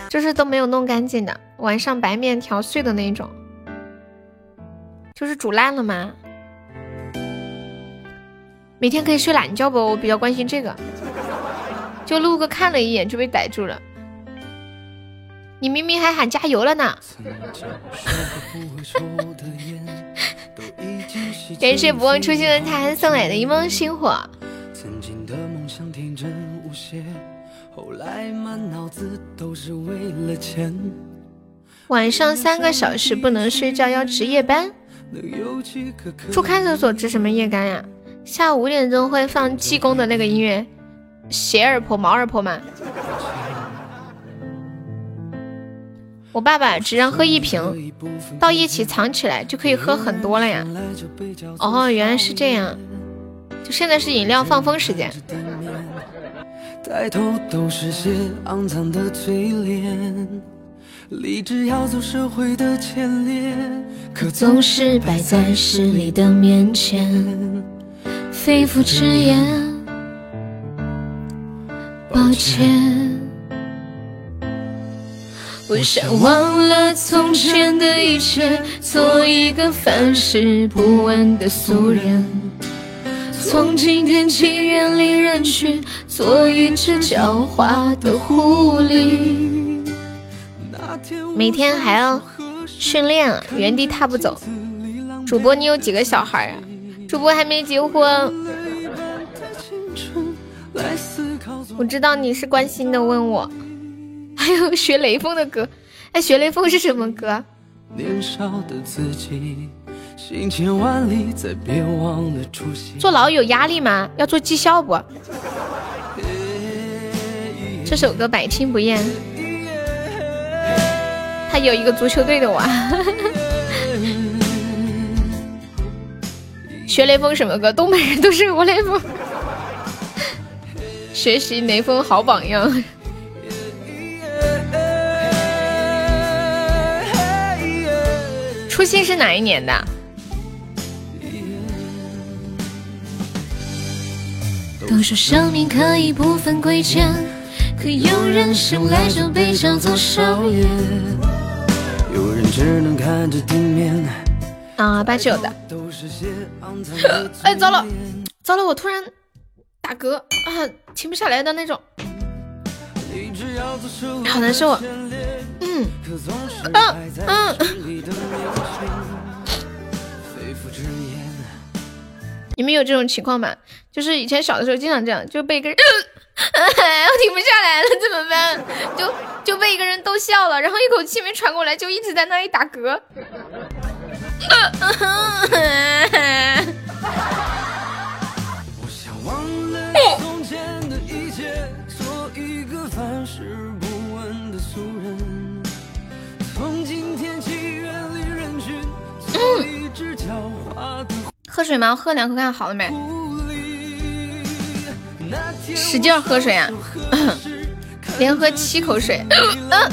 就是都没有弄干净的，晚上白面条碎的那种，就是煮烂了吗？每天可以睡懒觉不？我比较关心这个，就路过看了一眼就被逮住了。你明明还喊加油了呢！感谢不忘初心的泰安送来的一梦星火。晚上三个小时不能睡觉，要值夜班。住看守所值什么夜班呀？下午五点钟会放济公的那个音乐，鞋儿婆、毛儿婆吗？我爸爸只让喝一瓶，到一起藏起来就可以喝很多了呀。哦，原来是这样。就现在是饮料放风时间。可总是摆在势力的面前，肺腑之言，抱歉。我想忘了从前的一切，做一个凡事不问的俗人。从今天起远离人群，做一只狡猾的狐狸。每天还要训练，原地踏步走。主播，你有几个小孩啊？主播还没结婚。我知道你是关心的问我。还有学雷锋的歌，哎，学雷锋是什么歌？坐牢有压力吗？要做绩效不？这首歌百听不厌。他有一个足球队的娃。[LAUGHS] 学雷锋什么歌？东北人都是我雷锋。学习雷锋好榜样。初心是哪一年的？都说生命可以不分贵贱，可有人生来就被叫做少爷。有人只能看着地面。啊，八九的。[LAUGHS] 哎，糟了，糟了，我突然打嗝啊，停不下来的那种，好难受。嗯嗯嗯，你们有这种情况吗？就是以前小的时候经常这样，就被一个人，[LAUGHS] 我停不下来了，怎么办？就就被一个人逗笑了，然后一口气没喘过来，就一直在那里打嗝。喝水吗？喝两口看好了没？使劲喝水啊！连喝七口水。[LAUGHS] 嗯。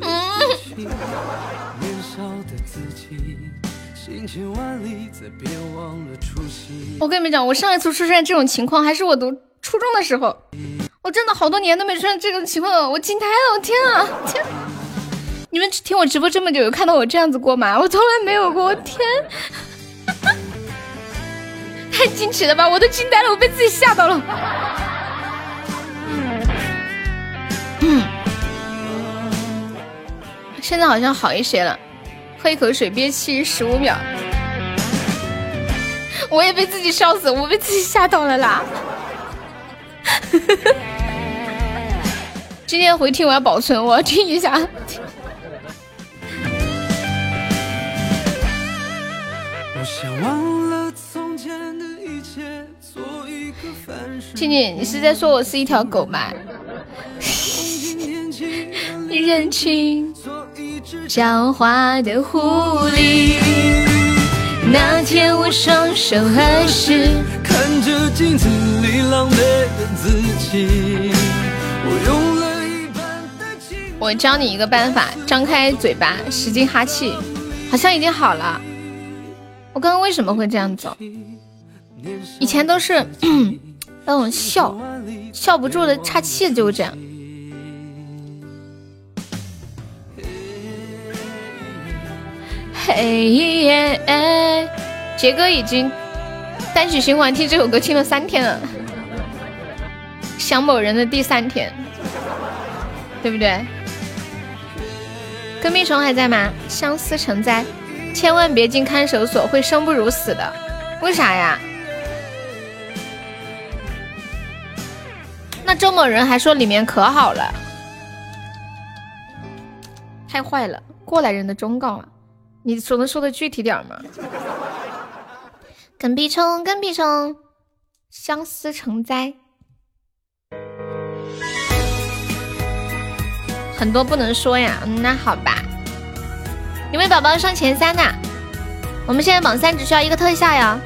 嗯。千万里，再别忘了初心我跟你们讲，我上一次出现这种情况还是我读初中的时候，我真的好多年都没出现这种情况了，我惊呆了，我天啊天！你们听我直播这么久，有看到我这样子过吗？我从来没有过，我天，太惊奇了吧！我都惊呆了，我被自己吓到了。嗯，现在好像好一些了，喝一口水憋气十五秒。我也被自己笑死，我被自己吓到了啦！[LAUGHS] 今天回听我要保存，我要听一下。静静，你是在说我是一条狗吗？[LAUGHS] 人群狡猾的狐狸。那天我双手合十，看着镜子里狼狈的自己。我用了一半的我教你一个办法，张开嘴巴，使劲哈气，好像已经好了。我刚刚为什么会这样走？以前都是那种笑，笑不住的岔气，就这样。嘿耶！杰哥已经单曲循环听这首歌听了三天了，想某人的第三天，对不对？隔壁虫还在吗？相思成灾。千万别进看守所，会生不如死的。为啥呀？那周某人还说里面可好了，太坏了！过来人的忠告啊，你总能说的具体点吗？跟屁虫，跟屁虫，相思成灾，很多不能说呀。那好吧。有没有宝宝上前三的？我们现在榜三只需要一个特效呀！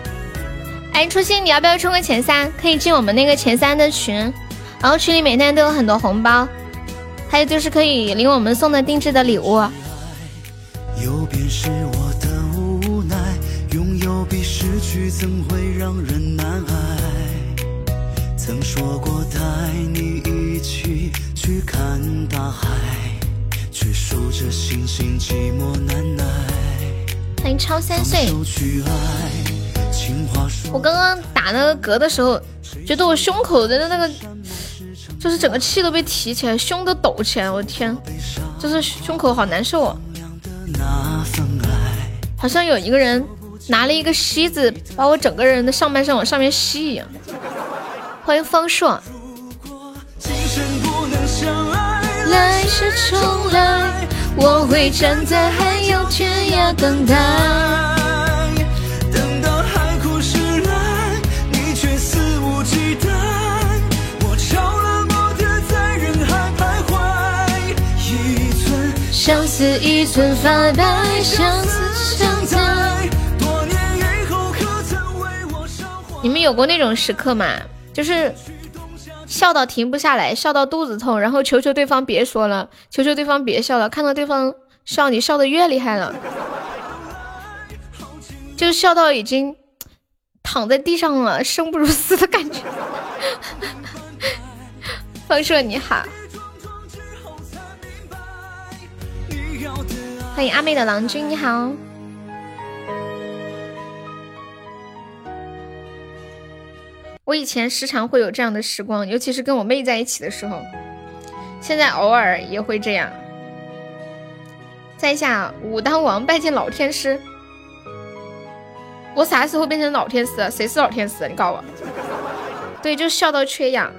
哎，初心，你要不要冲个前三？可以进我们那个前三的群，然后群里每天都有很多红包，还有就是可以领我们送的定制的礼物。有便是我的无奈，拥有比失去怎会让人难挨？曾说过带你一起去看大海。却数着星星寂寞难耐。欢迎超三岁。我刚刚打那个嗝的时候，觉得我胸口的那个，就是整个气都被提起来，胸都抖起来，我的天，就是胸口好难受。那份爱好像有一个人拿了一个吸子，把我整个人的上半身往上面吸一样。欢迎方硕。来是重来，我会站在海有天涯等待。一寸发白，相思相在。多年以后可曾为我？你们有过那种时刻吗？就是。笑到停不下来，笑到肚子痛，然后求求对方别说了，求求对方别笑了。看到对方笑，你笑的越厉害了，就笑到已经躺在地上了，生不如死的感觉。[LAUGHS] 方硕你好，欢迎阿妹的郎君你好。我以前时常会有这样的时光，尤其是跟我妹在一起的时候。现在偶尔也会这样。在下武当王拜见老天师。我啥时候变成老天师？谁是老天师？你告诉我。对，就笑到缺氧。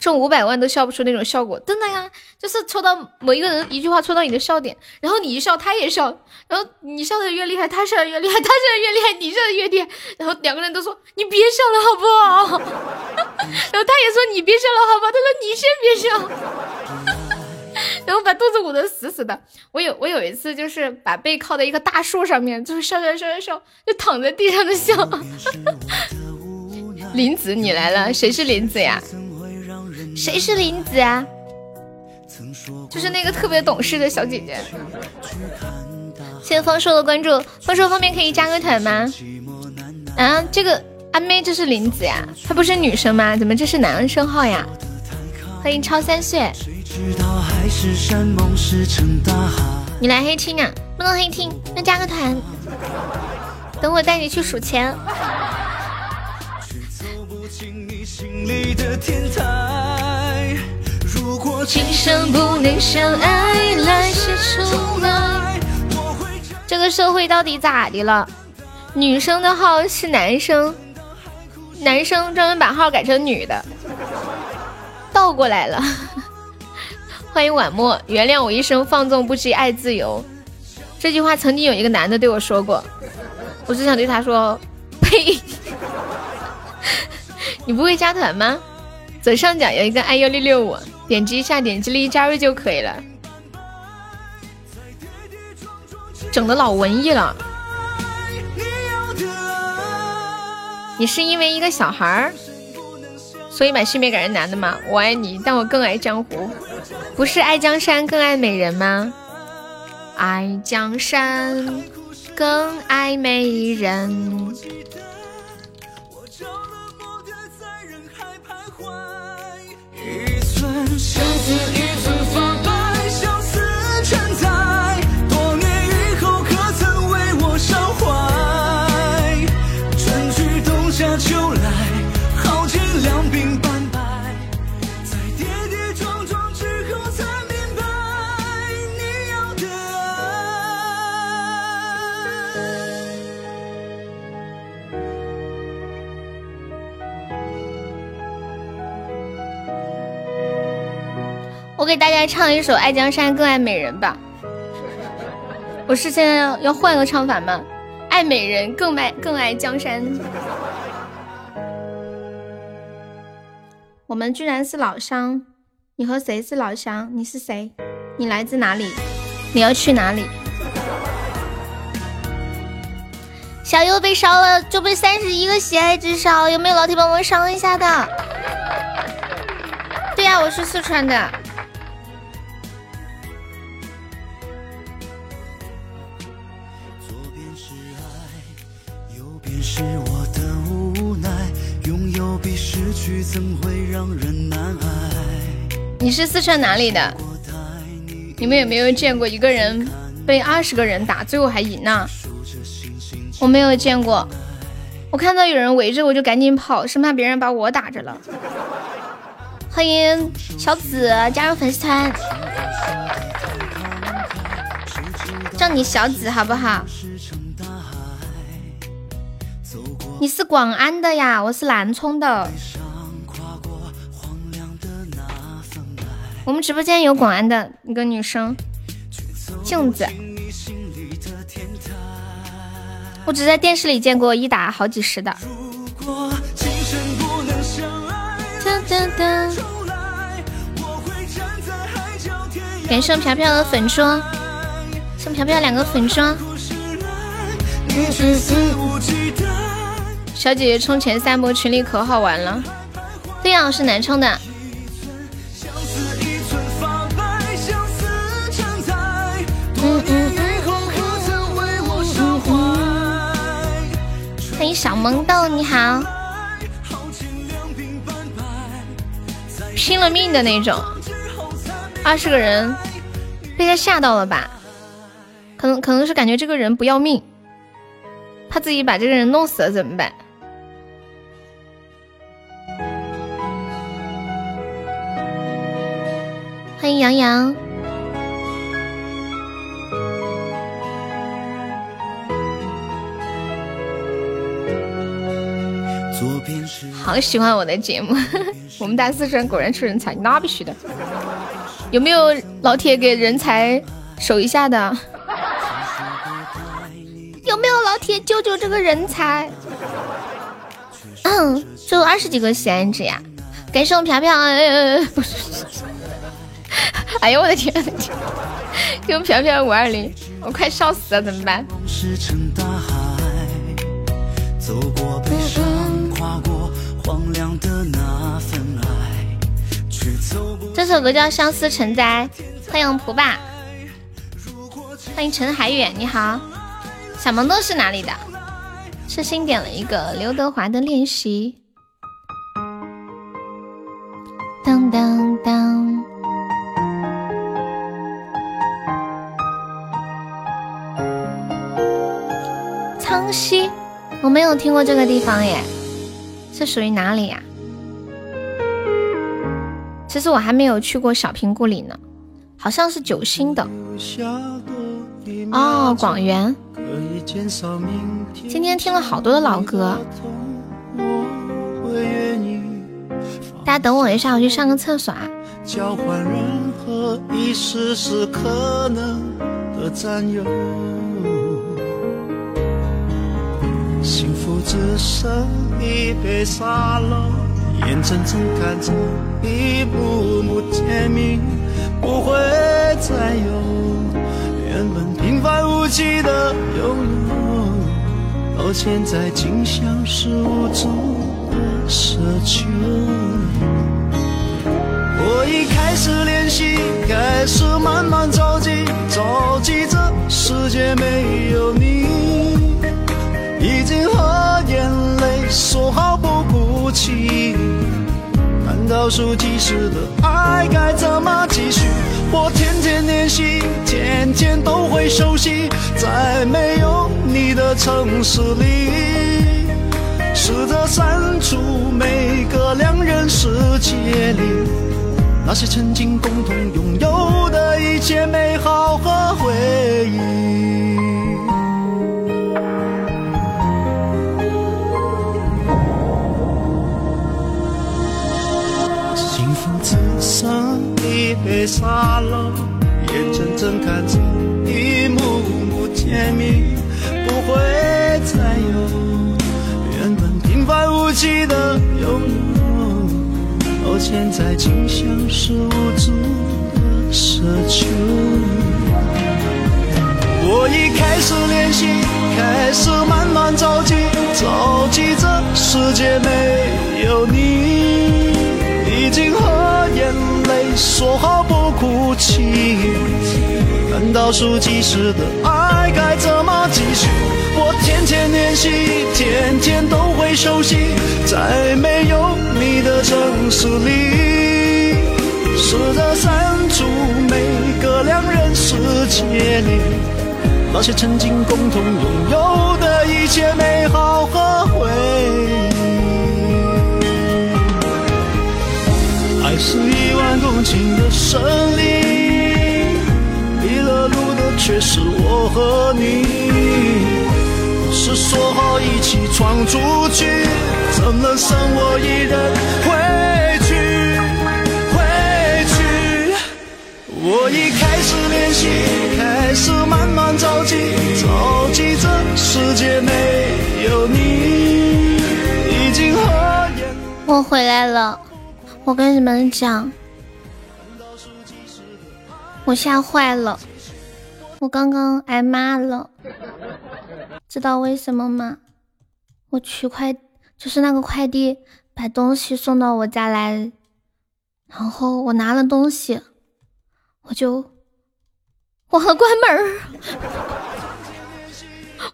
中五百万都笑不出那种效果，真的呀，就是戳到某一个人一句话戳到你的笑点，然后你一笑他也笑，然后你笑的越厉害，他笑的越厉害，他笑的越厉害，你笑的越厉害，然后两个人都说你别笑了好不好？[LAUGHS] 然后他也说你别笑了好吧？他说你先别笑，[LAUGHS] 然后把肚子捂得死死的。我有我有一次就是把背靠在一棵大树上面，就是笑笑笑笑笑，就躺在地上的笑。[LAUGHS] 林子你来了，谁是林子呀？谁是林子啊？就是那个特别懂事的小姐姐。谢谢丰硕的关注，丰硕方便可以加个团吗？啊，这个阿妹这是林子呀，她不是女生吗？怎么这是男生号呀？欢迎超三岁。你来黑听啊？不能黑听，那加个团。等我带你去数钱。这个社会到底咋的了？女生的号是男生，男生专门把号改成女的，倒过来了。[LAUGHS] 欢迎晚末，原谅我一生放纵不羁爱自由。这句话曾经有一个男的对我说过，我只想对他说：呸！[LAUGHS] 你不会加团吗？左上角有一个爱幺六六五，点击一下，点击立即加入就可以了。整的老文艺了。你是因为一个小孩儿，所以把性别改成男的吗？我爱你，但我更爱江湖。不是爱江山更爱美人吗？爱江山更爱美人。我给大家唱一首《爱江山更爱美人》吧。我是现在要要换个唱法吗？爱美人更爱更爱江山。我们居然是老乡，你和谁是老乡？你是谁？你来自哪里？你要去哪里？小优被烧了，就被三十一个喜爱值烧，有没有老铁帮忙烧一下的？对呀，我是四川的。是我的无奈，拥有比失去怎会让人难挨？你是四川哪里的？你们有没有见过一个人被二十个人打，最后还赢了？我没有见过，我看到有人围着我就赶紧跑，生怕别人把我打着了。欢迎小紫加入粉丝团，叫你小紫好不好？你是广安的呀，我是南充的。我们直播间有广安的一个女生，镜子。我只在电视里见过一打好几十的。感谢飘飘的粉装，送飘飘两个粉装。小姐姐充前三波，群里可好玩了。对呀，我是南充的。欢迎小萌豆，你好。拼了命的那种，二十个人被他吓到了吧？可能可能是感觉这个人不要命，怕自己把这个人弄死了怎么办？欢迎杨洋，好喜欢我的节目，[LAUGHS] 我们大四川果然出人才，那必须的。有没有老铁给人才守一下的？有没有老铁救救这个人才？嗯，就二十几个喜爱值呀！感谢我飘飘，不是。[LAUGHS] 哎呦我的天！[LAUGHS] 给我飘飘五二零，我快笑死了，怎么办？这首歌叫《相思成灾》，欢迎蒲爸，欢迎陈海远，你好。小萌豆是哪里的？是新点了一个刘德华的练习。当当当。西，我没有听过这个地方耶，是属于哪里呀？其实我还没有去过小平故里呢，好像是九星的。哦，广元。今天听了好多的老歌，大家等我一下，我去上个厕所啊。幸福只剩一杯沙漏，眼睁睁看着一幕幕甜蜜不会再有。原本平凡无奇的拥有，到现在竟像是无助的奢求。我已开始练习，开始难道说即时的爱该怎么继续？我天天练习，天天都会熟悉，在没有你的城市里，试着删除每个两人世界里那些曾经共同拥有的一切美好和回忆。一杯沙漏，眼睁睁看着一幕幕甜蜜不会再有。原本平凡无奇的拥有，到现在竟像是无助的奢求。我已开始练习，开始慢慢着急，着急这世界没有你，说好不哭泣，难道说即时的爱该怎么继续？我天天练习，天天都会熟悉，在没有你的城市里，试着删除每个两人世界里那些曾经共同拥有的一切美好和回忆。爱是一万公顷的森林，迷了路的却是我和你。是说好一起闯出去，怎能剩我一人回去？回去。我已开始练习，开始慢慢着急，着急这世界没有你，已经和眼。我回来了。我跟你们讲，我吓坏了，我刚刚挨骂了，知道为什么吗？我取快就是那个快递把东西送到我家来，然后我拿了东西，我就忘了关门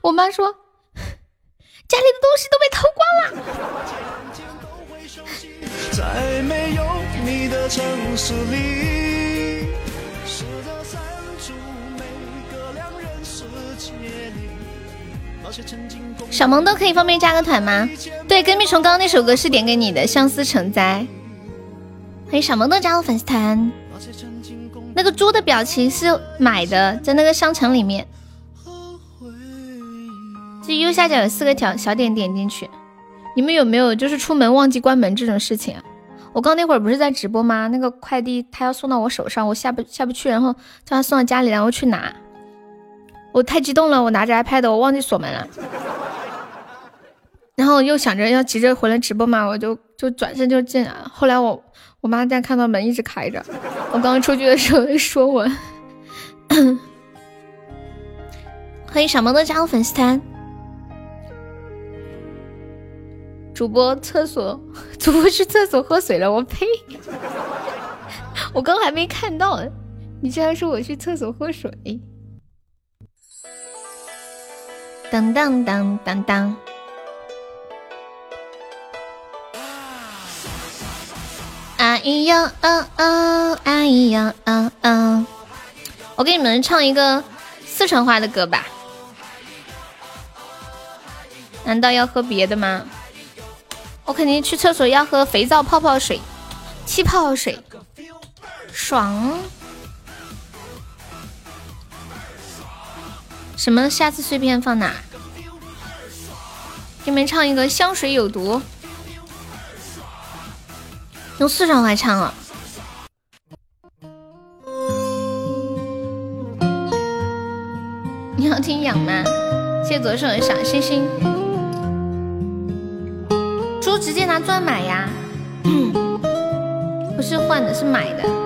我妈说家里的东西都被偷光了。在没有你的城市里，小萌都可以方便加个团吗？对，跟屁虫刚刚那首歌是点给你的《相思成灾》。欢迎小萌豆加入粉丝团。那个猪的表情是买的，在那个商城里面。这右下角有四个条小点，点进去。你们有没有就是出门忘记关门这种事情啊？我刚那会儿不是在直播吗？那个快递他要送到我手上，我下不下不去，然后叫他送到家里，然后去拿。我太激动了，我拿着 iPad，我忘记锁门了。[LAUGHS] 然后又想着要急着回来直播嘛，我就就转身就进来了。后来我我妈在看到门一直开着，我刚出去的时候说我。[CLEARS THROAT] 欢迎小萌的加入粉丝团。主播厕所，主播去厕所喝水了，我呸！[LAUGHS] 我刚还没看到，你居然说我去厕所喝水？当当当当当！哎呀哦哦，哎呀哦哦！我给你们唱一个四川话的歌吧。难道要喝别的吗？我肯定去厕所要喝肥皂泡泡水、气泡水，爽！什么？下次碎片放哪？给你们唱一个香水有毒，用四川话唱啊！[LAUGHS] 你要听痒吗？谢左手的小星星。猪直接拿钻买呀，[COUGHS] 不是换的，是买的。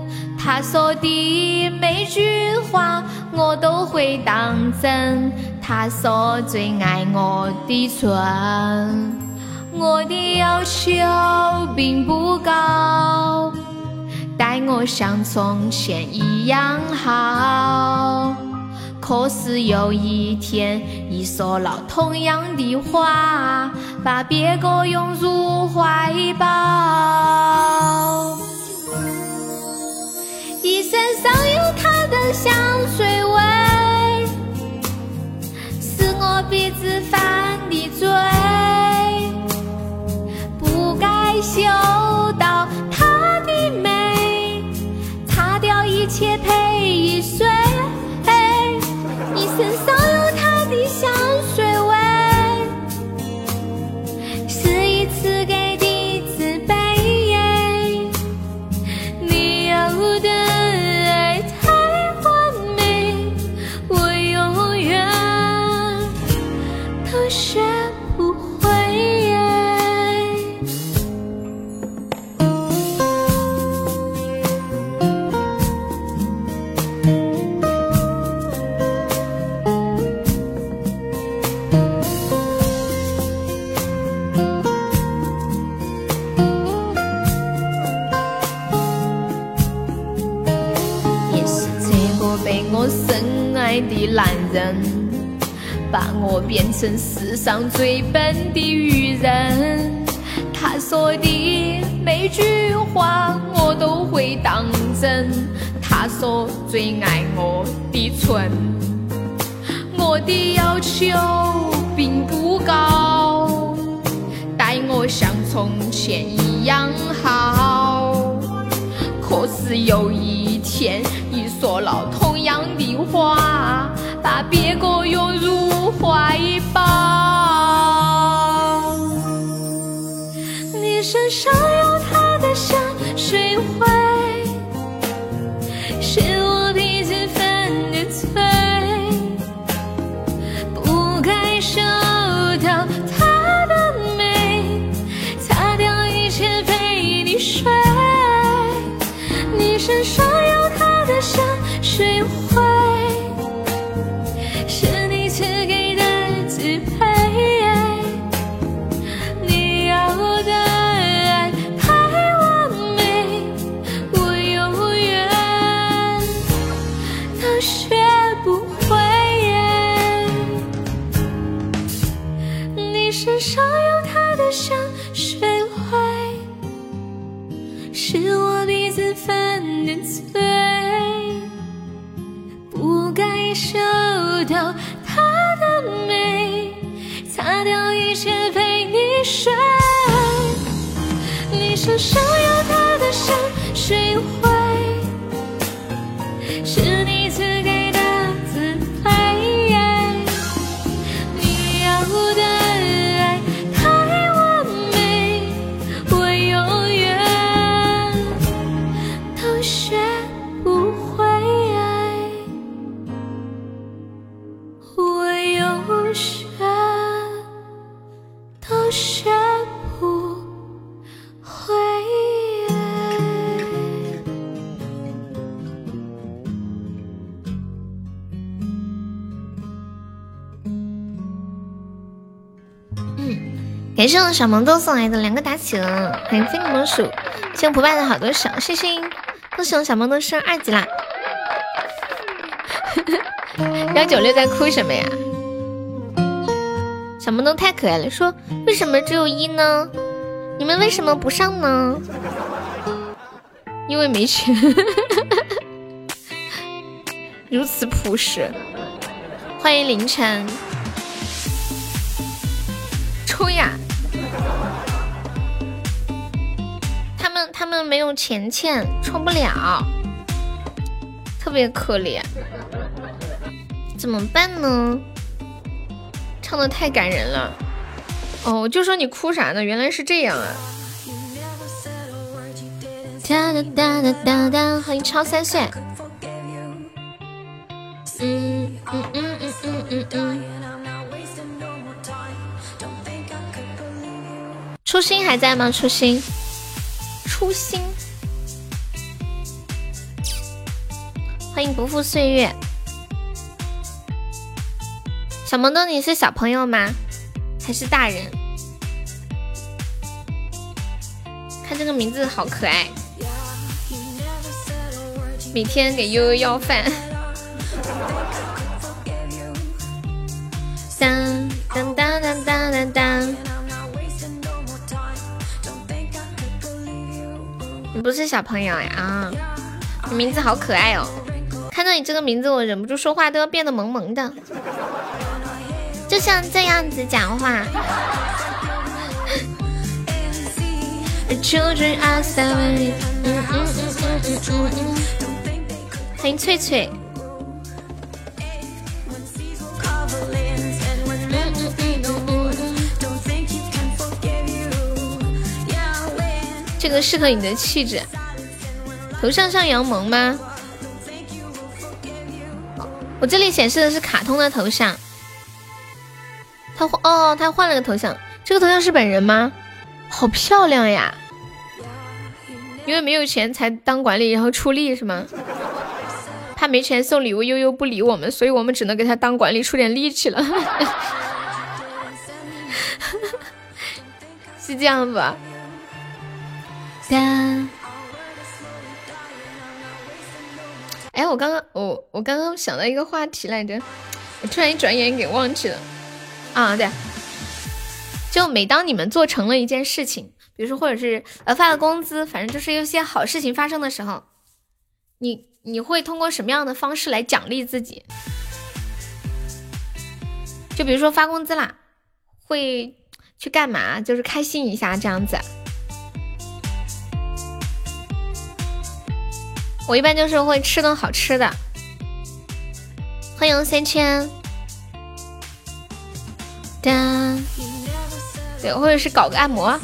他说的每句话我都会当真。他说最爱我的唇，我的要求并不高，待我像从前一样好。可是有一天，你说了同样的话，把别个拥入怀抱。你身上有他的香水味，是我鼻子犯我变成世上最笨的女人。他说的每句话我都会当真。他说最爱我的唇，我的要求并不高，待我像从前一样好。可是有一天，你说了同样的话，把别个拥入怀抱。你身上谢我小萌豆送来的两个打起了，欢迎飞你魔术，谢谢不败的好多手，谢谢，恭喜我小萌豆升二级啦！[LAUGHS] 幺九六在哭什么呀？小萌豆太可爱了，说为什么只有一呢？你们为什么不上呢？因为没钱。[LAUGHS] 如此朴实，欢迎凌晨。抽呀！他们没有钱钱，充不了，特别可怜，怎么办呢？唱的太感人了。哦，就说你哭啥呢？原来是这样啊！哒哒哒哒哒哒，欢迎超三岁。嗯嗯嗯嗯嗯嗯嗯。初心还在吗？初心，初心。欢迎不负岁月。小萌豆，你是小朋友吗？还是大人？看这个名字好可爱。每天给悠悠要饭。当当当当当当！你不是小朋友呀？啊，你名字好可爱哦！看到你这个名字，我忍不住说话都要变得萌萌的，就像这样子讲话。[LAUGHS] 欢迎翠翠。这个适合你的气质，头像像杨萌吗？我这里显示的是卡通的头像，他换哦，他换了个头像，这个头像是本人吗？好漂亮呀！因为没有钱才当管理，然后出力是吗？他没钱送礼物，悠悠不理我们，所以我们只能给他当管理，出点力气了。[LAUGHS] 是这样吧？哎，我刚刚我我刚刚想到一个话题来着，我突然一转眼给忘记了。啊，对，就每当你们做成了一件事情，比如说或者是呃发了工资，反正就是有些好事情发生的时候，你你会通过什么样的方式来奖励自己？就比如说发工资啦，会去干嘛？就是开心一下这样子。我一般就是会吃顿好吃的，欢迎三千，哒，对，或者是搞个按摩。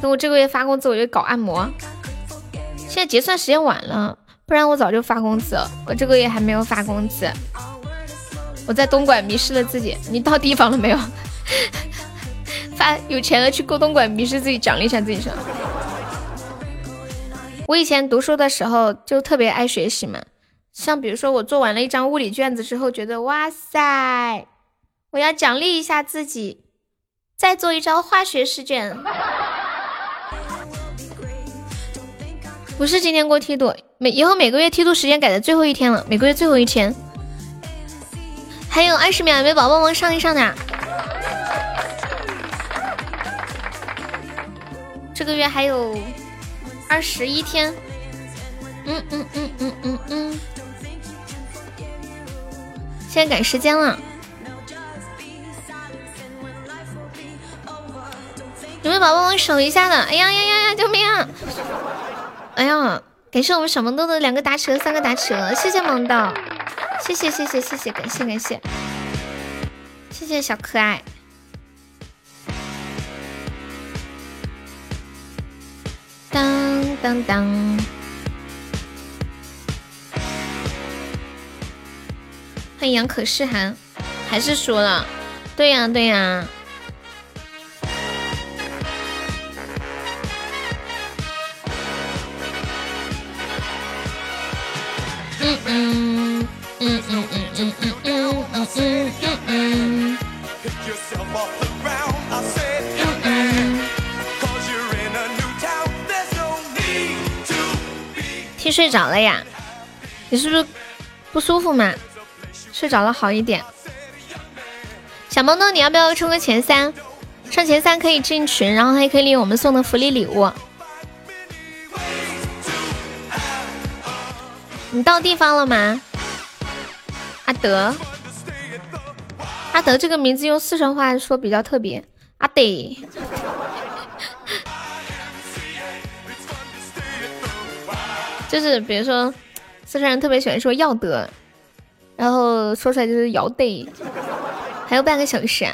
等我这个月发工资，我就搞按摩。现在结算时间晚了，不然我早就发工资了。我这个月还没有发工资，我在东莞迷失了自己。你到地方了没有？[LAUGHS] 发有钱了去过东莞迷失自己，奖励一下自己是吧？我以前读书的时候就特别爱学习嘛，像比如说我做完了一张物理卷子之后，觉得哇塞，我要奖励一下自己，再做一张化学试卷。[LAUGHS] 不是今天过梯度，每以后每个月梯度时间改在最后一天了，每个月最后一天。还有二十秒，有没有宝宝们上一上的？这个月还有。二十一天，嗯嗯嗯嗯嗯嗯，现在赶时间了，有没有宝宝帮我守一下的？哎呀呀呀呀！救命啊！哎呀，感谢我们小萌豆的两个打车，三个打车，谢谢萌豆，谢谢谢谢谢谢，感谢感谢，谢谢小可爱。当当当！欢迎杨可诗涵，还是输了？对呀对呀。嗯嗯嗯嗯嗯嗯嗯嗯嗯嗯嗯。听睡着了呀？你是不是不舒服嘛？睡着了好一点。小萌萌，你要不要冲个前三？上前三可以进群，然后还可以领我们送的福利礼物。你到地方了吗？阿德，阿德这个名字用四川话说比较特别。阿德，就是比如说四川人特别喜欢说要得，然后说出来就是要得。还有半个小时，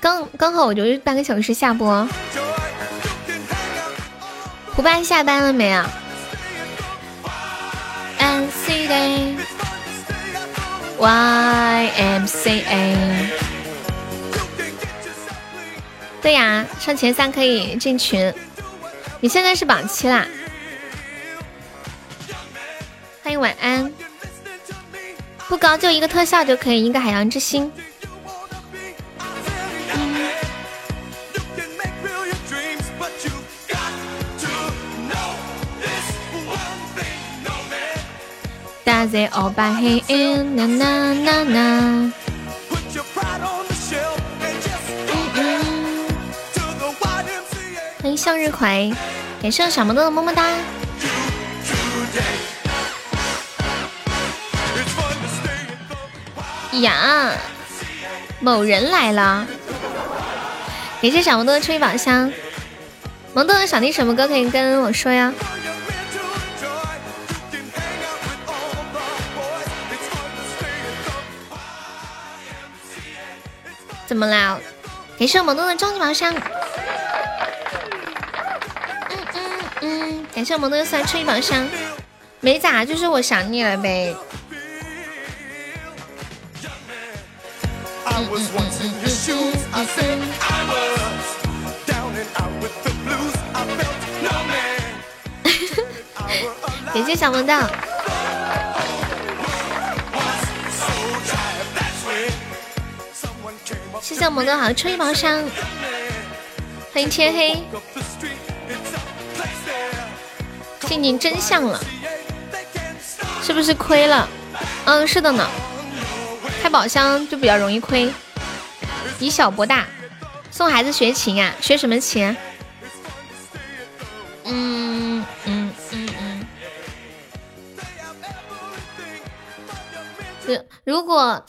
刚刚好我就半个小时下播。胡班下班了没啊？M C A Y M C A，对呀，上前三可以进群。你现在是榜七啦，欢迎晚安。不高，就一个特效就可以，一个海洋之心。Does it all by? Na na na na. 欢迎向日葵，感谢小萌豆的么么哒。呀，某人来了，感谢小萌豆的吹宝箱。萌豆想听什么？歌可以跟我说呀？怎么？啦？感谢萌豆的终极宝箱。嗯嗯嗯，感谢萌豆的三吹宝箱。没咋，就是我想你了呗。感谢小萌豆。谢谢我们的好吹毛香，欢迎天黑，静静真相了，是不是亏了？嗯，是的呢，开宝箱就比较容易亏，以小博大，送孩子学琴啊，学什么琴？嗯嗯嗯嗯，如如果，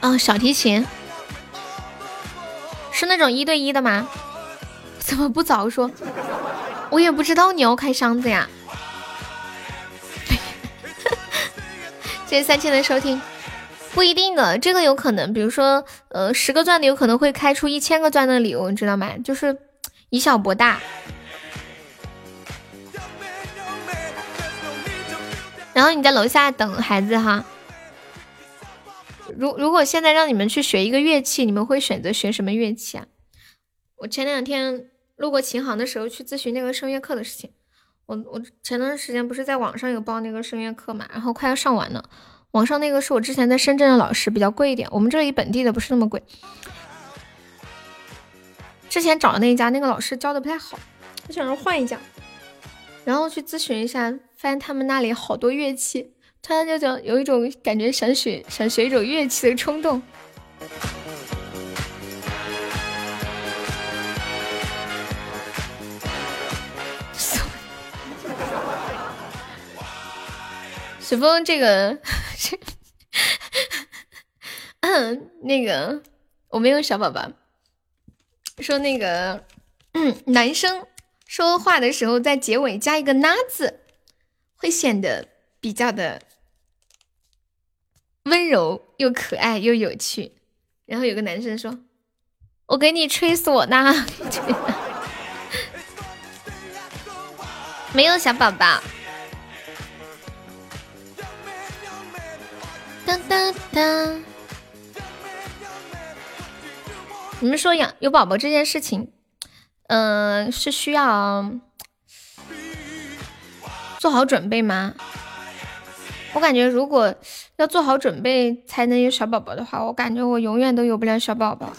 嗯，小提琴。是那种一对一的吗？怎么不早说？我也不知道你要开箱子呀。[LAUGHS] 谢谢三千的收听，不一定的，这个有可能。比如说，呃，十个钻的有可能会开出一千个钻的礼物，你知道吗？就是以小博大。然后你在楼下等孩子哈。如如果现在让你们去学一个乐器，你们会选择学什么乐器啊？我前两天路过琴行的时候去咨询那个声乐课的事情。我我前段时间不是在网上有报那个声乐课嘛，然后快要上完了。网上那个是我之前在深圳的老师，比较贵一点。我们这里本地的不是那么贵。之前找的那一家那个老师教的不太好，我想着换一家。然后去咨询一下，发现他们那里好多乐器。突然就就有一种感觉，想学想学一种乐器的冲动。随风，这个，嗯，那个我没有小宝宝，说那个，男生说话的时候在结尾加一个“拉”字，会显得比较的。温柔又可爱又有趣，然后有个男生说：“我给你吹唢呐。[LAUGHS] ”没有小宝宝。当当当！你们说养有宝宝这件事情，嗯，是需要做好准备吗？我感觉如果。要做好准备才能有小宝宝的话，我感觉我永远都有不了小宝宝。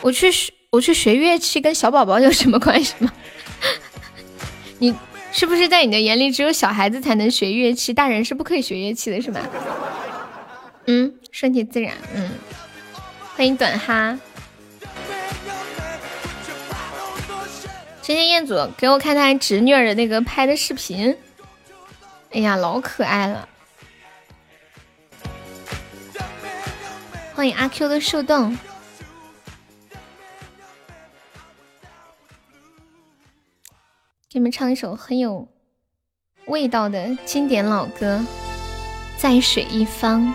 我去学我去学乐器跟小宝宝有什么关系吗？[LAUGHS] 你是不是在你的眼里只有小孩子才能学乐器，大人是不可以学乐器的，是吗？嗯，顺其自然。嗯，欢迎短哈。今天彦祖给我看他侄女儿的那个拍的视频，哎呀，老可爱了。欢迎阿 Q 的树洞。你们唱一首很有味道的经典老歌，《在水一方》。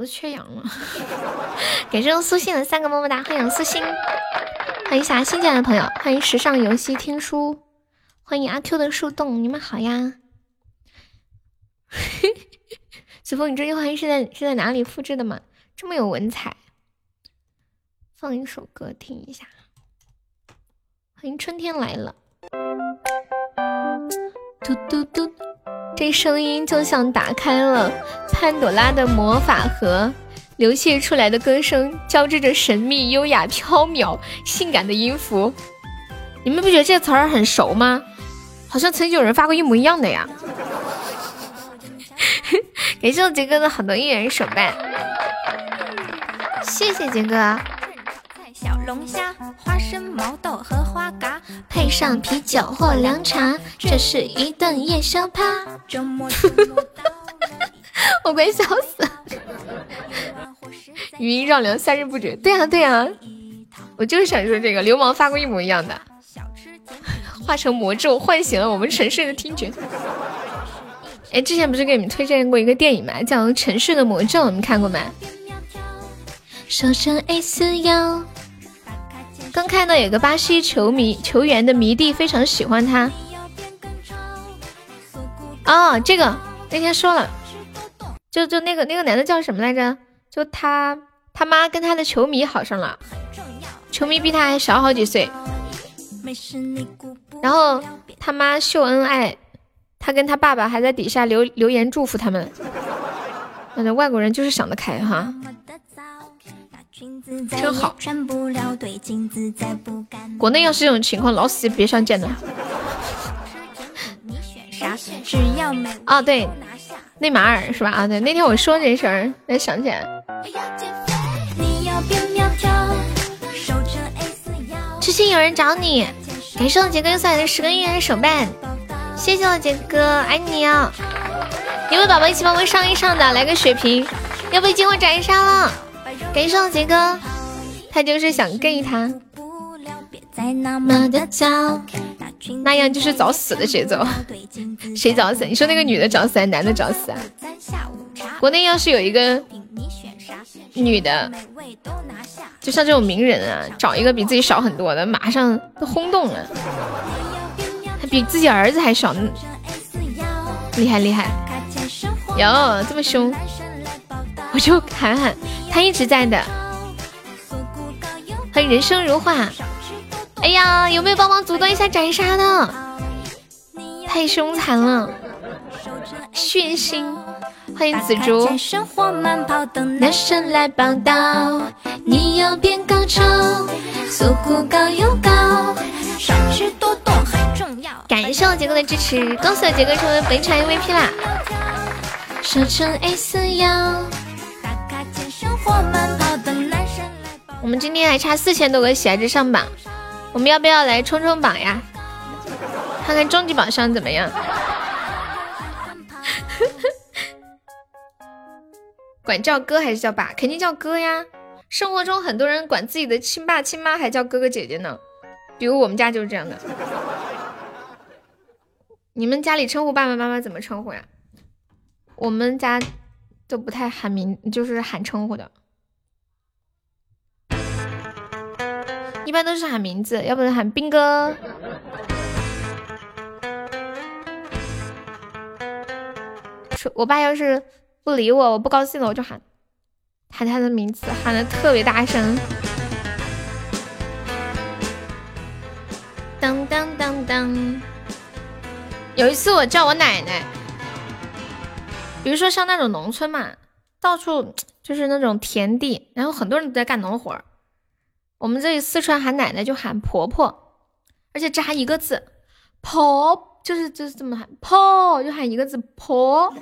子缺氧了。感谢我苏信的三个么么哒，欢迎苏欣，欢迎一下新进来的朋友，欢迎时尚游戏听书，欢迎阿 Q 的树洞，你们好呀。[LAUGHS] 子枫，你这句话是在是在哪里复制的吗？这么有文采。放一首歌听一下，欢迎春天来了。嘟嘟嘟，这声音就像打开了潘朵拉的魔法盒，流泻出来的歌声交织着神秘、优雅、飘渺、性感的音符。你们不觉得这词儿很熟吗？好像曾经有人发过一模一样的呀。感谢我杰哥的好多应援手办，谢谢杰哥。小龙虾、花生、毛豆和花蛤，配上啤酒或凉茶，这是一顿夜宵趴。周末 [LAUGHS] 我快笑死了！语音绕梁，三日不绝。对呀对呀，我就是想说这个。流氓发过一模一样的，化成魔咒，唤醒了我们沉睡的听觉。哎，之前不是给你们推荐过一个电影吗？叫《沉睡的魔咒》，你们看过吗？手成 A 四腰。刚看到有个巴西球迷球员的迷弟非常喜欢他。哦，这个那天说了。就就那个那个男的叫什么来着？就他他妈跟他的球迷好上了，球迷比他还小好几岁。然后他妈秀恩爱，他跟他爸爸还在底下留留言祝福他们。那外国人就是想得开哈，真好。国内要是这种情况，老死也别想见了。啊，对。内马尔是吧？啊，对，那天我说这事儿，才想起来。之前有人找你，感谢我杰哥送来的十个月的手办，谢谢我杰哥，爱你啊！有没有宝宝一起帮我上一上的？来个血瓶，要被进我斩杀了！感谢我杰哥，他就是想 gay 他。那样就是找死的节奏，谁找死？你说那个女的找死还是男的找死啊？国内要是有一个女的，就像这种名人啊，找一个比自己少很多的，马上都轰动了，他比自己儿子还小，厉害厉害！哟，这么凶，我就喊喊，他一直在的。欢迎人生如画。哎呀，有没有帮忙阻断一下斩杀的？太凶残了，血腥！欢迎紫竹。男神来报道，你要变高超，速度高又高，少吃多动很重要。感谢我杰哥的支持，恭喜我杰哥成为本场 MVP 啦！说成 A 四幺。我们今天还差四千多个喜爱值上榜。我们要不要来冲冲榜呀？看看终极榜上怎么样？[LAUGHS] 管叫哥还是叫爸？肯定叫哥呀！生活中很多人管自己的亲爸亲妈还叫哥哥姐姐呢，比如我们家就是这样的。你们家里称呼爸爸妈妈怎么称呼呀？我们家都不太喊名，就是喊称呼的。一般都是喊名字，要不然喊兵哥。说我爸要是不理我，我不高兴了，我就喊喊他的名字，喊的特别大声。当当当当。有一次我叫我奶奶，比如说像那种农村嘛，到处就是那种田地，然后很多人都在干农活儿。我们这里四川喊奶奶就喊婆婆，而且只喊一个字，婆就是就是这么喊婆，就喊一个字婆，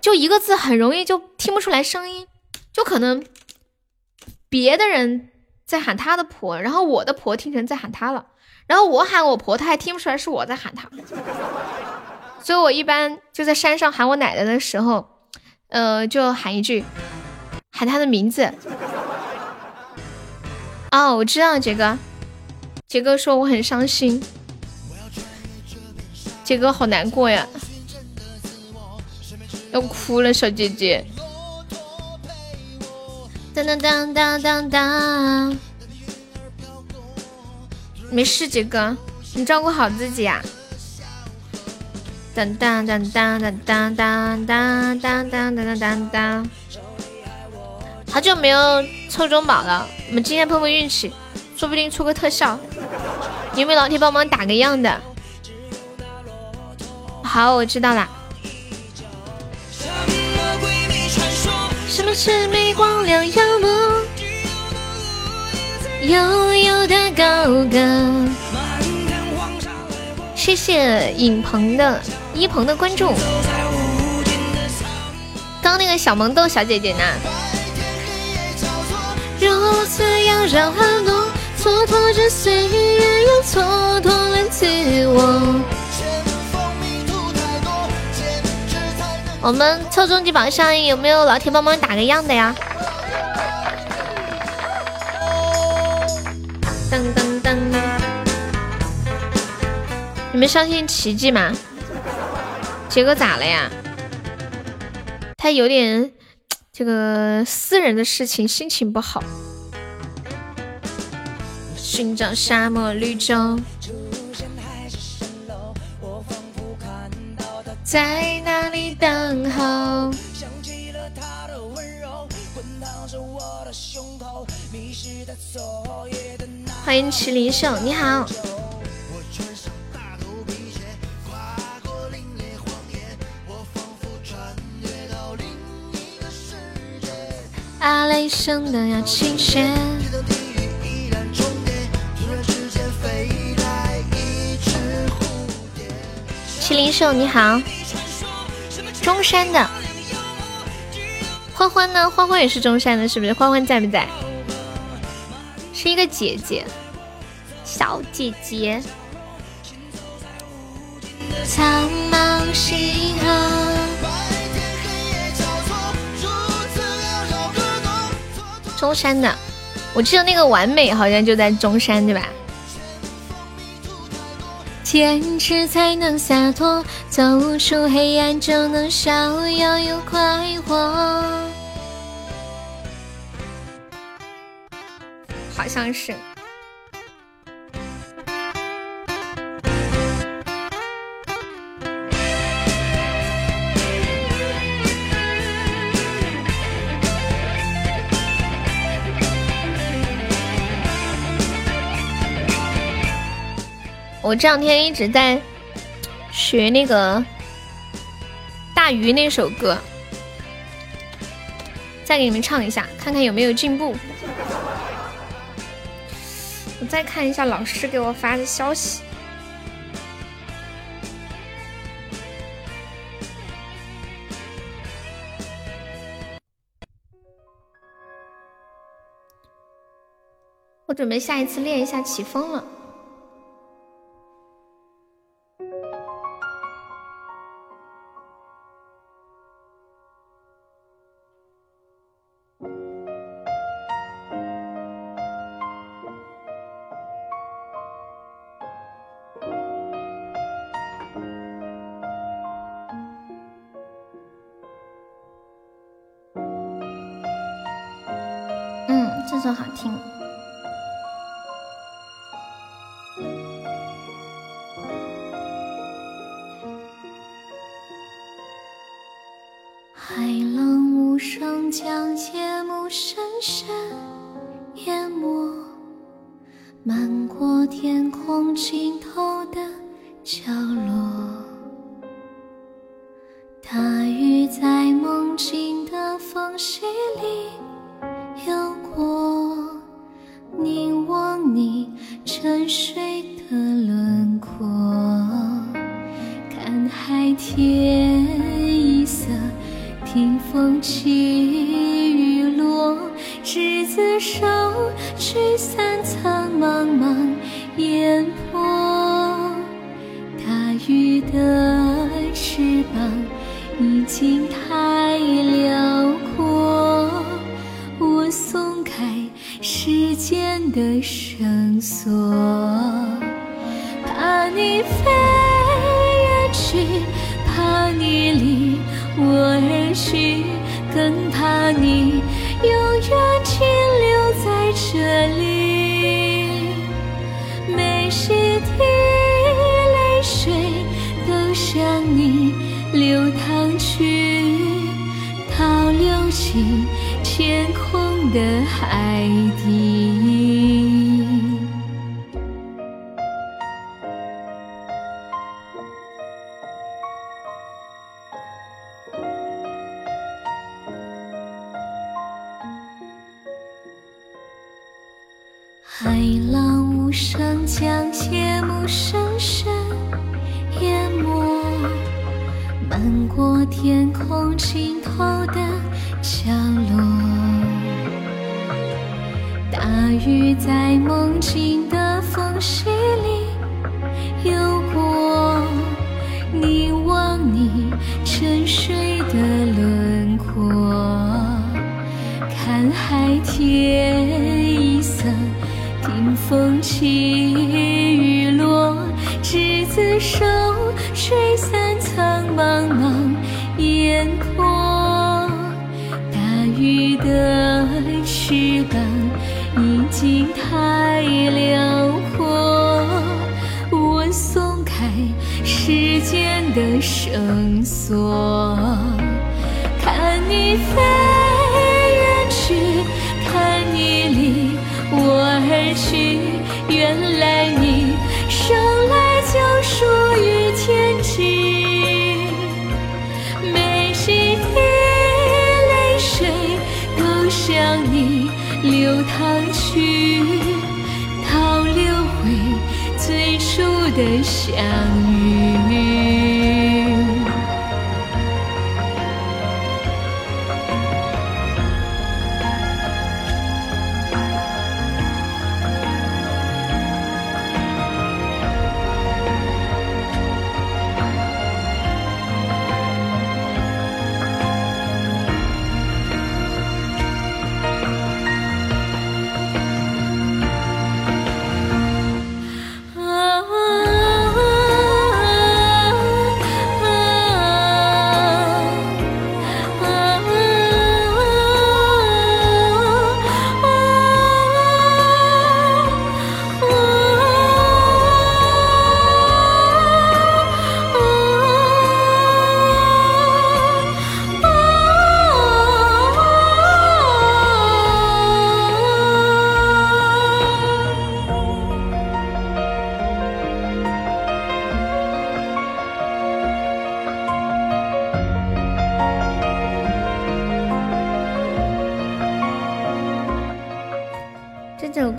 就一个字很容易就听不出来声音，就可能别的人在喊他的婆，然后我的婆听成在喊他了，然后我喊我婆，他还听不出来是我在喊他，所以我一般就在山上喊我奶奶的时候，呃，就喊一句，喊她的名字。哦，我知道杰哥，杰哥说我很伤心，杰哥好难过呀，要哭了，小姐姐。当当当当当当，没事，杰哥，你照顾好自己呀。当当当当当当当当当当当当当。好久没有抽中宝了，我们今天碰碰运气，说不定出个特效。有没有老铁帮忙打个样的？好，我知道了。什么是没光亮耀目，悠悠的高歌。谢谢影鹏的一鹏的关注。刚那个小萌豆小姐姐呢？如此妖娆寒冬，蹉跎着岁月，又蹉跎了自我。我们抽终极榜上有没有老铁帮忙打个样的呀？噔噔噔！你们相信奇迹吗？杰哥咋了呀？他有点这个私人的事情，心情不好。寻找沙漠绿洲，在哪里等候？欢迎麒麟秀，你好。阿雷声的要倾斜。麒麟兽你好，中山的欢欢呢？欢欢也是中山的，是不是？欢欢在不在？是一个姐姐，小姐姐。苍茫星河。中山的，我记得那个完美好像就在中山，对吧？坚持才能洒脱，走出黑暗就能逍遥又快活。好像是。我这两天一直在学那个大鱼那首歌，再给你们唱一下，看看有没有进步。我再看一下老师给我发的消息。我准备下一次练一下起风了。海浪无声，将夜幕深深淹没，漫过天空尽头的角落。大雨在梦境的缝隙里听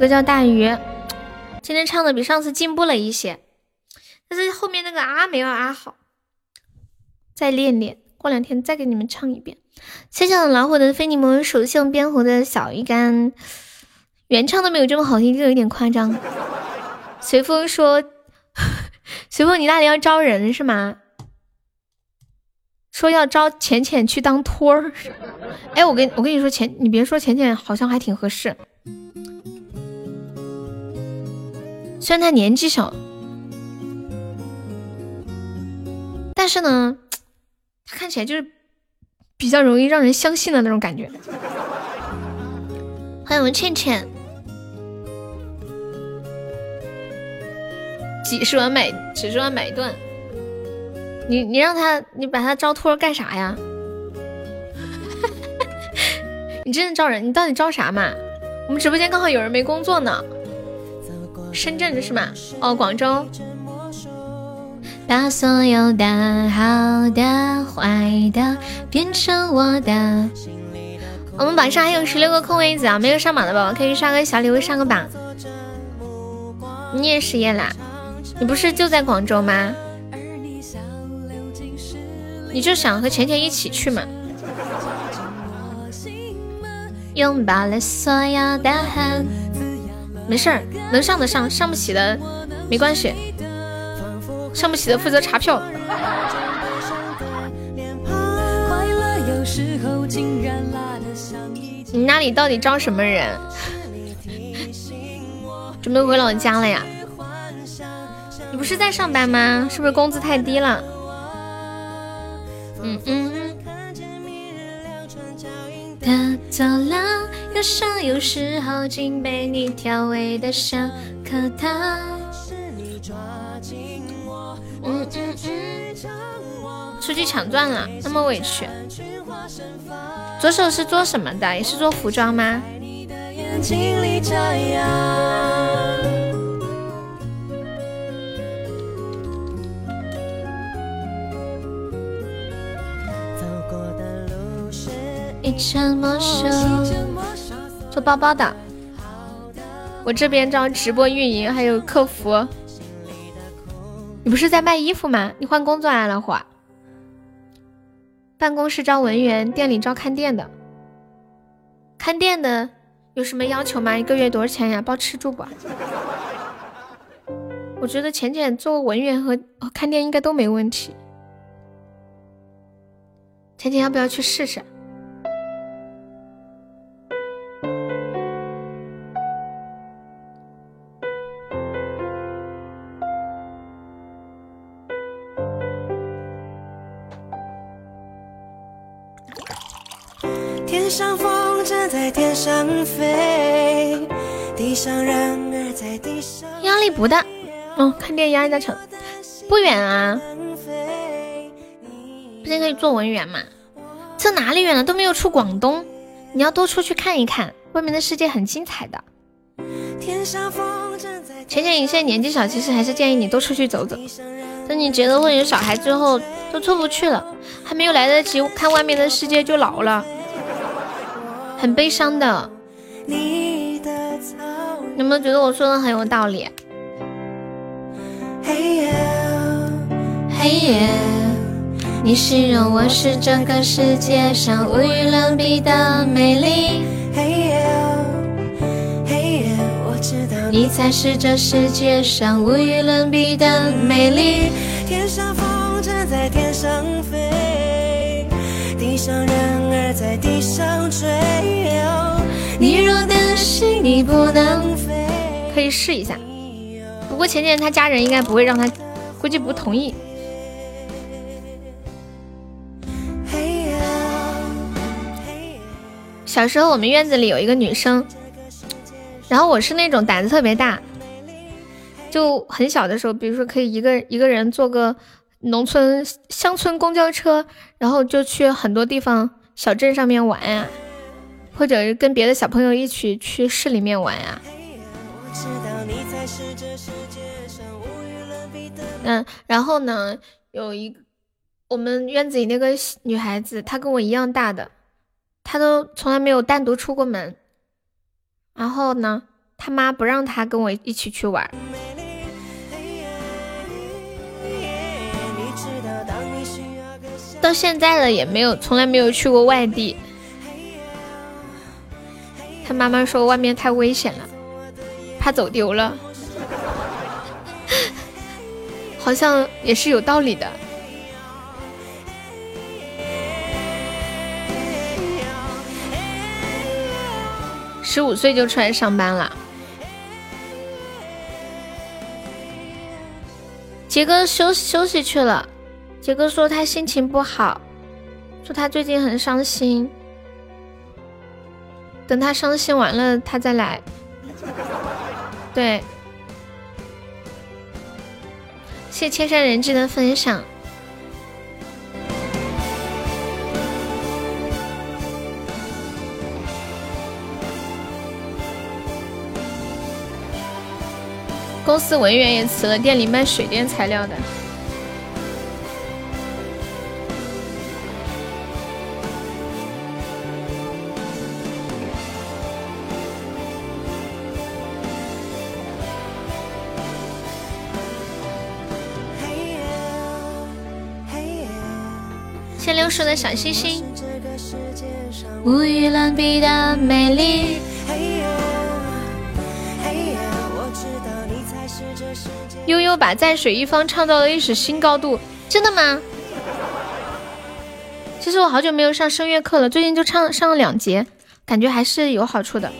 叫《大鱼》，[TSK] 今天唱的比上次进步了一些，但是后面那个啊没有啊好，再练练，过两天再给你们唱一遍。谢谢老虎的非你莫属性边湖的小鱼干，[SNIFFS] 原唱都没有这么好听，就有点夸张。[LAUGHS] 随风说，[LAUGHS] 随风你那里要招人是吗？说要招浅浅去当托儿，[LAUGHS] 哎，我跟我跟你说浅，你别说浅浅好像还挺合适，虽然他年纪小，但是呢，他看起来就是比较容易让人相信的那种感觉。欢迎我们倩倩，几十万买几十万买断。你你让他，你把他招托干啥呀？[LAUGHS] 你真的招人？你到底招啥嘛？我们直播间刚好有人没工作呢，深圳的是吗？哦，广州。把所有的好的、坏的变成我的。我们榜上还有十六个空位子啊，没有上榜的宝宝可以刷个小礼物上个榜。你也失业啦？你不是就在广州吗？你就想和浅浅一起去嘛？拥抱了所有的恨，没事儿，能上的上，上不起的没关系，上不起的负责查票。[LAUGHS] 你那里到底招什么人？准备回老家了呀？你不是在上班吗？是不是工资太低了？嗯嗯。的走廊，有时有时候竟被你调味的像颗糖。嗯嗯嗯。出去抢钻了，那么委屈。左手是做什么的？也是做服装吗？一场魔术，做包包的。我这边招直播运营，还有客服。你不是在卖衣服吗？你换工作啊，老虎？办公室招文员，店里招看店的。看店的有什么要求吗？一个月多少钱呀？包吃住不？我觉得浅浅做文员和看店应该都没问题。浅浅要不要去试试？在天上飞，地上人儿在地上压力不大。哦，看店压力大成，不远啊。不是可以做文员吗？这哪里远了？都没有出广东，你要多出去看一看，外面的世界很精彩的。天上风筝在浅浅，你现在年纪小，其实还是建议你多出去走走。等你结了婚有小孩之后，都出不去了，还没有来得及看外面的世界就老了，很悲伤的。你的草有没有觉得我说的很有道理？嘿呀嘿耶，你形容我是这个世界上无与伦比的美丽，嘿呀嘿呀，我知道你才是这世界上无与伦比的美丽。天上风筝在天上飞，地上人儿在地上追。你若担心你不能，飞，可以试一下。不过浅浅他家人应该不会让他，估计不同意。小时候我们院子里有一个女生，然后我是那种胆子特别大，就很小的时候，比如说可以一个一个人做个农村乡村公交车，然后就去很多地方小镇上面玩呀、或者是跟别的小朋友一起去市里面玩呀。嗯，然后呢，有一我们院子里那个女孩子，她跟我一样大的，她都从来没有单独出过门。然后呢，她妈不让她跟我一起去玩到现在了也没有，从来没有去过外地。她妈妈说外面太危险了，怕走丢了，[LAUGHS] 好像也是有道理的。十五岁就出来上班了。杰哥休休息去了，杰哥说他心情不好，说他最近很伤心，等他伤心完了他再来。对，谢千山人迹的分享。公司文员也辞了，店里卖水电材料的。叔的小星星，无与伦比的美丽。嘿呀嘿呀，我知道你才是这世界。悠悠把在水一方唱到了历史新高度，真的吗？其实我好久没有上声乐课了，最近就唱上了两节，感觉还是有好处的。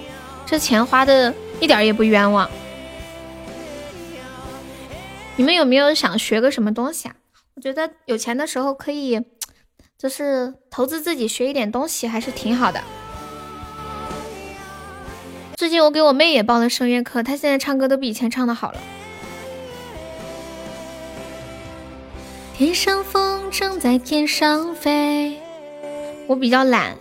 这钱花的一点儿也不冤枉。你们有没有想学个什么东西啊？我觉得有钱的时候可以，就是投资自己学一点东西，还是挺好的。最近我给我妹也报了声乐课，她现在唱歌都比以前唱的好了。天上风筝在天上飞，我比较懒，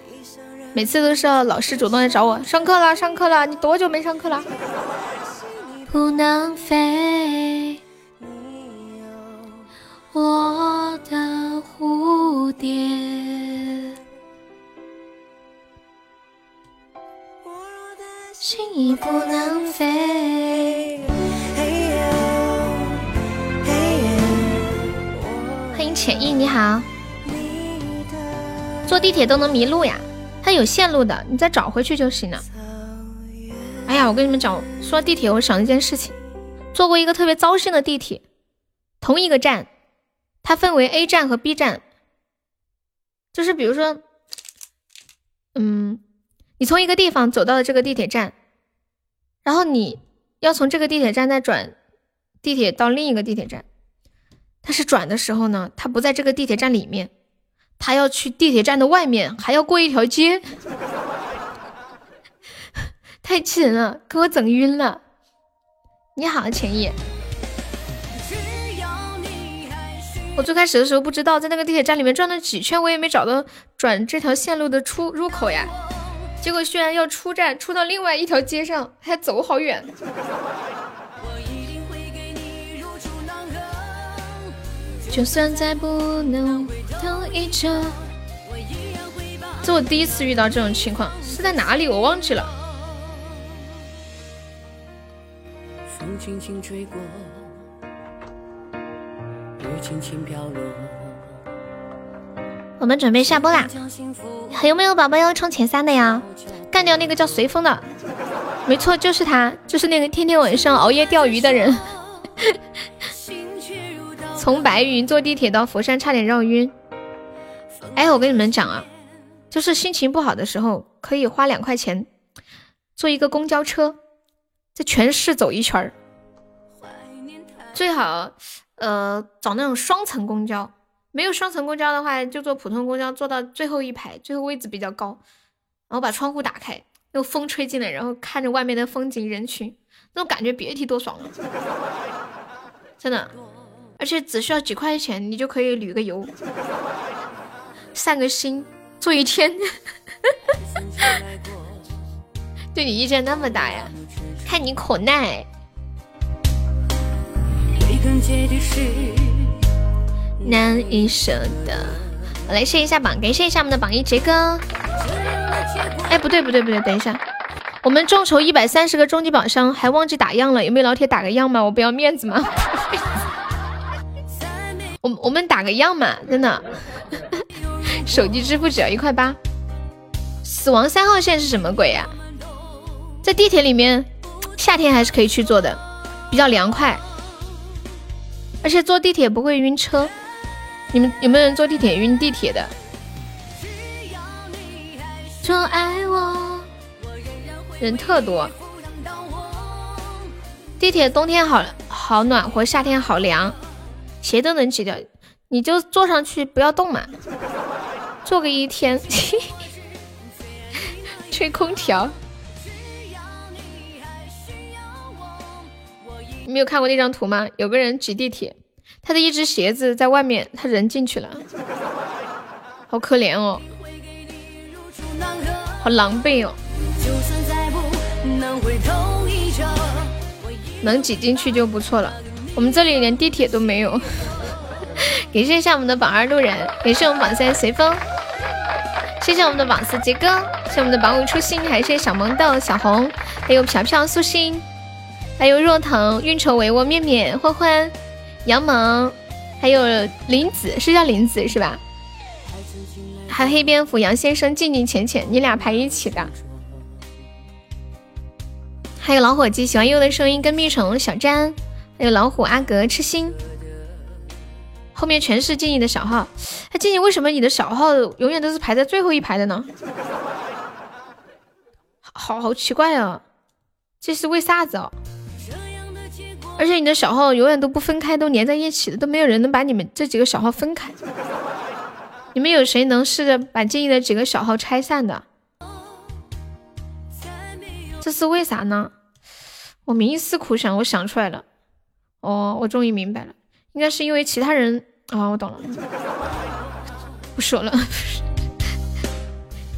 每次都是老师主动来找我，上课了，上课了，你多久没上课了？不能飞，我的蝴蝶。心已不能飞。欢迎浅意，你好。坐地铁都能迷路呀？它有线路的，你再找回去就行了。哎呀，我跟你们讲，说地铁，我想一件事情，坐过一个特别糟心的地铁，同一个站，它分为 A 站和 B 站，就是比如说，嗯，你从一个地方走到了这个地铁站，然后你要从这个地铁站再转地铁到另一个地铁站，但是转的时候呢，它不在这个地铁站里面，它要去地铁站的外面，还要过一条街。[LAUGHS] 太气人了，给我整晕了。你好，浅意。我最开始的时候不知道，在那个地铁站里面转了几圈，我也没找到转这条线路的出入口呀。结果居然要出站，出到另外一条街上，还走好远。[LAUGHS] 就算再不能同一折，这我第一次遇到这种情况，是在哪里？我忘记了。风轻轻吹过，轻轻飘落。我们准备下播啦，还有没有宝宝要冲前三的呀？干掉那个叫随风的，没错，就是他，就是那个天天晚上熬夜钓鱼的人。[LAUGHS] 从白云坐地铁到佛山，差点绕晕。哎，我跟你们讲啊，就是心情不好的时候，可以花两块钱坐一个公交车，在全市走一圈儿。最好呃找那种双层公交，没有双层公交的话，就坐普通公交，坐到最后一排，最后位置比较高，然后把窗户打开，用风吹进来，然后看着外面的风景人群，那种感觉别提多爽了，真的。而且只需要几块钱，你就可以旅个游，散个心，坐一天。[LAUGHS] 对你意见那么大呀？看你可耐。难以舍得。我来试一下榜，感谢一下我们的榜一杰哥。[LAUGHS] 哎，不对不对不对，等一下，我们众筹一百三十个终极宝箱，还忘记打样了，有没有老铁打个样嘛？我不要面子吗？[LAUGHS] 我我们打个样嘛，真的。[LAUGHS] 手机支付只要一块八。死亡三号线是什么鬼呀？在地铁里面，夏天还是可以去坐的，比较凉快，而且坐地铁不会晕车。你们有没有人坐地铁晕地铁的？说爱我，人特多。地铁冬天好好暖和，夏天好凉。鞋都能挤掉，你就坐上去不要动嘛，坐个一天，[LAUGHS] 吹空调。没有看过那张图吗？有个人挤地铁，他的一只鞋子在外面，他人进去了，好可怜哦，好狼狈哦，能挤进去就不错了。我们这里连地铁都没有，[LAUGHS] 感谢一下我们的榜二路人，感谢我们榜三随风，谢谢我们的榜四杰哥，谢我们的榜五初心，还谢小萌豆、小红，还有飘飘、素心，还有若藤、运筹帷幄、面面、欢欢、杨萌，还有林子，是叫林子是吧？还有黑蝙蝠、杨先生、静静浅浅，你俩排一起的。还有老伙计喜欢悠的声音，跟蜜虫、小詹。还有老虎阿格痴心，后面全是静怡的小号。哎，静怡，为什么你的小号永远都是排在最后一排的呢？好好奇怪哦，这是为啥子哦？而且你的小号永远都不分开，都连在一起的，都没有人能把你们这几个小号分开。你们有谁能试着把建议的几个小号拆散的？这是为啥呢？我冥思苦想，我想出来了。哦，我终于明白了，应该是因为其他人啊，我懂了，不说了。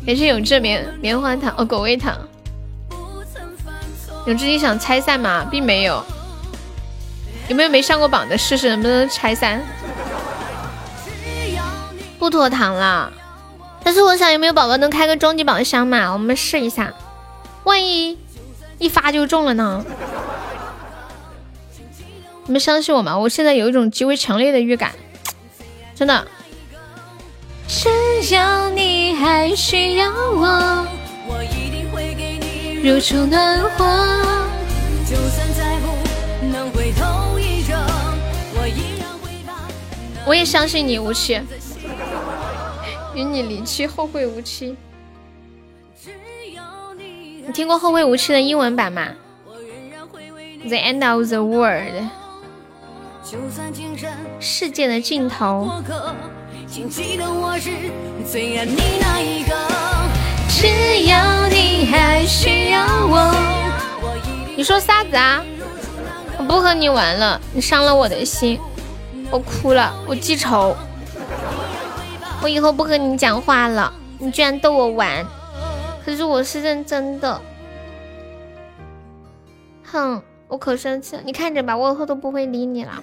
感谢永志棉棉花糖哦，狗味糖。永志，你想拆散吗？并没有。有没有没上过榜的试试能不能拆三？不拖堂了。但是我想有没有宝宝能开个终极宝箱嘛？我们试一下，万一一发就中了呢。你们相信我吗？我现在有一种极为强烈的预感，真的。只要你还需要我，我一定会给你如初暖和。就算我也相信你，无期。与你离去，后会无期。你听过《后会无期》的英文版吗？The end of the world，世界的尽头。只要你还需要我。你说啥子啊？我不和你玩了，你伤了我的心，我哭了，我记仇。我以后不和你讲话了，你居然逗我玩，可是我是认真的。哼，我可生气了，你看着吧，我以后都不会理你了。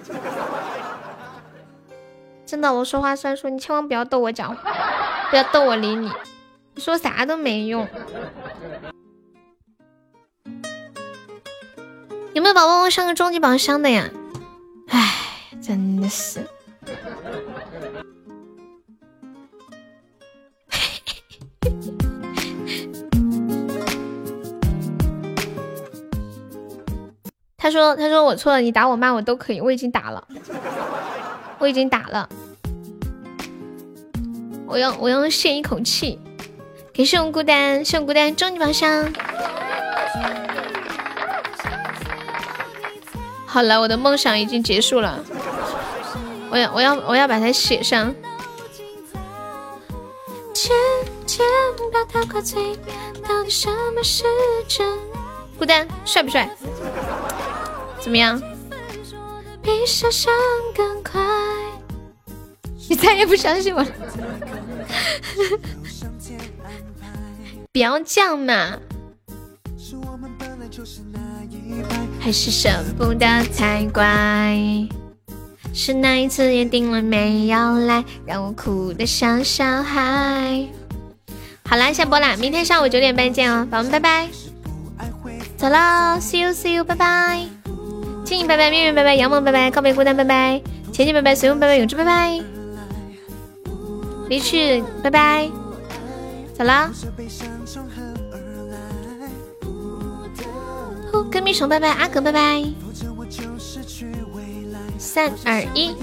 真的，我说话算数，你千万不要逗我讲话，不要逗我理你，你说啥都没用。有没有宝宝上个终极宝箱的呀？唉，真的是。他说：“他说我错了，你打我骂我都可以，我已经打了，我已经打了，我要我要泄一口气。感谢我孤单，谢我孤单终极宝箱。好了，我的梦想已经结束了，我要我要我要把它写上。孤单帅不帅？”怎么样？比想象更快。你再也不相信我了？不要这样嘛！还是舍不得才怪。是那一次约定了没要来，让我哭得像小孩。好啦，下播啦，明天上午九点半见哦，宝宝们拜拜。走了，see you see you，拜拜。青青拜拜，面面拜拜，杨萌拜拜，告别孤单拜拜，浅浅拜拜，随风拜拜，永志拜拜，离去拜拜，走了。跟蜜虫拜拜，阿格拜拜，三二一。